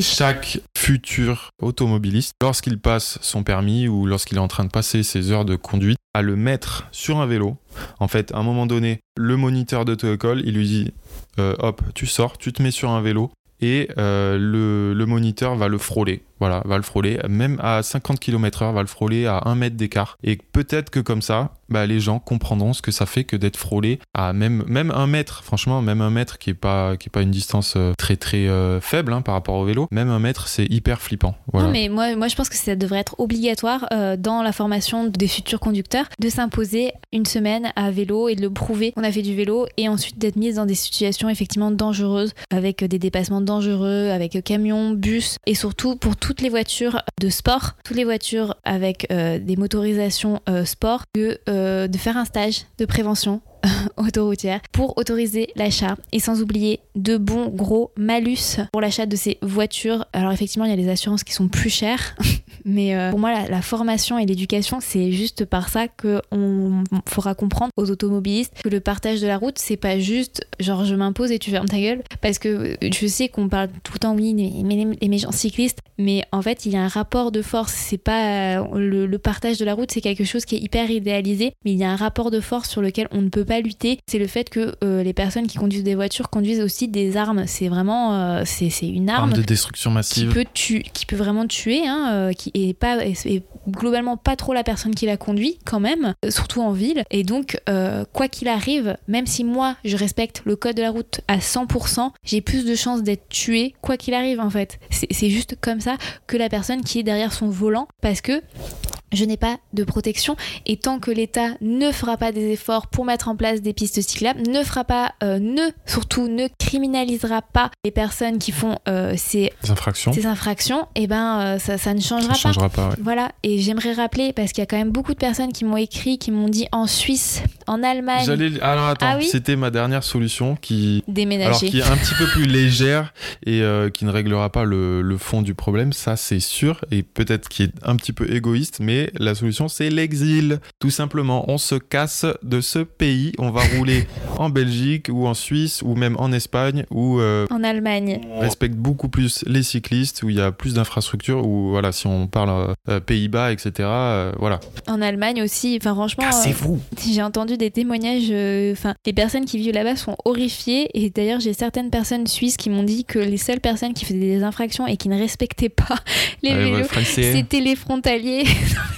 [SPEAKER 2] chaque futur automobiliste, lorsqu'il passe son permis ou lorsqu'il est en train de passer ses heures de conduite, à le mettre sur un vélo. En fait, à un moment donné, le moniteur d'auto-école, il lui dit euh, hop, tu sors, tu te mets sur un vélo et euh, le, le, moniteur va le frôler. Voilà, va le frôler, même à 50 km/h, va le frôler à 1 mètre d'écart. Et peut-être que comme ça, bah, les gens comprendront ce que ça fait que d'être frôlé à même, même 1 mètre. Franchement, même 1 mètre qui est pas, pas une distance euh, très très euh, faible hein, par rapport au vélo, même 1 mètre, c'est hyper flippant.
[SPEAKER 1] Non, mais moi, moi je pense que ça devrait être obligatoire euh, dans la formation des futurs conducteurs de s'imposer une semaine à vélo et de le prouver qu'on a fait du vélo et ensuite d'être mis dans des situations effectivement dangereuses avec des dépassements dangereux, avec camions, bus et surtout pour tout toutes les voitures de sport, toutes les voitures avec euh, des motorisations euh, sport, euh, de faire un stage de prévention autoroutière pour autoriser l'achat et sans oublier de bons gros malus pour l'achat de ces voitures. Alors effectivement, il y a les assurances qui sont plus chères, mais euh, pour moi, la, formation et l'éducation, c'est juste par ça qu'on fera comprendre aux automobilistes que le partage de la route, c'est pas juste genre je m'impose et tu fermes ta gueule. Parce que je sais qu'on parle tout le temps, oui, mais les, méchants cyclistes, mais en fait, il y a un rapport de force. C'est pas le, le partage de la route, c'est quelque chose qui est hyper idéalisé, mais il y a un rapport de force sur lequel on ne peut pas lutter. C'est le fait que euh, les personnes qui conduisent des voitures conduisent aussi des armes. C'est vraiment, euh, c'est une arme
[SPEAKER 2] Arme de destruction
[SPEAKER 1] qui
[SPEAKER 2] massive.
[SPEAKER 1] peut, tu, qui peut vraiment tuer, hein, euh, qui est pas est globalement pas trop la personne qui la conduit quand même, euh, surtout en ville. Et donc, quoi qu'il arrive, même si moi je respecte le code de la route à 100%, j'ai plus de chances d'être tué, quoi qu'il arrive en fait. C'est juste comme ça que la personne qui est derrière son volant, parce que je n'ai pas de protection et tant que l'État ne fera pas des efforts pour mettre en place des pistes cyclables, ne fera pas, euh, ne surtout ne criminalisera pas les personnes qui font euh, ces,
[SPEAKER 2] Des infractions.
[SPEAKER 1] ces infractions, et ben euh, ça, ça ne changera
[SPEAKER 2] Ça
[SPEAKER 1] pas.
[SPEAKER 2] changera pas. ouais.
[SPEAKER 1] Voilà, et j'aimerais rappeler, parce qu'il y a quand même beaucoup de personnes qui m'ont écrit, qui m'ont dit en Suisse, en Allemagne,
[SPEAKER 2] J'allais. Alors attends,
[SPEAKER 1] Ah oui
[SPEAKER 2] c'était ma dernière solution qui. Alors
[SPEAKER 1] déménager.
[SPEAKER 2] qui est un petit peu plus légère et qui ne réglera pas le, le fond du problème, ça c'est sûr, et peut-être qui est un petit peu égoïste, mais la solution c'est l'exil. Tout simplement, on se casse de ce pays, on va rouler en Belgique ou en Suisse ou même en Espagne où euh,
[SPEAKER 1] En Allemagne.
[SPEAKER 2] on respecte beaucoup plus les cyclistes, où il y a plus d'infrastructures, où voilà, si on parle euh, Pays-Bas, etc., euh, voilà.
[SPEAKER 1] En Allemagne aussi, enfin franchement, euh,
[SPEAKER 2] Cassez-vous
[SPEAKER 1] j'ai entendu des témoignages, euh, enfin les personnes qui vivent là-bas sont horrifiées et d'ailleurs j'ai certaines personnes suisses qui m'ont dit que les seules personnes qui faisaient des infractions et qui ne respectaient pas les
[SPEAKER 2] Ouais, ouais,
[SPEAKER 1] vélos, c'était les frontaliers.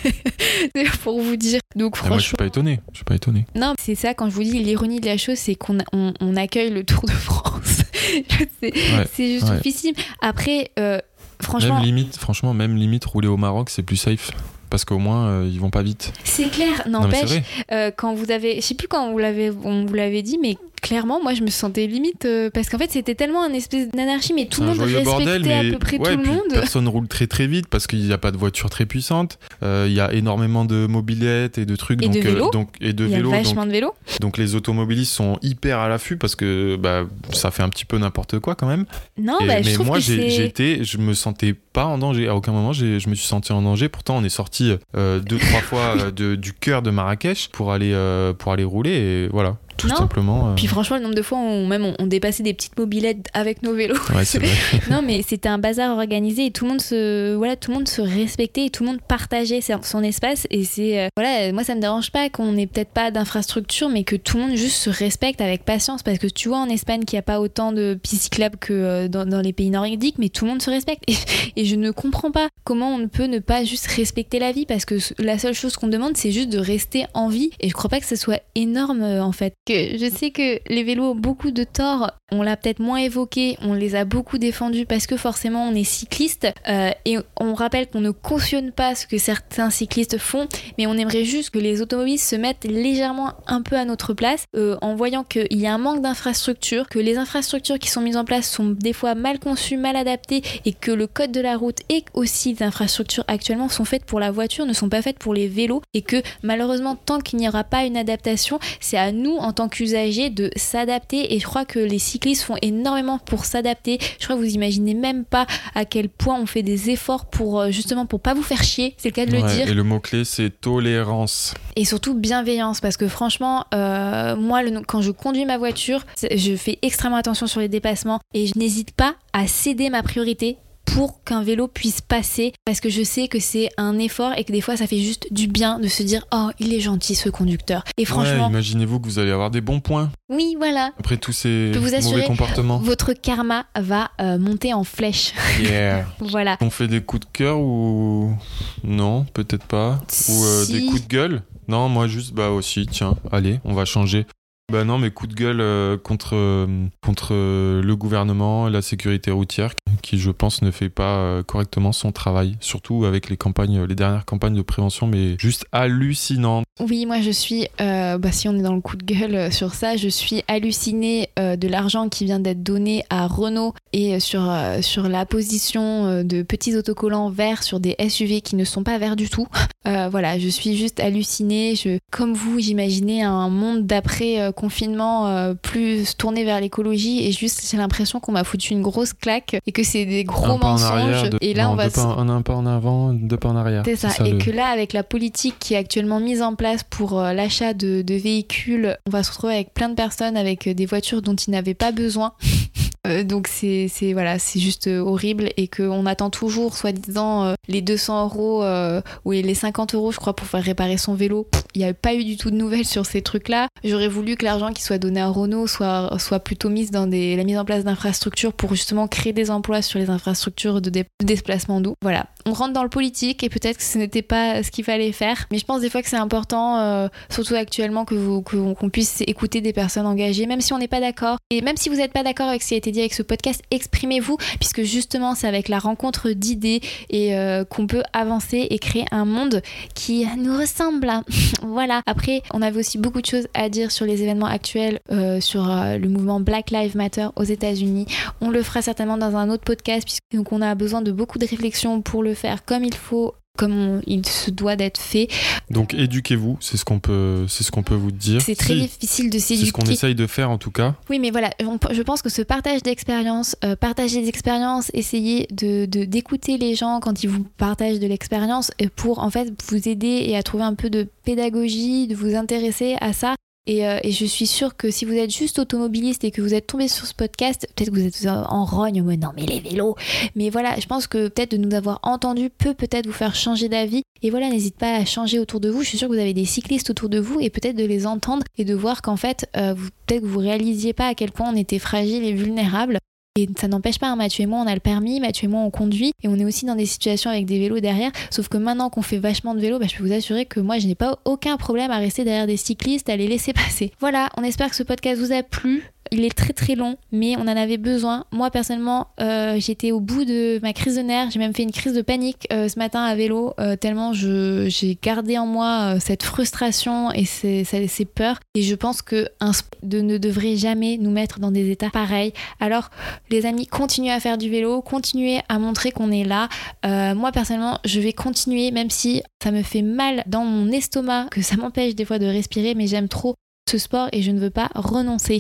[SPEAKER 1] C'est pour vous dire. Donc
[SPEAKER 2] Et moi je suis
[SPEAKER 1] franchement,
[SPEAKER 2] pas étonné, je suis pas étonné.
[SPEAKER 1] non, c'est ça quand je vous dis l'ironie de la chose, c'est qu'on on, on accueille le Tour de France. c'est
[SPEAKER 2] Ouais,
[SPEAKER 1] juste
[SPEAKER 2] ouais.
[SPEAKER 1] Après, euh, franchement,
[SPEAKER 2] Même limite, franchement, même limite rouler au Maroc, c'est plus safe. Parce qu'au moins, euh, ils vont pas vite.
[SPEAKER 1] c'est clair. N'empêche, euh, quand vous avez, je sais plus quand vous l'avez, on vous l'avait dit, mais clairement, moi, je me sentais limite euh, parce qu'en fait, c'était tellement un espèce d'anarchie, mais tout le monde respectait
[SPEAKER 2] bordel, mais
[SPEAKER 1] à peu près
[SPEAKER 2] ouais,
[SPEAKER 1] tout le monde.
[SPEAKER 2] personne roule très très vite parce qu'il n'y a pas de voiture très puissante. Euh, Il y a énormément de mobilettes et de trucs.
[SPEAKER 1] Et
[SPEAKER 2] donc,
[SPEAKER 1] de vélos.
[SPEAKER 2] donc, et de vélos.
[SPEAKER 1] vachement
[SPEAKER 2] Donc,
[SPEAKER 1] de vélos.
[SPEAKER 2] donc les automobilistes sont hyper à l'affût parce que bah, ça fait un petit peu n'importe quoi quand même.
[SPEAKER 1] Non,
[SPEAKER 2] Et-
[SPEAKER 1] bah, je
[SPEAKER 2] mais
[SPEAKER 1] trouve
[SPEAKER 2] moi, été, je me sentais pas en danger. À aucun moment, je me suis senti en danger. Pourtant, on est sorti euh, deux, trois fois euh, de- du cœur de Marrakech pour aller, euh, pour aller rouler. Et voilà, tout
[SPEAKER 1] Non.
[SPEAKER 2] simplement. euh,
[SPEAKER 1] Puis franchement, le nombre de fois où on, même on, on dépassait des petites mobilettes avec nos vélos.
[SPEAKER 2] ouais, vrai.
[SPEAKER 1] non, mais c'était un bazar organisé et tout le monde se, voilà, tout le monde se respectait et tout le monde partageait son son espace. Et c'est, euh, voilà, moi ça me dérange pas qu'on ait peut-être pas d'infrastructure, mais que tout le monde juste se respecte avec patience. Parce que tu vois en Espagne qu'il n'y a pas autant de pistes cyclables que euh, dans, dans les pays nordiques, mais tout le monde se respecte. Et, et je ne comprends pas comment on ne peut ne pas juste respecter la vie, parce que la seule chose qu'on demande, c'est juste de rester en vie. Et je crois pas que ce soit énorme euh, en fait. Que je sais que les vélos ont beaucoup de torts. On l'a peut-être moins évoqué, on les a beaucoup défendus parce que forcément on est cycliste euh, et on rappelle qu'on ne cautionne pas ce que certains cyclistes font, mais on aimerait juste que les automobilistes se mettent légèrement un peu à notre place euh, en voyant qu'il y a un manque d'infrastructures, que les infrastructures qui sont mises en place sont des fois mal conçues, mal adaptées et que le code de la route et aussi les infrastructures actuellement sont faites pour la voiture, ne sont pas faites pour les vélos et que malheureusement tant qu'il n'y aura pas une adaptation, c'est à nous en tant qu'usagers de s'adapter et je crois que les cyclistes font énormément pour s'adapter. Je crois que vous imaginez même pas à quel point on fait des efforts pour euh, justement pour pas vous faire chier, c'est le cas de le dire
[SPEAKER 2] Et le mot-clé, c'est tolérance.
[SPEAKER 1] et surtout bienveillance parce que franchement euh, moi le- quand je conduis ma voiture je fais extrêmement attention sur les dépassements et je n'hésite pas à céder ma priorité pour qu'un vélo puisse passer parce que je sais que c'est un effort et que des fois ça fait juste du bien de se dire oh il est gentil ce conducteur et
[SPEAKER 2] Ouais,
[SPEAKER 1] franchement
[SPEAKER 2] imaginez-vous que vous allez avoir des bons points
[SPEAKER 1] oui voilà
[SPEAKER 2] après tous ces
[SPEAKER 1] Je peux vous assurer,
[SPEAKER 2] mauvais comportements.
[SPEAKER 1] votre karma va euh, monter en flèche
[SPEAKER 2] Yeah.
[SPEAKER 1] voilà
[SPEAKER 2] On fait des coups de cœur ou non, peut-être pas. Ou euh, des coups de gueule Non, moi juste bah aussi. Tiens, allez, on va changer. Bah non, mais coups de gueule euh, contre euh, contre euh, le gouvernement, la sécurité routière qui je pense ne fait pas euh, correctement son travail, surtout avec les campagnes, les dernières campagnes de prévention, mais juste hallucinantes.
[SPEAKER 1] Oui, moi je suis, euh, bah, si on est dans le coup de gueule euh, sur ça, je suis hallucinée de l'argent qui vient d'être donné à Renault et sur, sur la position de petits autocollants verts sur des SUV qui ne sont pas verts du tout. voilà, je suis juste hallucinée. Je, comme vous, j'imaginais un monde d'après confinement plus tourné vers l'écologie et juste j'ai l'impression qu'on m'a foutu une grosse claque et que c'est des gros mensonges.
[SPEAKER 2] et là, on va. un pas en avant, deux pas en arrière.
[SPEAKER 1] C'est ça. et que là, avec la politique qui est actuellement mise en place pour euh, l'achat de, de véhicules, on va se retrouver avec plein de personnes avec euh, des voitures dont ils n'avaient pas besoin. Euh, donc c'est voilà, c'est juste euh, horrible et qu'on attend toujours, soi-disant, euh, les 200 euros ou les 50 euros, je crois, pour faire réparer son vélo. Il n'y a pas eu du tout de nouvelles sur ces trucs-là. J'aurais voulu que l'argent qui soit donné à Renault soit, soit plutôt mis dans des, la mise en place d'infrastructures pour justement créer des emplois sur les infrastructures de, déplacement doux. Voilà, on rentre dans le politique et peut-être que ce n'était pas ce qu'il fallait faire. Mais je pense des fois que c'est important, surtout actuellement, que qu'on puisse écouter des personnes engagées, même si on n'est pas d'accord. Et même si vous n'êtes pas d'accord avec ce qui a été dit avec ce podcast, exprimez-vous, puisque justement c'est avec la rencontre d'idées et euh, qu'on peut avancer et créer un monde qui nous ressemble. voilà. Après, on avait aussi beaucoup de choses à dire sur les événements actuels, euh, sur euh, le mouvement Black Lives Matter aux États-Unis. On le fera certainement dans un autre podcast, puisqu'on a besoin de beaucoup de réflexion pour le faire comme il faut comme il se doit d'être fait.
[SPEAKER 2] Donc éduquez-vous, c'est ce qu'on peut, c'est ce qu'on peut vous dire.
[SPEAKER 1] C'est très difficile de s'éduquer.
[SPEAKER 2] C'est ce qu'on essaye de faire en tout cas.
[SPEAKER 1] Oui, mais voilà, je pense que ce partage d'expérience, euh, partager des expériences, essayer de d'écouter les gens quand ils vous partagent de l'expérience euh, pour en fait vous aider et à trouver un peu de pédagogie, de vous intéresser à ça. Euh, et, je suis sûre que si vous êtes juste automobiliste et que vous êtes tombé sur ce podcast, peut-être que vous êtes en rogne, mais non mais les vélos. Mais voilà, je pense que peut-être de nous avoir entendus peut peut-être vous faire changer d'avis. Et voilà, n'hésite pas à changer autour de vous. Je suis sûre que vous avez des cyclistes autour de vous et peut-être de les entendre et de voir qu'en fait, euh, peut-être que vous réalisiez pas à quel point on était fragile et vulnérable. Et ça n'empêche pas, hein, Mathieu et moi, on a le permis, Mathieu et moi, on conduit, et on est aussi dans des situations avec des vélos derrière. Sauf que maintenant qu'on fait vachement de vélo, bah, je peux vous assurer que moi, je n'ai pas aucun problème à rester derrière des cyclistes, à les laisser passer. Voilà, on espère que ce podcast vous a plu. Il est très très long, mais on en avait besoin. Moi personnellement, euh, j'étais au bout de ma crise de nerfs. J'ai même fait une crise de panique euh, ce matin à vélo, euh, tellement j'ai gardé en moi cette frustration et ces, ces, peurs. Et je pense que un de ne devrait jamais nous mettre dans des états pareils. Alors, les amis, continuez à faire du vélo, continuez à montrer qu'on est là. moi personnellement, je vais continuer, même si ça me fait mal dans mon estomac, que ça m'empêche des fois de respirer, mais j'aime trop ce sport et je ne veux pas renoncer.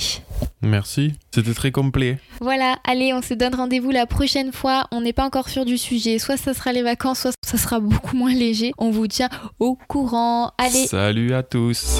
[SPEAKER 2] Merci, c'était très complet.
[SPEAKER 1] Voilà, allez, on se donne rendez-vous la prochaine fois. On n'est pas encore sûr du sujet. Soit ça sera les vacances, soit ça sera beaucoup moins léger. On vous tient au courant. Allez.
[SPEAKER 2] Salut à tous.